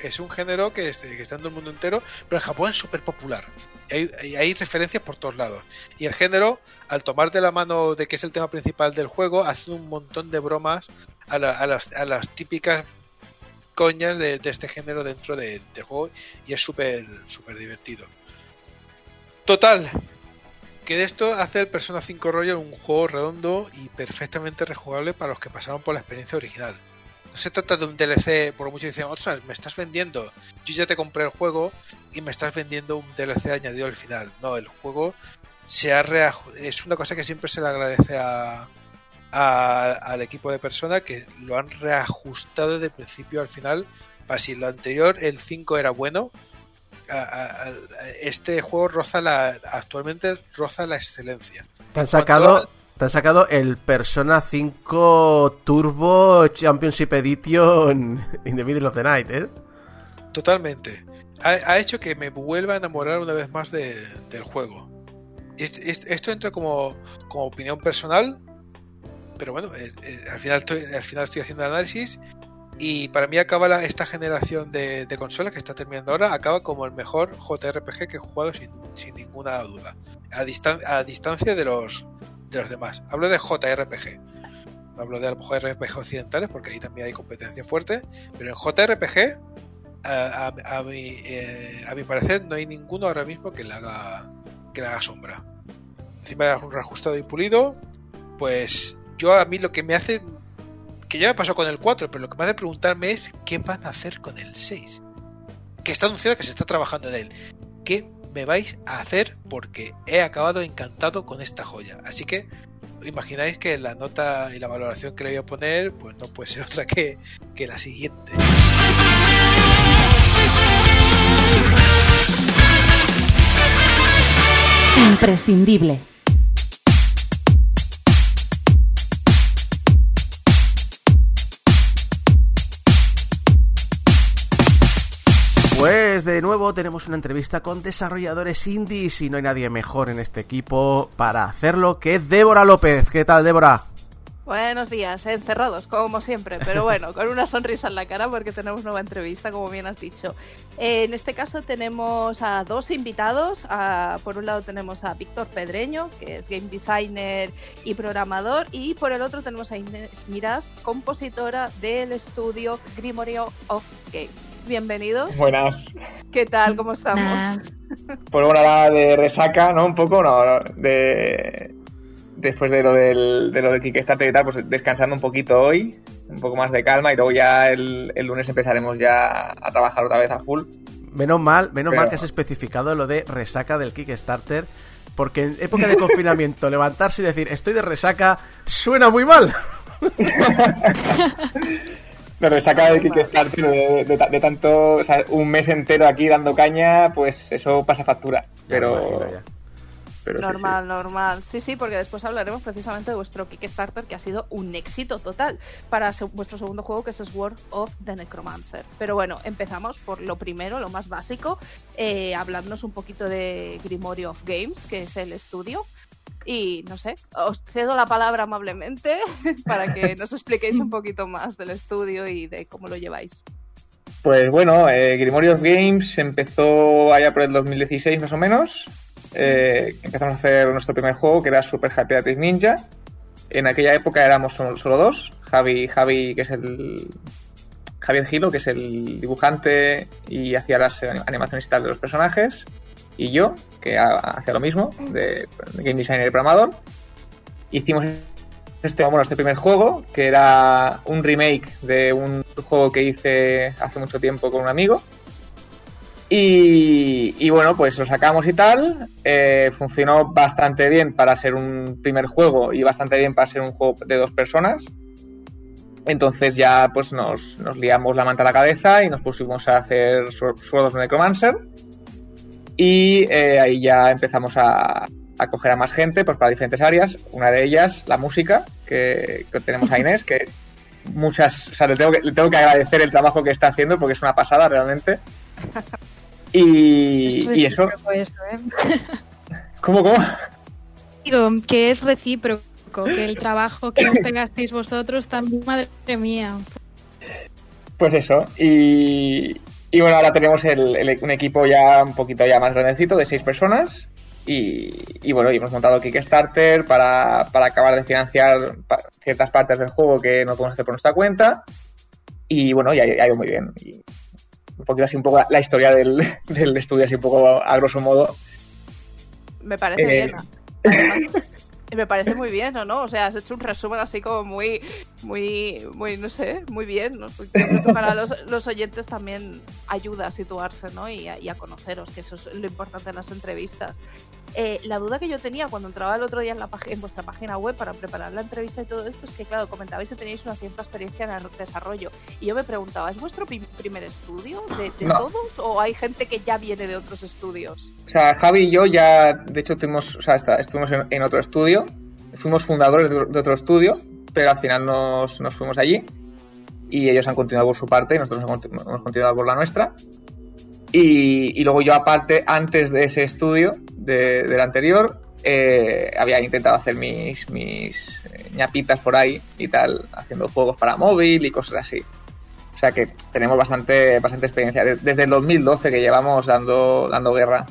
es, un, género que, este, está en todo el mundo entero, pero en Japón es súper popular. Hay, referencias por todos lados. Y el género, al tomar de la mano de que es el tema principal del juego, hace un montón de bromas a, a, las, a las, típicas coñas de, de este género dentro de, del juego y es súper súper divertido. Total, que de esto hace el Persona 5 Royal un juego redondo y perfectamente rejugable para los que pasaron por la experiencia original. No se trata de un DLC, por mucho dicen, ostras, me estás vendiendo, yo ya te compré el juego y me estás vendiendo un DLC añadido al final. No, el juego se ha es una cosa que siempre se le agradece a, al equipo de Persona que lo han reajustado de principio al final para si lo anterior, el 5 era bueno, a, a, este juego roza la actualmente roza la excelencia. Te han sacado te han sacado el Persona 5 Turbo Championship Edition in the middle of the night, ¿eh? Totalmente. Ha, ha hecho que me vuelva a enamorar una vez más de, del juego. Esto entra como, como opinión personal, pero bueno, eh, eh, al, final estoy, al final estoy haciendo el análisis y para mí acaba la, esta generación de, de, consolas que está terminando ahora, acaba como el mejor JRPG que he jugado sin, ninguna duda. A, distan a distancia de los, de los demás. Hablo de JRPG. Hablo de a lo mejor RPG occidentales porque ahí también hay competencia fuerte. Pero en JRPG, a, a, a mi, eh, a mi parecer, no hay ninguno ahora mismo que le haga, que le haga sombra. Encima de un reajustado y pulido, pues yo a mí lo que me hace que ya me pasó con el 4, pero lo que me hace preguntarme es qué van a hacer con el 6. Que está anunciado que se está trabajando en él. ¿Qué me vais a hacer? Porque he acabado encantado con esta joya. Así que imagináis que la nota y la valoración que le voy a poner, pues no puede ser otra que, que la siguiente. Imprescindible. Pues de nuevo tenemos una entrevista con desarrolladores indies y no hay nadie mejor en este equipo para hacerlo que Débora López. ¿Qué tal, Débora? Buenos días, encerrados como siempre, pero bueno, con una sonrisa en la cara porque tenemos nueva entrevista, como bien has dicho. Eh, en este caso tenemos a dos invitados. A, por un lado tenemos a Víctor Pedreño, que es game designer y programador, y por el otro tenemos a Inés Miras, compositora del estudio Grimorio of Games. Bienvenidos. Buenas. ¿Qué tal? ¿Cómo estamos? Pues bueno, ahora de resaca, ¿no? Un poco, no, de después de lo del, de lo del Kickstarter y tal, pues descansando un poquito hoy, un poco más de calma y luego ya el, el lunes empezaremos ya a trabajar otra vez a full. Menos mal, menos Pero... mal que has especificado lo de resaca del Kickstarter, porque en época de confinamiento levantarse y decir estoy de resaca suena muy mal. La resaca del Kickstarter de, de, de, tanto, o sea, un mes entero aquí dando caña, pues eso pasa factura. Pero. Pero normal, sí, sí. normal. Sí, sí, porque después hablaremos precisamente de vuestro Kickstarter, que ha sido un éxito total para vuestro segundo juego, que es Sword of the Necromancer. Pero bueno, empezamos por lo primero, lo más básico, eh, hablándonos un poquito de Grimorio of Games, que es el estudio. Y no sé, os cedo la palabra amablemente para que nos expliquéis un poquito más del estudio y de cómo lo lleváis. Pues bueno, eh, of Games empezó allá por el 2016 más o menos. Eh, empezamos a hacer nuestro primer juego que era Super Happy Ninja. En aquella época éramos solo, solo dos. Javi, Javi, que es el. Javier Gilo, que es el dibujante y hacía las animaciones y tal de los personajes. Y yo, que ha- hacía lo mismo, de, game designer y programador. Hicimos este, bueno, este primer juego, que era un remake de un juego que hice hace mucho tiempo con un amigo. Y, bueno, pues lo sacamos y tal. eh, funcionó bastante bien para ser un primer juego y bastante bien para ser un juego de dos personas. Entonces ya pues nos, liamos la manta a la cabeza y nos pusimos a hacer Sword Sword of Necromancer. Y eh, ahí ya empezamos a, a coger a más gente pues para diferentes áreas. Una de ellas, la música, que, que tenemos a Inés, que muchas, o sea, le tengo, que, le tengo que agradecer el trabajo que está haciendo porque es una pasada realmente. Y, y eso, eso, ¿eh? ¿cómo, cómo? Digo, que es recíproco, que el trabajo que os pegasteis vosotros también, madre mía. Pues eso, y, y bueno, ahora tenemos el, el- un equipo ya un poquito ya más grandecito de seis personas. Y, y bueno, y hemos montado Kickstarter para, para acabar de financiar pa- ciertas partes del juego que no podemos hacer por nuestra cuenta. Y bueno, ya, ha ido muy bien. Y un poquito así, un poco la, la historia del, del estudio, así un poco a grosso modo. Me parece Eh, bien. Me parece muy bien, ¿o no? O sea, has hecho un resumen así como muy, muy, muy, no sé, muy bien. ¿no? Para los, los oyentes también ayuda a situarse, ¿no? Y a, y a conoceros, que eso es lo importante en las entrevistas. Eh, la duda que yo tenía cuando entraba el otro día en, la en vuestra página web para preparar la entrevista y todo esto es que, claro, comentabais que tenéis una cierta experiencia en el desarrollo. Y yo me preguntaba, ¿es vuestro primer estudio de, de No. todos o hay gente que ya viene de otros estudios? O sea, Javi y yo ya, de hecho, tuvimos, o sea, está- estuvimos en, en otro estudio, fuimos fundadores de, de otro estudio, pero al final nos, nos fuimos allí y ellos han continuado por su parte y nosotros hemos continuado por la nuestra. Y, y luego yo aparte, antes de ese estudio, de- del anterior, eh, había intentado hacer mis, mis eh, ñapitas por ahí y tal, haciendo juegos para móvil y cosas así. O sea que tenemos bastante, bastante experiencia. De- Desde el 2012 que llevamos dando, dando guerra.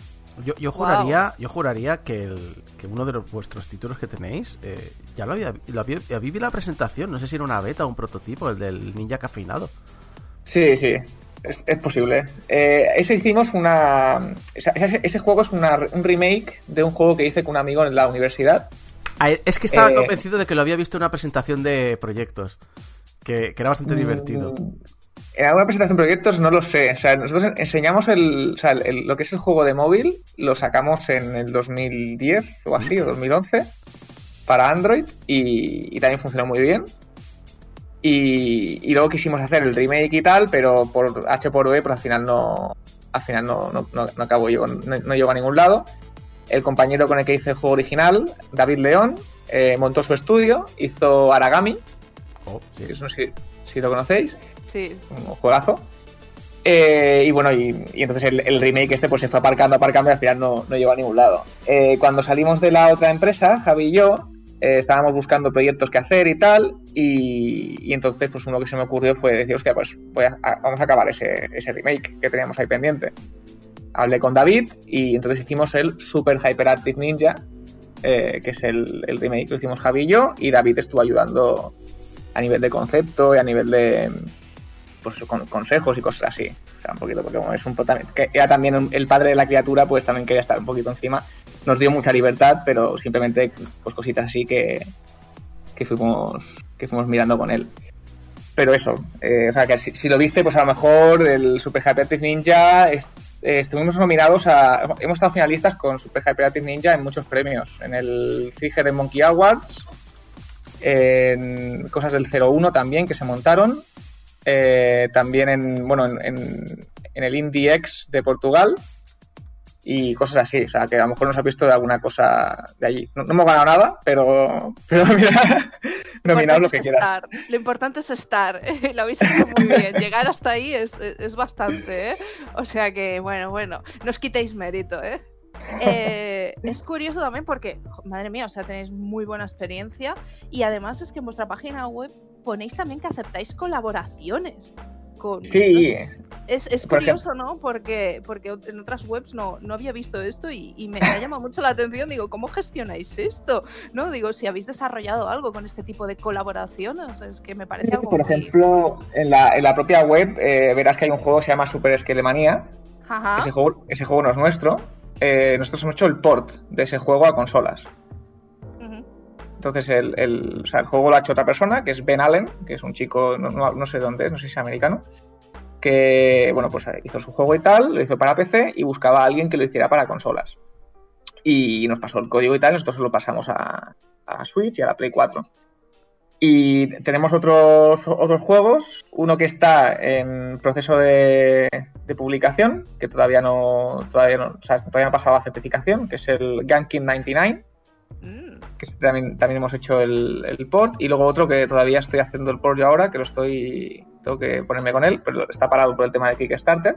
Yo, juraría, yo juraría que, el, que uno de los- vuestros títulos que tenéis eh, ya lo había, lo había, había vi la presentación, no sé si era una beta o un prototipo, el del ninja cafeinado. Sí, sí, es, es posible. Eh, ese hicimos una. Ese, ese juego es una- un remake de un juego que hice con un amigo en la universidad. Ah, es que estaba Eh, convencido de que lo había visto en una presentación de proyectos, que, que era bastante divertido. Mm, En alguna presentación de proyectos no lo sé. O sea, nosotros en- enseñamos el, o sea, el- lo que es el juego de móvil, lo sacamos en el 2010 o así, o 2011, para Android y, y también funcionó muy bien. Y, y luego quisimos hacer el remake y tal, pero por H por B, pues al final no, al final no, no, no, no acabó, llegó- no, no llegó a ningún lado. El compañero con el que hice el juego original, David León, eh, montó su estudio, hizo Aragami, Oh, sí. que no sé si, si lo conocéis Sí, un juegazo. Eh, y bueno, y, y entonces el, el remake este pues se fue aparcando, aparcando y al final no, no llegó a ningún lado. Eh, cuando salimos de la otra empresa, Javi y yo, eh, estábamos buscando proyectos que hacer y tal, y, y entonces pues uno que se me ocurrió fue decir, hostia, pues voy a- vamos a acabar ese, ese remake que teníamos ahí pendiente. Hablé con David y entonces hicimos el Super Hyperactive Ninja, eh, que es el, el remake, lo hicimos Javi y yo, y David estuvo ayudando a nivel de concepto y a nivel de pues con consejos y cosas así. O sea, un poquito, porque como es un que era también el padre de la criatura, pues también quería estar un poquito encima. Nos dio mucha libertad, pero simplemente pues cositas así que, que fuimos que fuimos mirando con él. Pero eso, eh, o sea, que si, lo viste, pues a lo mejor el Super Hyperactive Ninja eh, estuvimos nominados a. Hemos estado finalistas con Super Hyperactive Ninja en muchos premios. En el Fige de Monkey Awards, en cosas del 01 también que se montaron. eh, también en, bueno, en, en- en el Indie X de Portugal y cosas así. O sea, que a lo mejor nos ha visto de alguna cosa de allí. No, no hemos ganado nada, pero, pero mira, nominados lo que quieras. estar. Lo importante es estar. Lo habéis hecho muy bien. Llegar hasta ahí es, es- bastante, ¿eh? O sea que, bueno, bueno, no os quitéis mérito, ¿eh? Eh, es curioso también porque, madre mía, o sea, tenéis muy buena experiencia y además es que en vuestra página web ponéis también que aceptáis colaboraciones con... Sí, Es, es curioso, ¿no? Porque, porque en otras webs no, no había visto esto y, y me, me ha llamado mucho la atención. Digo, ¿cómo gestionáis esto? ¿No? Digo, si habéis desarrollado algo con este tipo de colaboraciones, es que me parece algo por muy- ejemplo, en la, en la propia web eh, verás que hay un juego que se llama Super. Ajá. Ese, juego, ese juego no es nuestro. Eh, nosotros hemos hecho el port de ese juego a consolas. Entonces el, el, o sea, el juego lo ha hecho otra persona, que es Ben Allen, que es un chico, no, no- no sé dónde es, no sé si es americano, que bueno, pues hizo su juego y tal, lo hizo para PC y buscaba a alguien que lo hiciera para consolas. Y nos pasó el código y tal, nosotros lo pasamos a, a Switch y a la Play 4. Y tenemos otros, otros juegos, uno que está en proceso de, de publicación, que todavía no, todavía no, o sea, todavía no ha pasado a certificación, que es el Gunkin 99 Mm. Que este también, también hemos hecho el, el port, y luego otro que todavía estoy haciendo el port yo ahora, que lo estoy, tengo que ponerme con él, pero está parado por el tema de Kickstarter,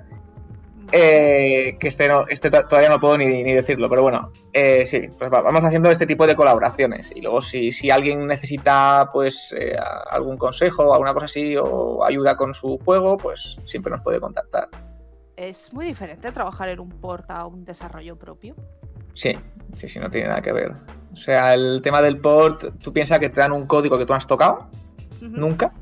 eh, que este, no, este to- todavía no puedo ni, ni decirlo, pero bueno, eh, sí, pues va- vamos haciendo este tipo de colaboraciones, y luego si, si alguien necesita pues eh, algún consejo o alguna cosa así, o ayuda con su juego, pues siempre nos puede contactar. Es muy diferente trabajar en un port a un desarrollo propio. Sí, sí, sí, no tiene nada que ver. O sea, el tema del port, tú piensas que te dan un código que tú no has tocado, nunca.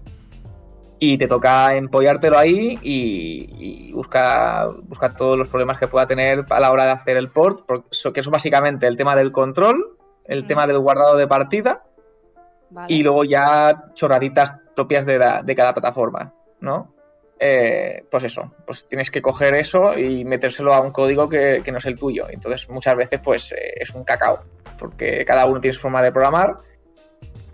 Y te toca empollártelo ahí y, y buscar, buscar todos los problemas que pueda tener a la hora de hacer el port, porque eso, que eso básicamente el tema del control, el tema del guardado de partida Vale. y luego ya chorraditas propias de, la- de cada plataforma, ¿no? Eh, pues eso, pues tienes que coger eso y metérselo a un código que, que no es el tuyo. Entonces muchas veces pues eh, es un cacao, porque cada uno tiene su forma de programar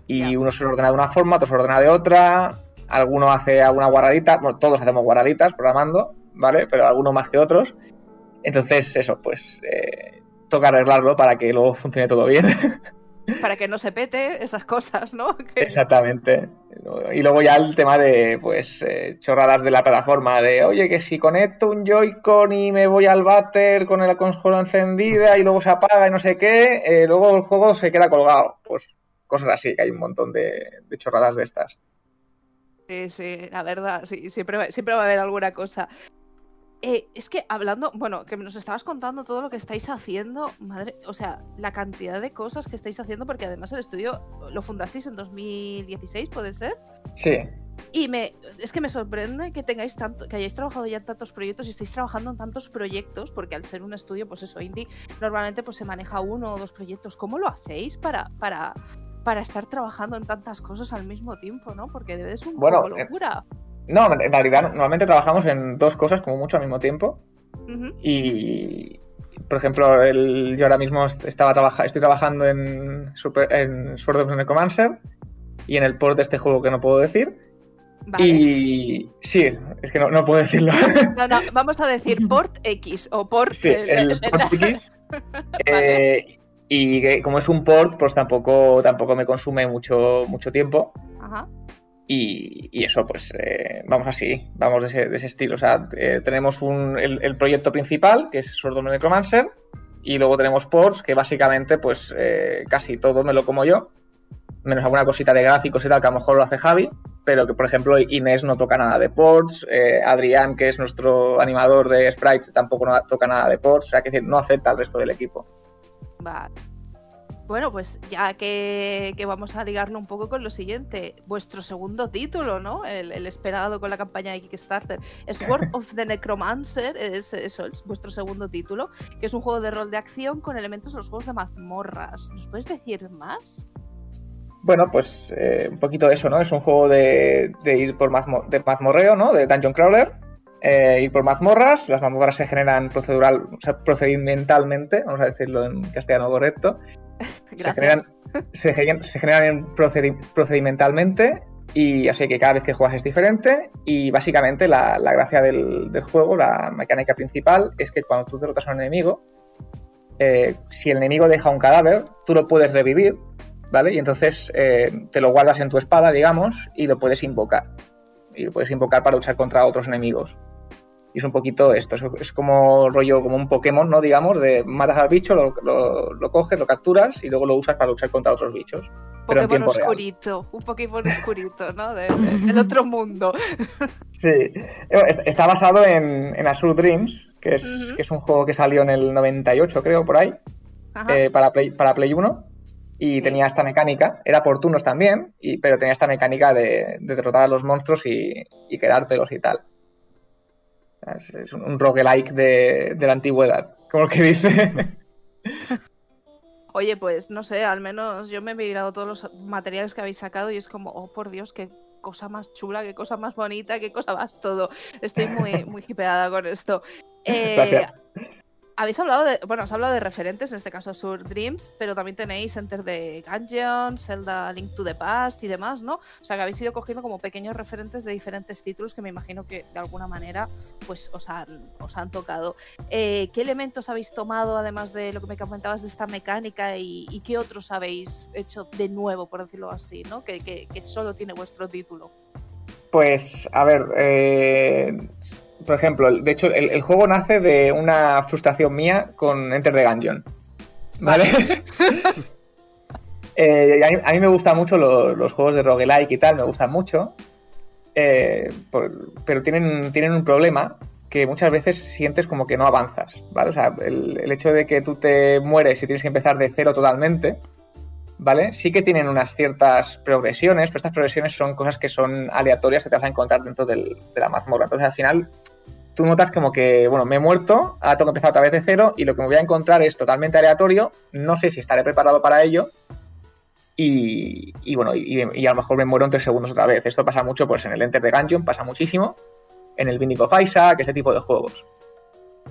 y uno se lo ordena de una forma, otro se lo ordena de otra, alguno hace alguna guarradita, bueno, todos hacemos guarraditas programando, ¿vale? Pero algunos más que otros. Entonces eso, pues eh, toca arreglarlo para que luego funcione todo bien. Para que no se pete esas cosas, ¿no? Que- Exactamente. Y luego ya el tema de, pues, eh, chorradas de la plataforma, de, oye, que si conecto un Joy-Con y me voy al váter con la consola encendida y luego se apaga y no sé qué, eh, luego el juego se queda colgado. Pues cosas así, que hay un montón de, de chorradas de estas. Sí, sí, la verdad, sí, siempre, siempre va a haber alguna cosa. Eh, es que hablando, bueno, que nos estabas contando todo lo que estáis haciendo, madre, o sea, la cantidad de cosas que estáis haciendo, porque además el estudio lo fundasteis en 2016, ¿puede ser? Sí, Y me, es que me sorprende que tengáis tanto, que hayáis trabajado ya en tantos proyectos y estéis trabajando en tantos proyectos, porque al ser un estudio, pues eso, indie, normalmente pues se maneja uno o dos proyectos. ¿Cómo lo hacéis para, para, para estar trabajando en tantas cosas al mismo tiempo, no? Porque debe de ser un Bueno, poco eh, locura. No, en realidad normalmente trabajamos en dos cosas como mucho al mismo tiempo. Y, por ejemplo, el, yo ahora mismo estaba trabaja, estoy trabajando en, Super, en Sword of the Necromancer y en el port de este juego que no puedo decir. Vale. Y sí, es que no, no puedo decirlo. No, no, vamos a decir port X o port. sí, el- el el- port X. Eh, y que como es un port, pues tampoco, tampoco me consume mucho, mucho tiempo. Ajá. Y, eso, pues eh, vamos así, vamos de ese, de ese estilo. O sea, eh, tenemos un, el, proyecto principal, que es Sword of Necromancer, y luego tenemos ports, que básicamente, pues eh, casi todo me lo como yo, menos alguna cosita de gráficos y tal, que a lo mejor lo hace Javi, pero que, por ejemplo, Inés no toca nada de ports, eh, Adrián, que es nuestro animador de sprites, tampoco no toca nada de ports, o sea, que decir, no acepta al resto del equipo. Vale. Bueno, pues ya que, que vamos a ligarlo un poco con lo siguiente, vuestro segundo título, ¿no? El, el esperado con la campaña de Kickstarter. Sword of the Necromancer es eso, es vuestro segundo título, que es un juego de rol de acción con elementos de los juegos de mazmorras. ¿Nos puedes decir más? Bueno, pues eh, un poquito de eso, ¿no? Es un juego de, de ir por mazmo- de mazmorreo, ¿no? De Dungeon Crawler. Eh, ir por mazmorras. Las mazmorras se generan procedural, o sea, procedimentalmente, vamos a decirlo en castellano correcto. Se generan, se, generan- se generan en procedi- procedimentalmente y así que cada vez que juegas es diferente y básicamente la, la gracia del, del juego, la mecánica principal es que cuando tú derrotas a un enemigo, eh, si el enemigo deja un cadáver, tú lo puedes revivir, ¿vale? Y entonces eh, te lo guardas en tu espada, digamos, y lo puedes invocar. Y lo puedes invocar para luchar contra otros enemigos. Y es un poquito esto, es, como rollo, como un Pokémon, ¿no? Digamos, de matas al bicho, lo, lo- lo coges, lo capturas y luego lo usas para luchar contra otros bichos. pero Pokémon real. oscurito, un Pokémon oscurito, ¿no? De- de- del otro mundo. Sí, está basado en, en Azure Dreams, que es, que es un juego que salió en el 98, creo, por ahí, eh, para, Play, para Play 1. Y Sí. tenía esta mecánica, era por turnos también, y, pero tenía esta mecánica de, de derrotar a los monstruos y, y quedártelos y tal. Es, es un, un roguelike de, de la antigüedad, como el que dice. Oye, pues no sé, al menos yo me he mirado todos los materiales que habéis sacado y es como, oh por Dios, qué cosa más chula, qué cosa más bonita, qué cosa más todo. Estoy muy, muy hipeada con esto. Eh, Gracias. Habéis hablado de, bueno, os he de referentes, en este caso Sur Dreams, pero también tenéis Enter the Gungeon, Zelda Link to the Past y demás, ¿no? O sea que habéis ido cogiendo como pequeños referentes de diferentes títulos que me imagino que de alguna manera pues os han, os han tocado. Eh, ¿Qué elementos habéis tomado, además de lo que me comentabas de esta mecánica, y, y qué otros habéis hecho de nuevo, por decirlo así, ¿no? Que, que- que solo tiene vuestro título. Pues, a ver, eh, por ejemplo, de hecho, el, el juego nace de una frustración mía con Enter the Gungeon. ¿Vale? Eh, a, mí, a mí me gustan mucho los, los juegos de roguelike y tal, me gustan mucho. Eh, por- pero tienen, tienen un problema que muchas veces sientes como que no avanzas, ¿vale? O sea, el, el hecho de que tú te mueres y tienes que empezar de cero totalmente, ¿vale? Sí que tienen unas ciertas progresiones, pero estas progresiones son cosas que son aleatorias que te vas a encontrar dentro del- de la mazmorra. Entonces, al final, tú notas como que, bueno, me he muerto, ahora tengo que empezar otra vez de cero y lo que me voy a encontrar es totalmente aleatorio, no sé si estaré preparado para ello y, y bueno, y, y a lo mejor me muero en tres segundos otra vez. Esto pasa mucho pues en el Enter the Gungeon, pasa muchísimo, en el Binding of Isaac, ese tipo de juegos.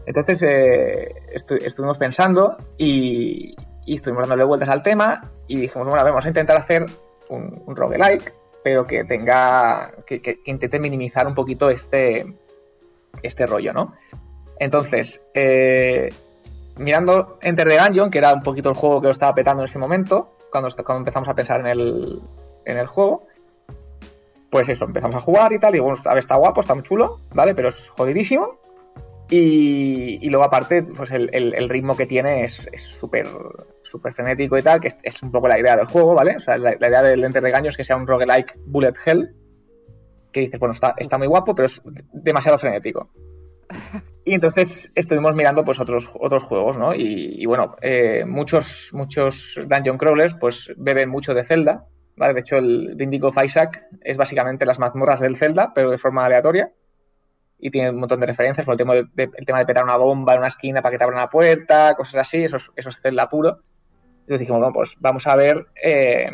Entonces eh, estu- estuvimos pensando y, y estuvimos dándole vueltas al tema y dijimos, bueno, vamos a intentar hacer un, un roguelike, pero que tenga, que intente minimizar un poquito este, este rollo, ¿no? Entonces, eh, mirando Enter the Gungeon, que era un poquito el juego que lo estaba petando en ese momento, cuando, empezamos a pensar en el, en el juego, pues eso, empezamos a jugar y tal, y bueno, a ver, está guapo, está muy chulo, ¿vale? Pero es jodidísimo. Y, y luego aparte, pues el, ritmo que tiene es súper súper frenético y tal, que es, un poco la idea del juego, ¿vale? O sea, la, la idea del Enter the Gungeon es que sea un roguelike bullet hell, que dices, bueno, está, está muy guapo, pero es demasiado frenético. Y entonces estuvimos mirando pues otros, otros juegos, ¿no? Y, bueno, eh, muchos, muchos dungeon crawlers pues beben mucho de Zelda, ¿vale? De hecho, el Binding of Isaac es básicamente las mazmorras del Zelda, pero de forma aleatoria. Y tiene un montón de referencias, por el tema de, el tema de petar una bomba en una esquina para que te abran la puerta, cosas así, eso es, eso es Zelda puro. Entonces dijimos, bueno, pues vamos a ver eh,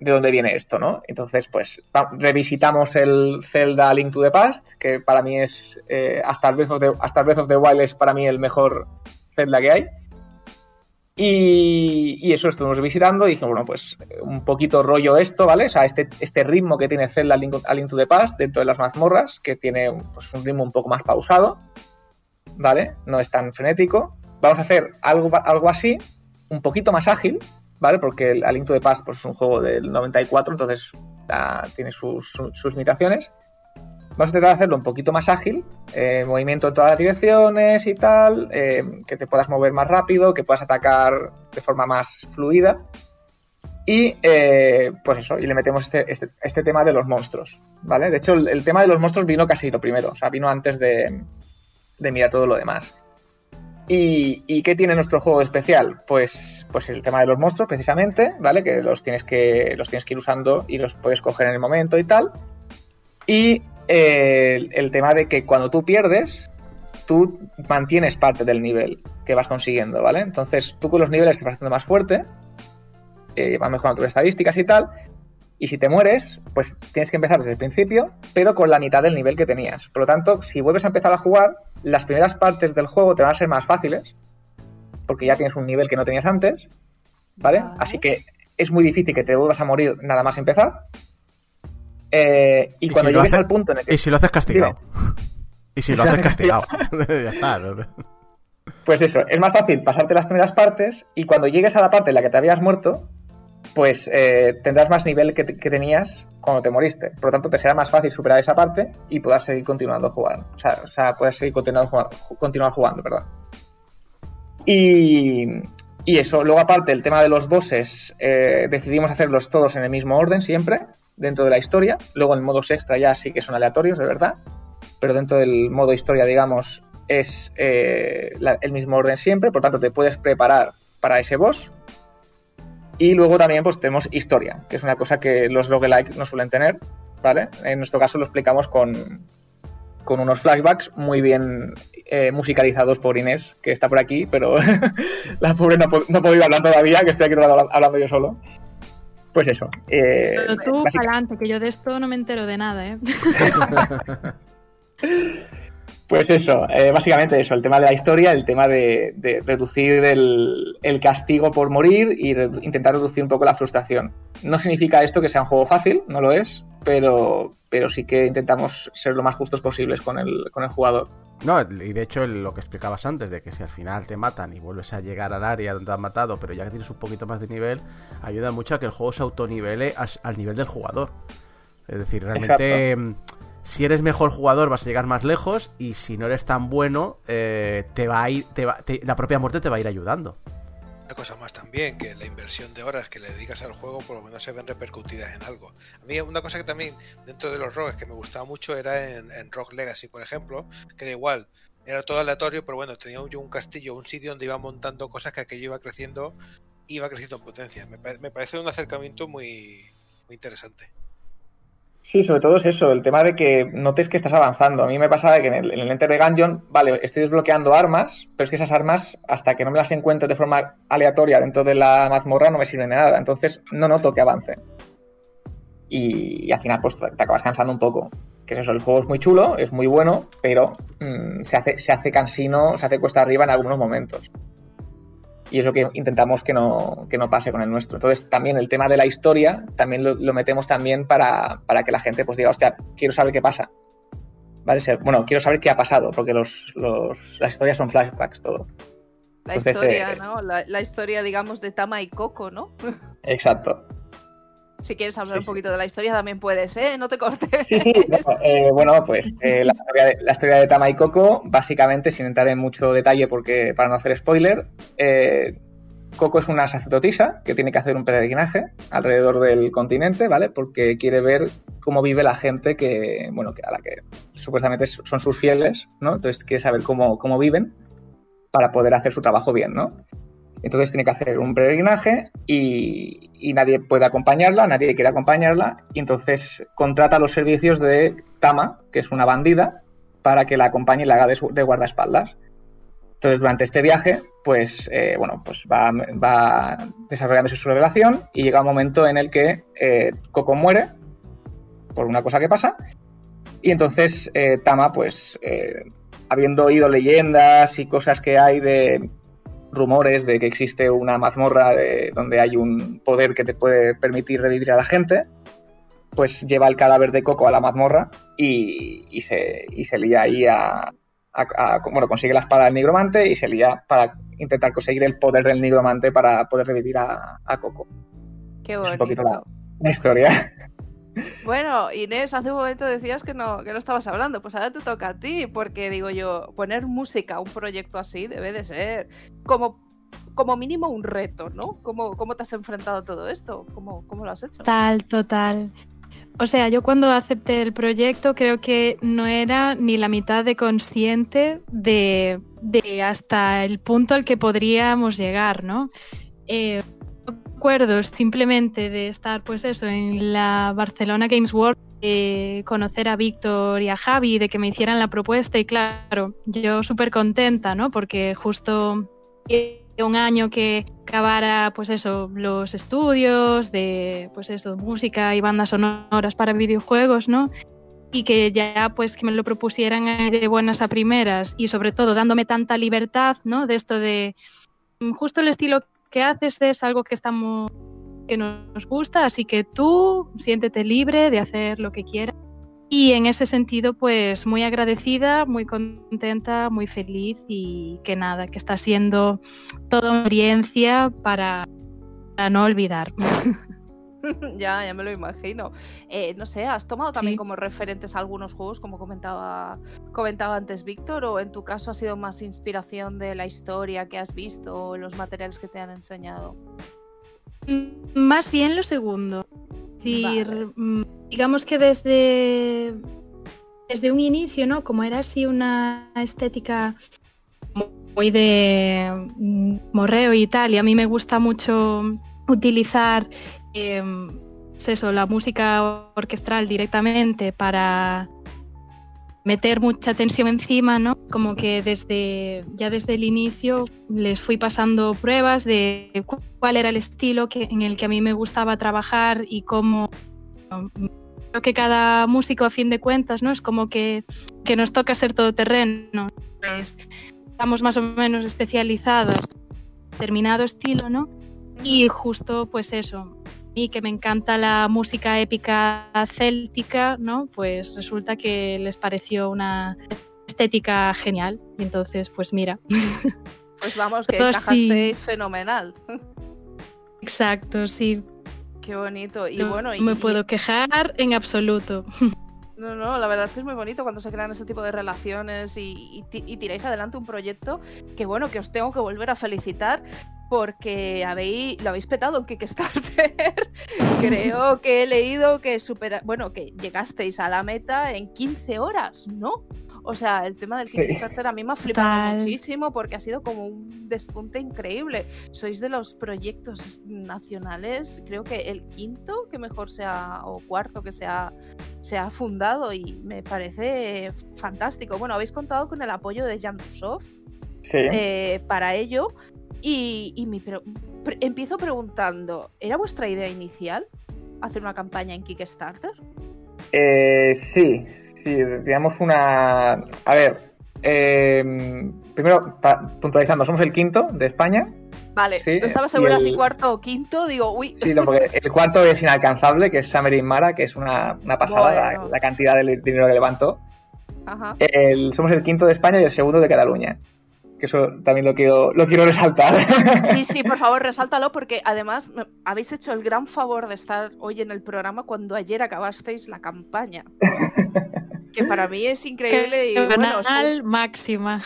de dónde viene esto, ¿no? Entonces, pues revisitamos el Zelda Link to the Past, que para mí es, eh, hasta, el Breath of the, hasta el Wild es para mí el mejor Zelda que hay. Y, y eso estuvimos revisitando y dijimos, bueno, pues un poquito rollo esto, ¿vale? O sea, este, este ritmo que tiene Zelda Link, Link to the Past dentro de las mazmorras, que tiene pues, un ritmo un poco más pausado, ¿vale? No es tan frenético. Vamos a hacer algo, algo así, un poquito más ágil, Porque el A Link to the Past pues, es un juego del 94, entonces ah, tiene sus, sus- limitaciones. Vamos a intentar hacerlo un poquito más ágil, eh, movimiento en todas las direcciones y tal, eh, que te puedas mover más rápido, que puedas atacar de forma más fluida. Y eh, pues eso, y le metemos este, este, este tema de los monstruos, ¿vale? De hecho, el, tema de los monstruos vino casi lo primero, o sea, vino antes de mirar todo lo demás. ¿Y, qué tiene nuestro juego especial? Pues, pues el tema de los monstruos, precisamente, ¿vale? Que los tienes que, los tienes que ir usando y los puedes coger en el momento y tal. Y eh, el, el tema de que cuando tú pierdes, tú mantienes parte del nivel que vas consiguiendo, ¿vale? Entonces tú con los niveles te vas haciendo más fuerte, eh, vas mejorando tus estadísticas y tal. Y si te mueres, pues tienes que empezar desde el principio, pero con la mitad del nivel que tenías. Por lo tanto, si vuelves a empezar a jugar, las primeras partes del juego te van a ser más fáciles, porque ya tienes un nivel que no tenías antes, ¿vale? Vale. Así que es muy difícil que te vuelvas a morir nada más empezar. Eh, y, Y cuando si llegues hace- al punto en el que Y si lo haces castigado. Y si lo haces castigado. ya está. ¿no? Pues eso, es más fácil pasarte las primeras partes y cuando llegues a la parte en la que te habías muerto, pues eh, tendrás más nivel que, te- que tenías cuando te moriste. Por lo tanto, te será más fácil superar esa parte y podrás seguir continuando jugando. O sea, o sea puedes seguir continuando jugando, continuar jugando, perdón. Y, Y eso, luego aparte el tema de los bosses, eh, decidimos hacerlos todos en el mismo orden siempre, dentro de la historia. Luego en modos extra ya sí que son aleatorios, de verdad. Pero dentro del modo historia, digamos, es eh, el mismo orden siempre. Por tanto, te puedes preparar para ese boss. Y luego también pues tenemos historia, que es una cosa que los roguelike no suelen tener, ¿vale? En nuestro caso lo explicamos con, con unos flashbacks muy bien eh, musicalizados por Inés, que está por aquí, pero la pobre no, ha po- no ha podido hablar todavía, que estoy aquí hablando, yo solo. Pues eso. eh, Pero tú, básica- adelante, que yo de esto no me entero de nada, ¿eh? Pues eso, eh, básicamente eso, el tema de la historia, el tema de, de reducir el, el castigo por morir y redu- intentar reducir un poco la frustración. No significa esto que sea un juego fácil, no lo es, pero, pero sí que intentamos ser lo más justos posibles con el, con el jugador. No, y de hecho lo que explicabas antes, de que si al final te matan y vuelves a llegar al área donde te han matado, pero ya que tienes un poquito más de nivel, ayuda mucho a que el juego se autonivele al nivel del jugador. Es decir, realmente, si eres mejor jugador vas a llegar más lejos y si no eres tan bueno, eh, te va a ir, te va- la propia muerte te va a ir ayudando. Una cosa más también, que la inversión de horas que le dedicas al juego por lo menos se ven repercutidas en algo. A mí una cosa que también dentro de los rogues que me gustaba mucho era en, en Rogue Legacy, por ejemplo, que era igual, era todo aleatorio, pero bueno, tenía un castillo, un sitio donde iba montando cosas que aquello iba creciendo, iba creciendo en potencia. Me, me parece un acercamiento muy, muy interesante. Sí, sobre todo es eso, el tema de que notes que estás avanzando. A mí me pasaba que en el, en el Enter the Gungeon, vale, estoy desbloqueando armas, pero es que esas armas, hasta que no me las encuentre de forma aleatoria dentro de la mazmorra, no me sirven de nada. Entonces, no noto que avance. Y, al final, pues te te acabas cansando un poco. Que es eso, el juego es muy chulo, es muy bueno, pero mm, se, hace, se hace cansino, se hace cuesta arriba en algunos momentos. Y es lo que intentamos que no, que no pase con el nuestro. Entonces, también el tema de la historia, también lo, lo metemos también para, para que la gente pues diga, hostia, quiero saber qué pasa. ¿Vale? Bueno, quiero saber qué ha pasado, porque los, los, las historias son flashbacks todo. La Entonces, historia, eh, ¿no? La, la historia, digamos, de Tama y Coco, ¿no? Exacto. Si quieres hablar Sí, un poquito de la historia también puedes, ¿eh? No te cortes. Sí, sí, eh, bueno, pues eh, la, historia de, la historia de Tama y Coco, básicamente, sin entrar en mucho detalle porque para no hacer spoiler, eh, Coco es una sacerdotisa que tiene que hacer un peregrinaje alrededor del continente, ¿vale? Porque quiere ver cómo vive la gente que, bueno, que a la que supuestamente son sus fieles, ¿no? Entonces quiere saber cómo, cómo viven para poder hacer su trabajo bien, ¿no? Entonces tiene que hacer un peregrinaje y, nadie puede acompañarla, nadie quiere acompañarla, y entonces contrata los servicios de Tama, que es una bandida, para que la acompañe y la haga de, guardaespaldas. Entonces, durante este viaje, pues, eh, bueno, pues va, desarrollándose su revelación y llega un momento en el que eh, Coco muere por una cosa que pasa y entonces eh, Tama, pues, habiendo oído leyendas y cosas que hay de rumores de que existe una mazmorra de- donde hay un poder que te puede permitir revivir a la gente, pues lleva el cadáver de Coco a la mazmorra y, y se, y se lía ahí a, a- a- Bueno, consigue la espada del nigromante y se lía para intentar conseguir el poder del nigromante para poder revivir a, a Coco. Qué Es un bonito. poquito la, la historia. Bueno, Inés, hace un momento decías que no, que no estabas hablando, pues ahora te toca a ti, porque digo yo, poner música a un proyecto así debe de ser como, como mínimo un reto, ¿no? ¿Cómo, cómo te has enfrentado a todo esto? ¿Cómo, cómo lo has hecho? Total, total. O sea, yo cuando acepté el proyecto creo que no era ni la mitad de consciente de, de hasta el punto al que podríamos llegar, ¿no? Eh, recuerdo simplemente de estar, pues eso, en la Barcelona Games World, conocer a Víctor y a Javi, de que me hicieran la propuesta. Y claro, yo súper contenta, ¿no? Porque justo un año que acabara pues eso los estudios de pues eso música y bandas sonoras para videojuegos no y que ya pues que me lo propusieran de buenas a primeras. Y sobre todo dándome tanta libertad no de esto de justo el estilo que haces es algo que estamos que nos gusta así que tú siéntete libre de hacer lo que quieras y en ese sentido, pues muy agradecida, muy contenta, muy feliz y que nada, que está siendo toda una experiencia para, para no olvidar. ya, ya me lo imagino. Eh, no sé, ¿has tomado también Sí. como referentes algunos juegos, como comentaba, comentaba antes Víctor, o en tu caso ha sido más inspiración de la historia que has visto o los materiales que te han enseñado? Mm, Más bien lo segundo. Es decir, Vale. mm, digamos que desde, desde un inicio, ¿no? Como era así una estética muy de mm, morreo y tal, y a mí me gusta mucho utilizar em, pues eso, la música orquestral directamente para meter mucha tensión encima, ¿no? Como que desde ya desde el inicio les fui pasando pruebas de cu- cuál era el estilo que, en el que a mí me gustaba trabajar y cómo creo que cada músico a fin de cuentas, ¿no? Es como que, que nos toca ser todoterreno. Pues, estamos más o menos especializados en determinado estilo, ¿no? Y justo pues eso, y que me encanta la música épica céltica, ¿no? Pues resulta que les pareció una estética genial. Y entonces, pues mira, Pues vamos, que Todo sí. encajasteis fenomenal. exacto, sí. Qué bonito. Y no bueno, y, me puedo quejar en absoluto. No, no, la verdad es que es muy bonito cuando se crean ese tipo de relaciones y, y y tiráis adelante un proyecto que bueno, que os tengo que volver a felicitar porque habéis, lo habéis petado en Kickstarter. Creo que he leído que supera, bueno, que llegasteis a la meta en 15 horas, ¿no? O sea, el tema del. Kickstarter a mí me ha flipado Total. muchísimo porque ha sido como un despunte increíble. Sois de los proyectos nacionales, creo que el quinto que mejor sea, o cuarto que sea se ha fundado y me parece fantástico. Bueno, habéis contado con el apoyo de Jandusoft Sí. eh, para ello y, y mi pre- pre- empiezo preguntando, ¿era vuestra idea inicial hacer una campaña en Kickstarter? Eh, sí, sí, digamos una... A ver, eh, primero, puntualizando, somos el quinto de España. Vale, Sí, no estaba segura el- si cuarto o quinto, digo, uy, Sí, no, porque el cuarto es inalcanzable, que es Summer Mara, que es una, una pasada la- cantidad de dinero que levantó. ajá. El- somos el quinto de España y el segundo de Cataluña. Que eso también lo quiero, lo quiero resaltar. Sí, sí, por favor, resáltalo porque además me- habéis hecho el gran favor de estar hoy en el programa cuando ayer acabasteis la campaña. Que para mí es increíble y bueno, os, máxima.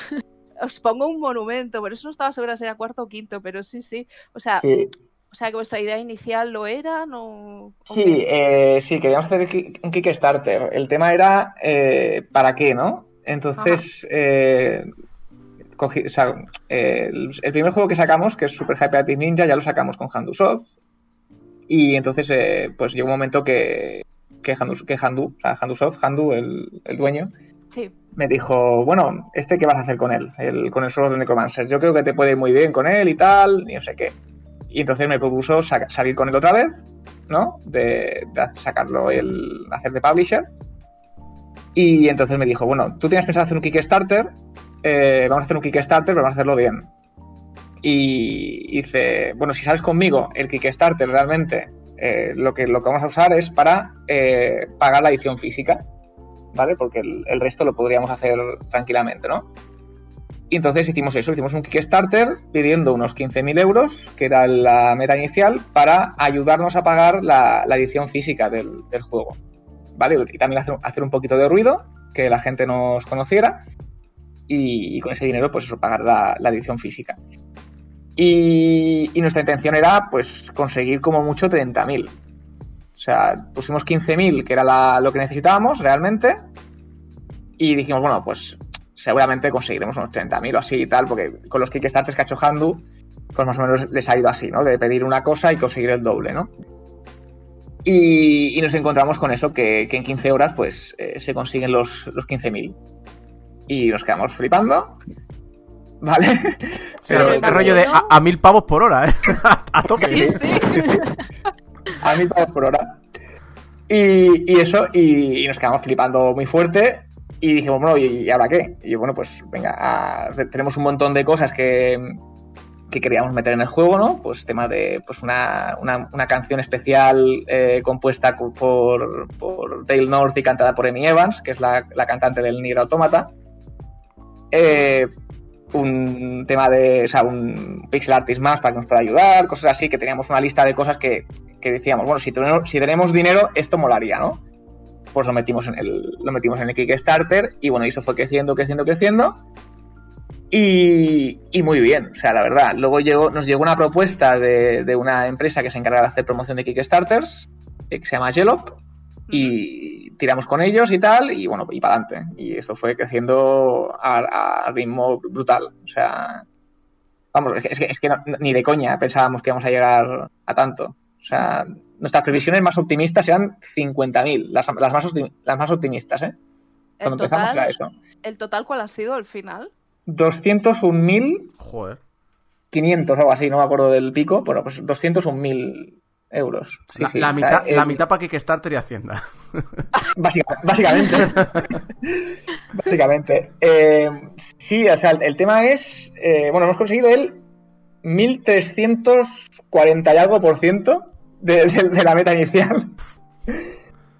os pongo un monumento, por eso no estaba segura si era cuarto o quinto, pero sí, sí. O sea, Sí, o sea que vuestra idea inicial lo era, ¿no? ¿O sí, eh, sí, queríamos hacer un Kickstarter. El tema era eh, ¿para qué, no? Entonces, eh, cogí- o sea, eh, el, el primer juego que sacamos, que es Super Hyperactive Ninja, ya lo sacamos con Handusoft. Y entonces, eh, pues llegó un momento que, que, Handu, que Handu, o sea, Handusoft, Handu, el, el dueño, Sí, me dijo, bueno, este qué vas a hacer con él, el, con el Sword of Necromancer. Yo creo que te puede ir muy bien con él y tal, y no sé qué. Y entonces me propuso sa- salir con él otra vez, ¿no? De, de sacarlo, el hacer de publisher. Y entonces me dijo, bueno, tú tienes pensado hacer un Kickstarter, eh, vamos a hacer un Kickstarter, pero vamos a hacerlo bien. Y dice, bueno, si sales conmigo, el Kickstarter realmente eh, lo, que, lo que vamos a usar es para eh, pagar la edición física. ¿vale? Porque el, resto lo podríamos hacer tranquilamente, ¿no? Y entonces hicimos eso, hicimos un Kickstarter pidiendo unos 15.000 euros, que era la meta inicial, para ayudarnos a pagar la, edición física del, juego, ¿vale? Y también hacer un poquito de ruido, que la gente nos conociera, y, con ese dinero, pues eso, pagar la, la edición física. Y, nuestra intención era, pues, conseguir como mucho 30.000. O sea, pusimos 15.000, que era lo que necesitábamos realmente. Y dijimos, bueno, pues seguramente conseguiremos unos 30.000 o así y tal, porque con los Kickstarters que ha hecho Handu, pues más o menos les ha ido así, ¿no? De pedir una cosa y conseguir el doble, ¿no? Y, nos encontramos con eso, que, que en 15 horas, pues eh, se consiguen los, los 15.000. Y nos quedamos flipando. ¿Vale? Pero- el rollo de a, a mil pavos por hora, ¿eh? a, a tope. sí, sí. a mil pavos por hora. Y, y eso, y, y nos quedamos flipando muy fuerte. Y dijimos, bueno, ¿y, y ahora qué? Y bueno, pues venga, a- tenemos un montón de cosas que, que queríamos meter en el juego, ¿no? Pues tema de pues una, una, una canción especial eh, compuesta por, por Dale North y cantada por Amy Evans, que es la, la cantante del Nier Automata. Eh, un tema de, o sea, un pixel artist más para que nos pueda ayudar, cosas así, que teníamos una lista de cosas que, que decíamos, bueno, si tenemos, si tenemos dinero, esto molaría, ¿no? Pues lo metimos en el, lo metimos en el Kickstarter y bueno, eso fue creciendo, creciendo, creciendo. Y, y muy bien, o sea, la verdad. Luego llegó, nos llegó una propuesta de, de una empresa que se encarga de hacer promoción de Kickstarters, eh, que se llama Yelop, y tiramos con ellos y tal, y bueno, y para adelante. Y esto fue creciendo a, a ritmo brutal. O sea, vamos, es que, es que, es que no- ni de coña pensábamos que íbamos a llegar a tanto. O sea, nuestras previsiones más optimistas eran 50.000, las, las, más, las más optimistas, ¿eh? El Cuando empezamos era total, eso. ¿El total cuál ha sido al final? 201.500 Joder. o algo así, no me acuerdo del pico, bueno, pues 201.000 euros. Sí, la, sí, mitad, la mitad para Kickstarter y Hacienda. Básica- básicamente. básicamente. Eh, sí, o sea, el, el tema es. eh, bueno, hemos conseguido el 1340 y algo por ciento de, de- de la meta inicial.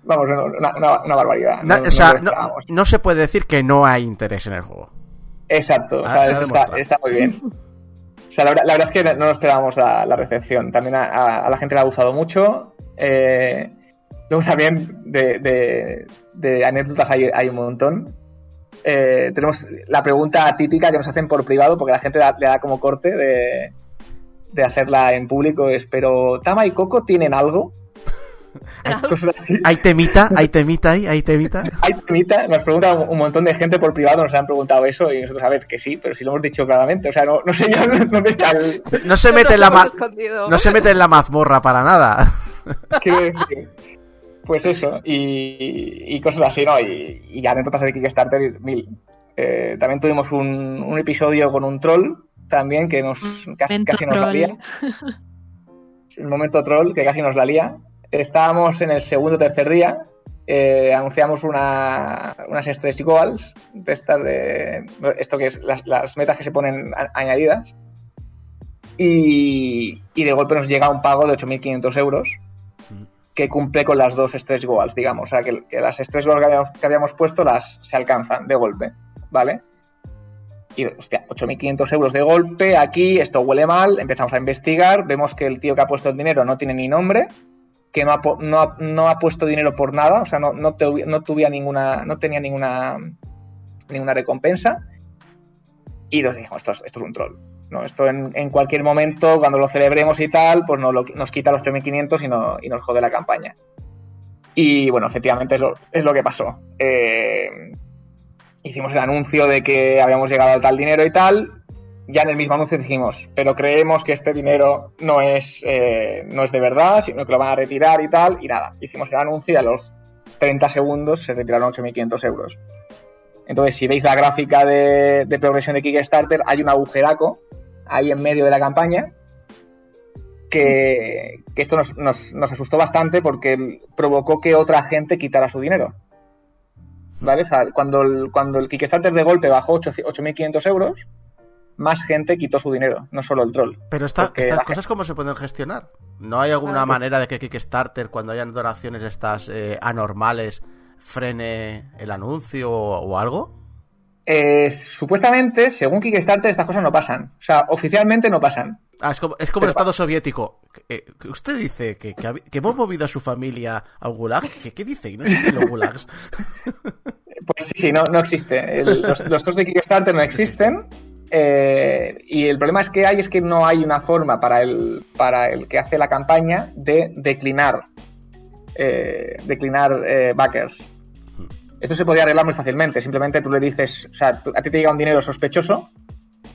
Vamos, una, una- una barbaridad. No- o sea, no se puede decir que no hay interés en el juego. Exacto, o Ah, sea, se está muy bien. O sea, la, verdad, es que no nos esperábamos la, recepción. También a, la gente le ha gustado mucho. Eh, luego también de, de- de anécdotas hay, un montón. Eh, tenemos la pregunta típica que nos hacen por privado, porque la gente le da como corte de, de hacerla en público. Es, pero ¿Tama y Coco tienen algo? Cosas así. Hay temita, hay temita ahí, hay temita. Hay temita, nos pregunta un, montón de gente por privado, nos han preguntado eso y nosotros a ver que sí, pero si lo hemos dicho claramente, o sea, no, no sé yo dónde está el... No se mete en la ma- no se mete en la mazmorra para nada. quiero decir. Pues eso, y, y cosas así, ¿no? Y, y anécdotas de Kickstarter, mil. Eh, también tuvimos un, un episodio con un troll, también, que nos casi, Momento casi nos la lía. El momento troll, que casi nos la lía. Estábamos en el segundo o tercer día, eh, anunciamos una, unas stretch goals, de estas de... Esto que es las, metas que se ponen añadidas. Y, de golpe nos llega un pago de 8.500 euros que cumple con las dos stretch goals, digamos. O sea, que, las stretch goals que habíamos, que habíamos puesto las se alcanzan de golpe, ¿vale? Y, hostia, 8.500 euros de golpe, aquí esto huele mal, empezamos a investigar, vemos que el tío que ha puesto el dinero no tiene ni nombre, que no ha, no no ha puesto dinero por nada, o sea, no, no, te- no tuvía ninguna, no tenía ninguna, ninguna recompensa. Y nos dijimos, esto es, esto es un troll. ¿no? Esto en, en cualquier momento, cuando lo celebremos y tal, pues no lo- nos quita los 3.500 y, no, y nos jode la campaña. Y bueno, efectivamente es lo, es lo que pasó. Eh, hicimos el anuncio de que habíamos llegado al tal dinero y tal. Ya en el mismo anuncio dijimos, pero creemos que este dinero no es, eh, no es de verdad, sino que lo van a retirar y tal. Y nada, hicimos el anuncio y a los 30 segundos se retiraron 8.500 euros. Entonces, si veis la gráfica de, progresión de Kickstarter, hay un agujeraco ahí en medio de la campaña que, esto nos, nos- asustó bastante porque provocó que otra gente quitara su dinero. ¿Vale? O sea, cuando el, cuando el Kickstarter de golpe bajó 8 8.500 euros, más gente quitó su dinero, no solo el troll. Pero esta- estas cosas, ¿cómo se pueden gestionar? ¿No hay alguna Claro. manera de que Kickstarter, cuando hayan donaciones estas eh, anormales, frene el anuncio o, o algo? Eh, supuestamente, según Kickstarter, estas cosas no pasan. O sea, oficialmente no pasan. Ah, es como, es como el Estado soviético. Eh, usted dice que, que, hemos movido a su familia a un gulag. ¿Qué, qué dice? No existen los gulags. Pues sí, sí, no, no existe. El- los, los trolls de Kickstarter no existen. Eh, y el problema es que hay es que no hay una forma para el, para el que hace la campaña de declinar, eh, declinar eh, backers. Esto se podría arreglar muy fácilmente. Simplemente tú le dices, o sea, tú- a ti te llega un dinero sospechoso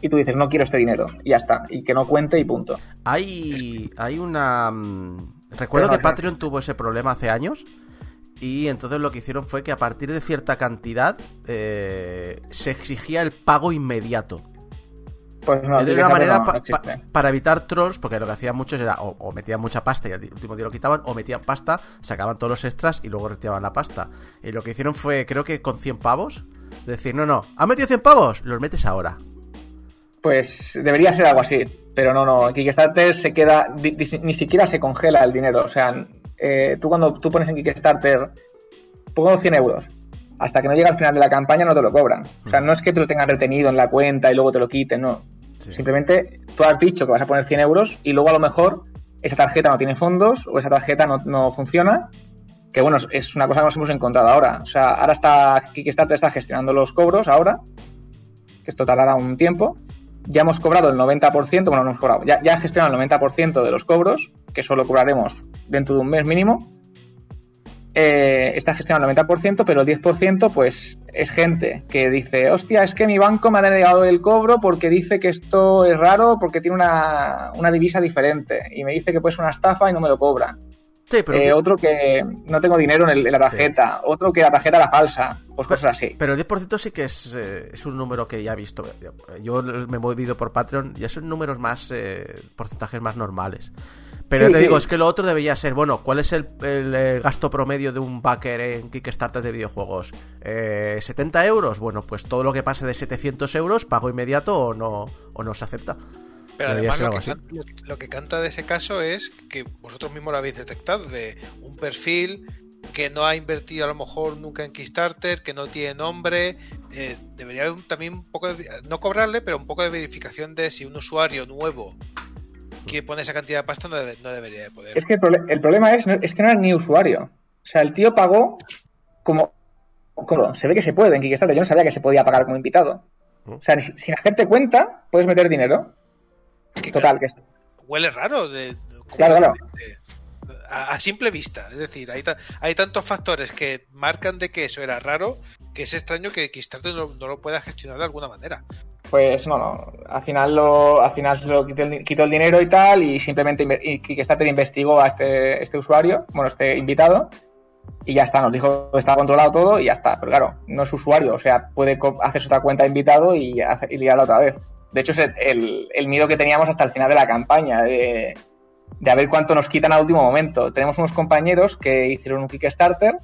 y tú dices, no quiero este dinero. Y ya está. Y que no cuente y punto. Hay, hay una... mm, Recuerdo no que. Patreon tuvo ese problema hace años. Y entonces lo que hicieron fue que a partir de cierta cantidad eh, se exigía el pago inmediato. Pues no, de una manera no, pa- no existe. pa- para evitar trolls, porque lo que hacían muchos era o, o metían mucha pasta y al último día lo quitaban, o metían pasta, sacaban todos los extras y luego retiraban la pasta. Y lo que hicieron fue, creo que con 100 pavos, decir, no, no, ¿has metido 100 pavos? Los metes ahora. Pues debería ser algo así, pero no, no. En Kickstarter se queda, di- di- ni siquiera se congela el dinero. O sea, eh, tú cuando tú pones en Kickstarter, pongo 100 euros, hasta que no llega al final de la campaña no te lo cobran. O sea, no es que te lo tengan retenido en la cuenta y luego te lo quiten, no. Simplemente tú has dicho que vas a poner 100 euros y luego a lo mejor esa tarjeta no tiene fondos o esa tarjeta no, no funciona. Que bueno, es- es una cosa que nos hemos encontrado ahora. O sea, ahora está Kickstarter está gestionando los cobros ahora, que esto tardará un tiempo. Ya hemos cobrado el 90%, bueno, no hemos cobrado, ya, ya gestionado el 90% de los cobros, que solo cobraremos dentro de un mes mínimo. Eh, está gestionado el 90%, pero el 10% pues es gente que dice, hostia, es que mi banco me ha denegado el cobro porque dice que esto es raro, porque tiene una, una divisa diferente y me dice que pues una estafa y no me lo cobra. Sí, pero, Eh, otro que no tengo dinero en, el- en la tarjeta, otro que la tarjeta era falsa, pues cosas así. pero el 10% sí que es, eh, es un número que ya he visto. Yo me he movido por Patreon, ya son números más, eh, porcentajes más normales. Pero te digo, es que lo otro debería ser, bueno, ¿cuál es el, el, gasto promedio de un backer en Kickstarter de videojuegos? Eh, ¿70 euros? Bueno, pues todo lo que pase de 700 euros, pago inmediato o no, o no se acepta. Pero además lo que, algo así. can- lo que- canta de ese caso es que vosotros mismos lo habéis detectado, de un perfil que no ha invertido a lo mejor nunca en Kickstarter, que no tiene nombre. eh, debería haber también un poco de, no cobrarle, pero un poco de verificación de si un usuario nuevo que pone esa cantidad de pasta no, debe- no debería de poder. Es que el, el problema es, es que no era ni usuario. O sea, el tío pagó como, como- Se ve que se puede en Kickstarter. Yo no sabía que se podía pagar como invitado. O sea, sin hacerte cuenta, puedes meter dinero. Que, Total, claro, que es- huele raro de, de- Claro, claro. A, simple vista. Es decir, hay, hay tantos factores que marcan de que eso era raro que es extraño que Kickstarter no, no lo pueda gestionar de alguna manera. Pues no, no. Al final lo, al final lo quitó el, quitó el dinero y tal, y simplemente Kickstarter investigó a este, este usuario, bueno, este invitado, y ya está, nos dijo que estaba controlado todo y ya está. Pero claro, no es usuario, o sea, puede hacerse otra cuenta de invitado y, liarla otra vez. De hecho, es el, el- el miedo que teníamos hasta el final de la campaña, de, de a ver cuánto nos quitan al último momento. Tenemos unos compañeros que hicieron un Kickstarter,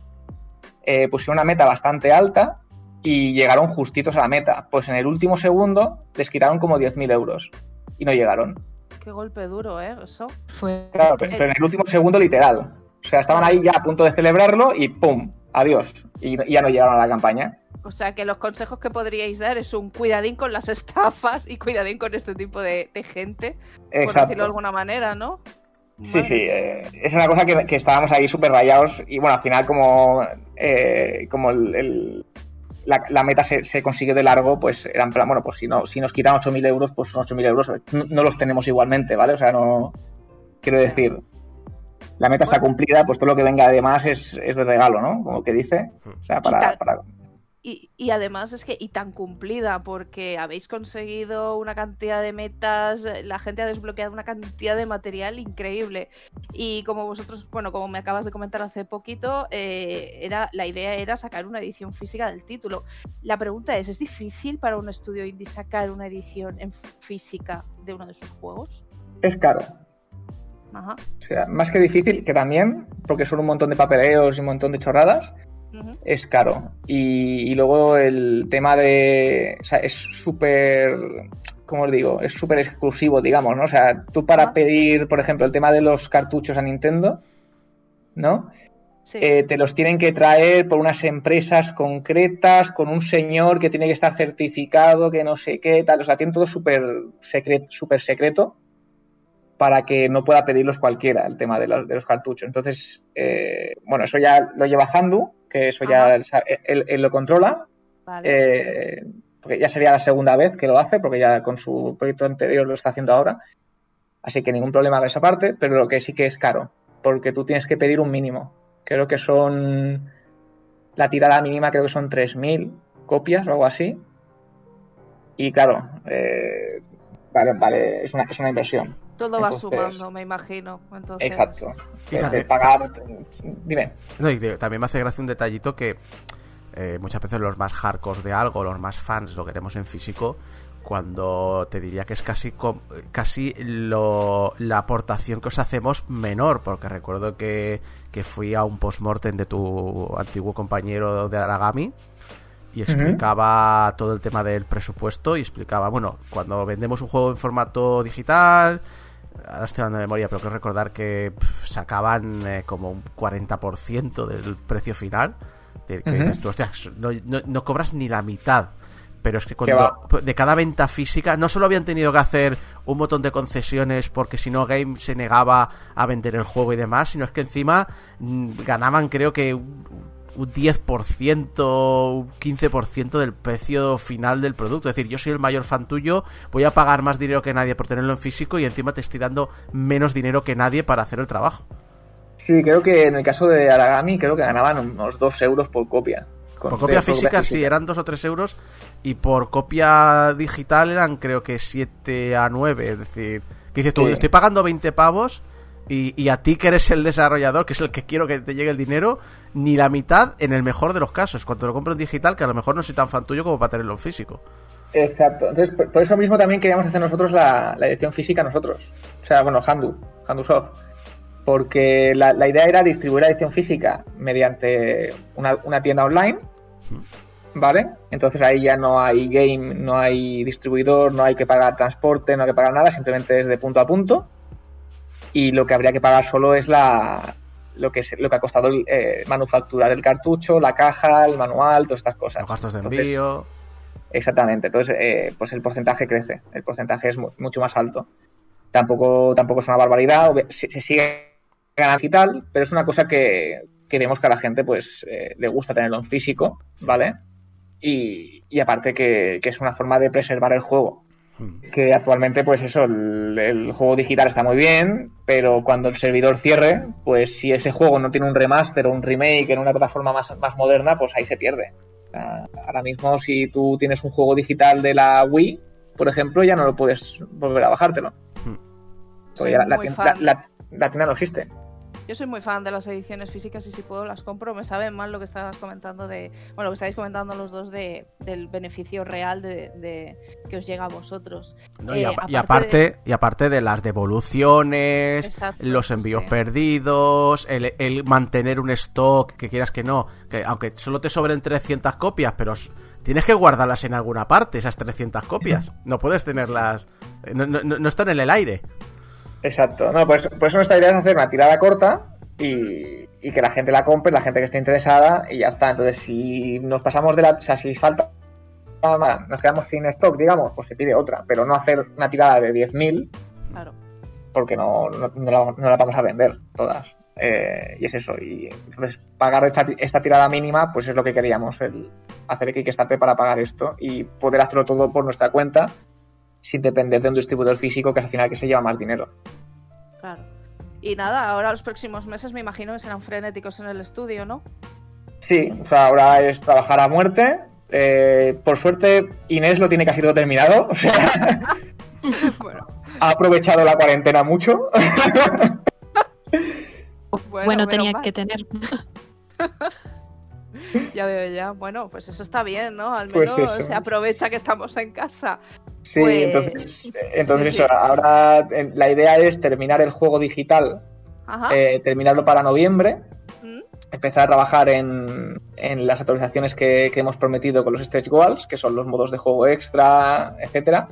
eh, pusieron una meta bastante alta y llegaron justitos a la meta. Pues en el último segundo les quitaron como 10.000 euros y no llegaron. Qué golpe duro, ¿eh? Eso. Fue Claro, pero, pero en el último segundo literal. O sea, estaban ahí ya a punto de celebrarlo y ¡pum! Adiós. Y, y ya no llegaron a la campaña. O sea que los consejos que podríais dar es un cuidadín con las estafas y cuidadín con este tipo de, de gente, por Exacto. decirlo de alguna manera, ¿no? Sí, sí, eh, es una cosa que, que estábamos ahí súper rayados y bueno, al final como, eh, como el, el- la, la meta se, se consigue de largo, pues era en plan, bueno, pues si, no, si nos quitan 8.000 euros, pues son 8.000 euros, no, no los tenemos igualmente, ¿vale? O sea, no, quiero decir, la meta está cumplida, pues todo lo que venga además es, es de regalo, ¿no? Como que dice, o sea, para Y, y además es que, y tan cumplida, porque habéis conseguido una cantidad de metas, la gente ha desbloqueado una cantidad de material increíble. Y como vosotros, bueno, como me acabas de comentar hace poquito, eh, era, la idea era sacar una edición física del título. La pregunta es, ¿es difícil para un estudio indie sacar una edición en física de uno de sus juegos? es caro. Ajá. O sea, más que difícil, que también, porque son un montón de papeleos y un montón de chorradas, Es caro. Y, y luego el tema de. O sea, es súper. ¿Cómo os digo? Es súper exclusivo, digamos, ¿no? O sea, tú para pedir, por ejemplo, el tema de los cartuchos a Nintendo, ¿no? Sí. Eh, te los tienen que traer por unas empresas concretas, con un señor que tiene que estar certificado, que no sé qué, tal. O sea, tienen todo súper secreto, súper secreto para que no pueda pedirlos cualquiera, el tema de los, de los cartuchos. Entonces, eh, bueno, eso ya lo lleva Handu, que eso ya él- él lo controla. vale. Eh, porque ya sería la segunda vez que lo hace, porque ya con su proyecto anterior lo está haciendo ahora. Así que ningún problema de esa parte, pero lo que sí que es caro, porque tú tienes que pedir un mínimo. Creo que son. La tirada mínima creo que son 3.000 copias o algo así. Y claro, eh, vale, vale, es una, es una inversión. Todo va entonces- sumando, me imagino. Entonces, Exacto. Y de también- pagar. Dime. No, y también me hace gracia un detallito que eh, muchas veces los más hardcore de algo, los más fans, lo queremos en físico, cuando te diría que es casi com- casi lo, la aportación que os hacemos menor, porque recuerdo que, que fui a un postmortem de tu antiguo compañero de Aragami y explicaba todo el tema del presupuesto y explicaba, bueno, cuando vendemos un juego en formato digital, ahora estoy hablando de memoria, pero quiero recordar que sacaban eh, como un 40% del precio final Que, que Ujú. dices tú, hostia, no, no- no cobras ni la mitad. Pero es que cuando de cada venta física no solo habían tenido que hacer un montón de concesiones porque si no Game se negaba a vender el juego y demás, sino es que encima mm, ganaban creo que un un 10%, un 15% del precio final del producto. Es decir, yo soy el mayor fan tuyo, voy a pagar más dinero que nadie por tenerlo en físico y encima te estoy dando menos dinero que nadie para hacer el trabajo. Sí, creo que en el caso de Aragami, creo que ganaban unos 2 euros por copia. Por copia física sí, eran 2 o 3 euros y por copia digital eran creo que 7 a 9. Es decir, que dices tú, Sí. estoy pagando 20 pavos y, y a ti que eres el desarrollador, que es el que quiero que te llegue el dinero, ni la mitad en el mejor de los casos. Cuando lo compro en digital, que a lo mejor no soy tan fan tuyo como para tenerlo en físico. Exacto. Entonces, por, por eso mismo también queríamos hacer nosotros la, la edición física nosotros. O sea, bueno, Handu, Handu Soft. Porque la, la idea era distribuir la edición física mediante una, una tienda online. ¿Vale? Entonces ahí ya no hay game, no hay distribuidor, no hay que pagar transporte, no hay que pagar nada, simplemente es de punto a punto. Y lo que habría que pagar solo es la lo que, es, lo que ha costado el, eh, manufacturar el cartucho, la caja, el manual, todas estas cosas. Los gastos de Entonces, envío. Exactamente, entonces eh, pues el porcentaje crece, el porcentaje es mu- mucho más alto. Tampoco, tampoco es una barbaridad, se sigue ganando y tal, pero es una cosa que, que vemos que a la gente pues eh, le gusta tenerlo en físico, ¿vale? Y, y aparte que, que es una forma de preservar el juego. Hmm. Que actualmente, pues eso, el, el juego digital está muy bien, pero cuando el servidor cierre, pues si ese juego no tiene un remaster o un remake en una plataforma más, más moderna, pues ahí se pierde. Ah, Ahora mismo, si tú tienes un juego digital de la Wii, por ejemplo, ya no lo puedes volver a bajártelo. Soy Porque ya la, la muy tien- fan. la- la- la tienda no existe. Yo soy muy fan de las ediciones físicas y si puedo las compro. Me sabe mal lo que estabas comentando de. Bueno, lo que estáis comentando los dos de, del beneficio real de, de- que os llega a vosotros. No, y, Eh, y aparte de- y aparte de las devoluciones, Exacto, los envíos sí. perdidos, el, el mantener un stock que quieras que no, que aunque solo te sobren 300 copias, pero tienes que guardarlas en alguna parte, esas 300 copias. No puedes tenerlas, no- no- no están en el aire. Exacto. No, pues por eso nuestra idea es hacer una tirada corta y, y que la gente la compre, la gente que esté interesada y ya está. Entonces, si nos pasamos de la. O sea, si falta. Nos quedamos sin stock, digamos, pues se pide otra, pero no hacer una tirada de 10.000 Claro. porque no, no, no la, no la vamos a vender todas. Eh, y es eso. Y entonces, pagar esta, esta tirada mínima, pues es lo que queríamos, el hacer el Kickstarter para pagar esto y poder hacerlo todo por nuestra cuenta sin depender de un distribuidor físico que es al final que se lleva más dinero. Claro. Y nada, ahora los próximos meses me imagino que serán frenéticos en el estudio, ¿no? Sí, o sea, ahora es trabajar a muerte. Eh, por suerte, Inés lo tiene casi todo terminado. O sea, bueno, ha aprovechado la cuarentena mucho. bueno, tenía mal. que tener. Ya veo, ya. Bueno, pues eso está bien, ¿no? Al Pues menos se aprovecha que estamos en casa. Sí, Pues, entonces, entonces sí, eso, sí. ahora eh, la idea es terminar el juego digital, eh, terminarlo para noviembre, ¿Mm? empezar a trabajar en, en las actualizaciones que, que hemos prometido con los stretch goals, que son los modos de juego extra, etcétera.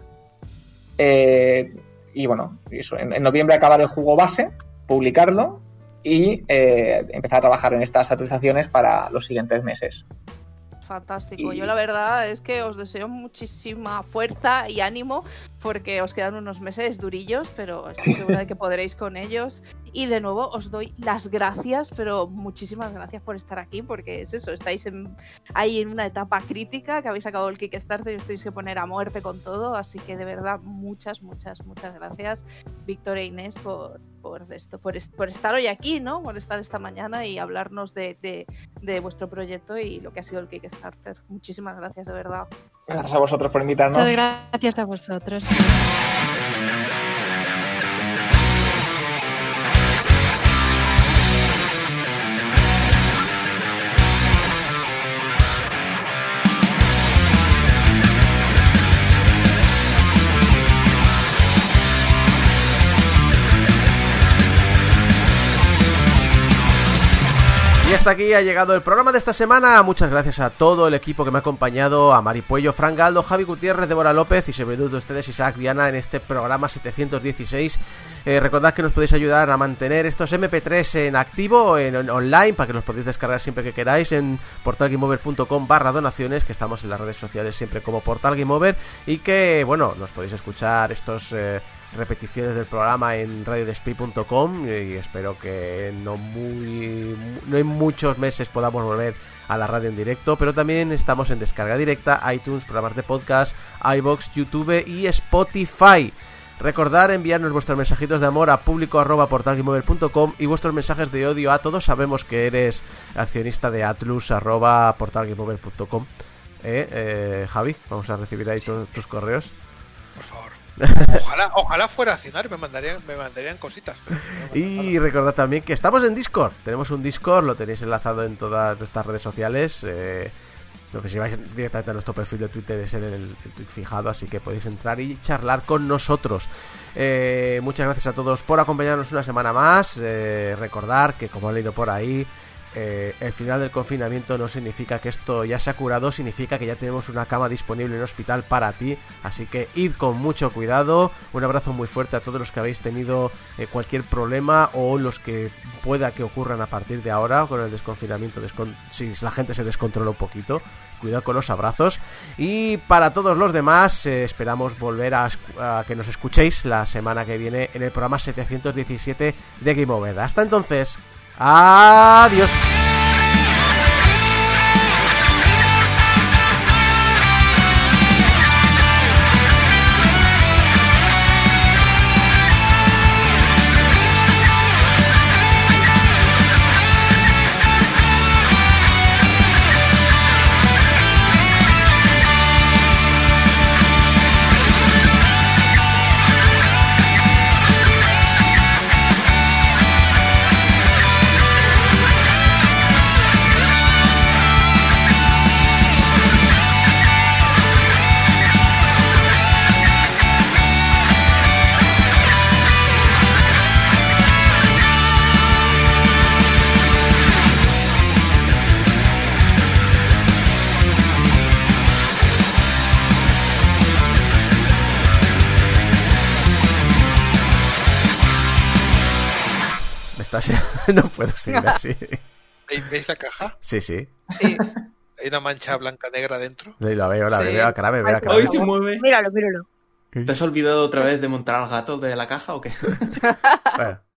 Eh, y bueno, eso, en, en noviembre acabar el juego base, publicarlo y eh, empezar a trabajar en estas actualizaciones para los siguientes meses. Fantástico. Y- Yo la verdad es que os deseo muchísima fuerza y ánimo porque os quedan unos meses durillos, pero estoy segura de que podréis con ellos. Y de nuevo os doy las gracias, pero muchísimas gracias por estar aquí porque es eso, estáis en- ahí en una etapa crítica que habéis sacado el Kickstarter y os tenéis que poner a muerte con todo, así que de verdad muchas, muchas, muchas gracias Víctor e Inés por, por esto, por, est- por estar hoy aquí, ¿no? Por estar esta mañana y hablarnos de, de- de vuestro proyecto y lo que ha sido el Kickstarter. Muchísimas gracias, de verdad. Gracias a vosotros por invitarnos. Muchas gracias a vosotros. Aquí ha llegado el programa de esta semana. Muchas gracias a todo el equipo que me ha acompañado, a Mari Puello, Fran Galdo, Javi Gutiérrez, Débora López y sobre todo ustedes, Isaac Viana, en este programa 716. Eh, recordad que nos podéis ayudar a mantener estos MP3 en activo, en, online, para que los podéis descargar siempre que queráis en portalgameover.com barra donaciones, que estamos en las redes sociales siempre como Portal Over, y que, bueno, nos podéis escuchar estos... Eh, repeticiones del programa en radiodespy.com y espero que no muy no en muchos meses podamos volver a la radio en directo, pero también estamos en descarga directa, iTunes, programas de podcast, iBox, YouTube y Spotify. Recordar enviarnos vuestros mensajitos de amor a público arroba y vuestros mensajes de odio a todos. Sabemos que eres accionista de atlus. ¿Eh? Eh, Javi, vamos a recibir ahí todos tus correos. Ojalá, ojalá fuera a cenar me mandarían, me mandarían cositas. me Y recordad también que estamos en Discord. Tenemos un Discord, lo tenéis enlazado en todas nuestras redes sociales. Eh, lo que si vais directamente a nuestro perfil de Twitter es en el, el tweet fijado, así que podéis entrar y charlar con nosotros. Eh, muchas gracias a todos por acompañarnos una semana más. Eh, recordar que, como he leído por ahí, eh, el final del confinamiento no significa que esto ya se ha curado, significa que ya tenemos una cama disponible en el hospital para ti. Así que id con mucho cuidado. Un abrazo muy fuerte a todos los que habéis tenido eh, cualquier problema o los que pueda que ocurran a partir de ahora con el desconfinamiento. descon- si la gente se descontrola un poquito. Cuidado con los abrazos. Y para todos los demás, eh, esperamos volver a, a que nos escuchéis la semana que viene en el programa 717 de Game Over. Hasta entonces, adiós. No puedo seguir así. ¿Veis, la caja? Sí, sí. Sí. Hay una mancha blanca negra dentro. Sí, La veo, la Sí. veo, veo la cara, me veo la cara. Hoy se mueve. Míralo, míralo. ¿Te has olvidado otra vez de montar al gato de la caja o qué? Bueno,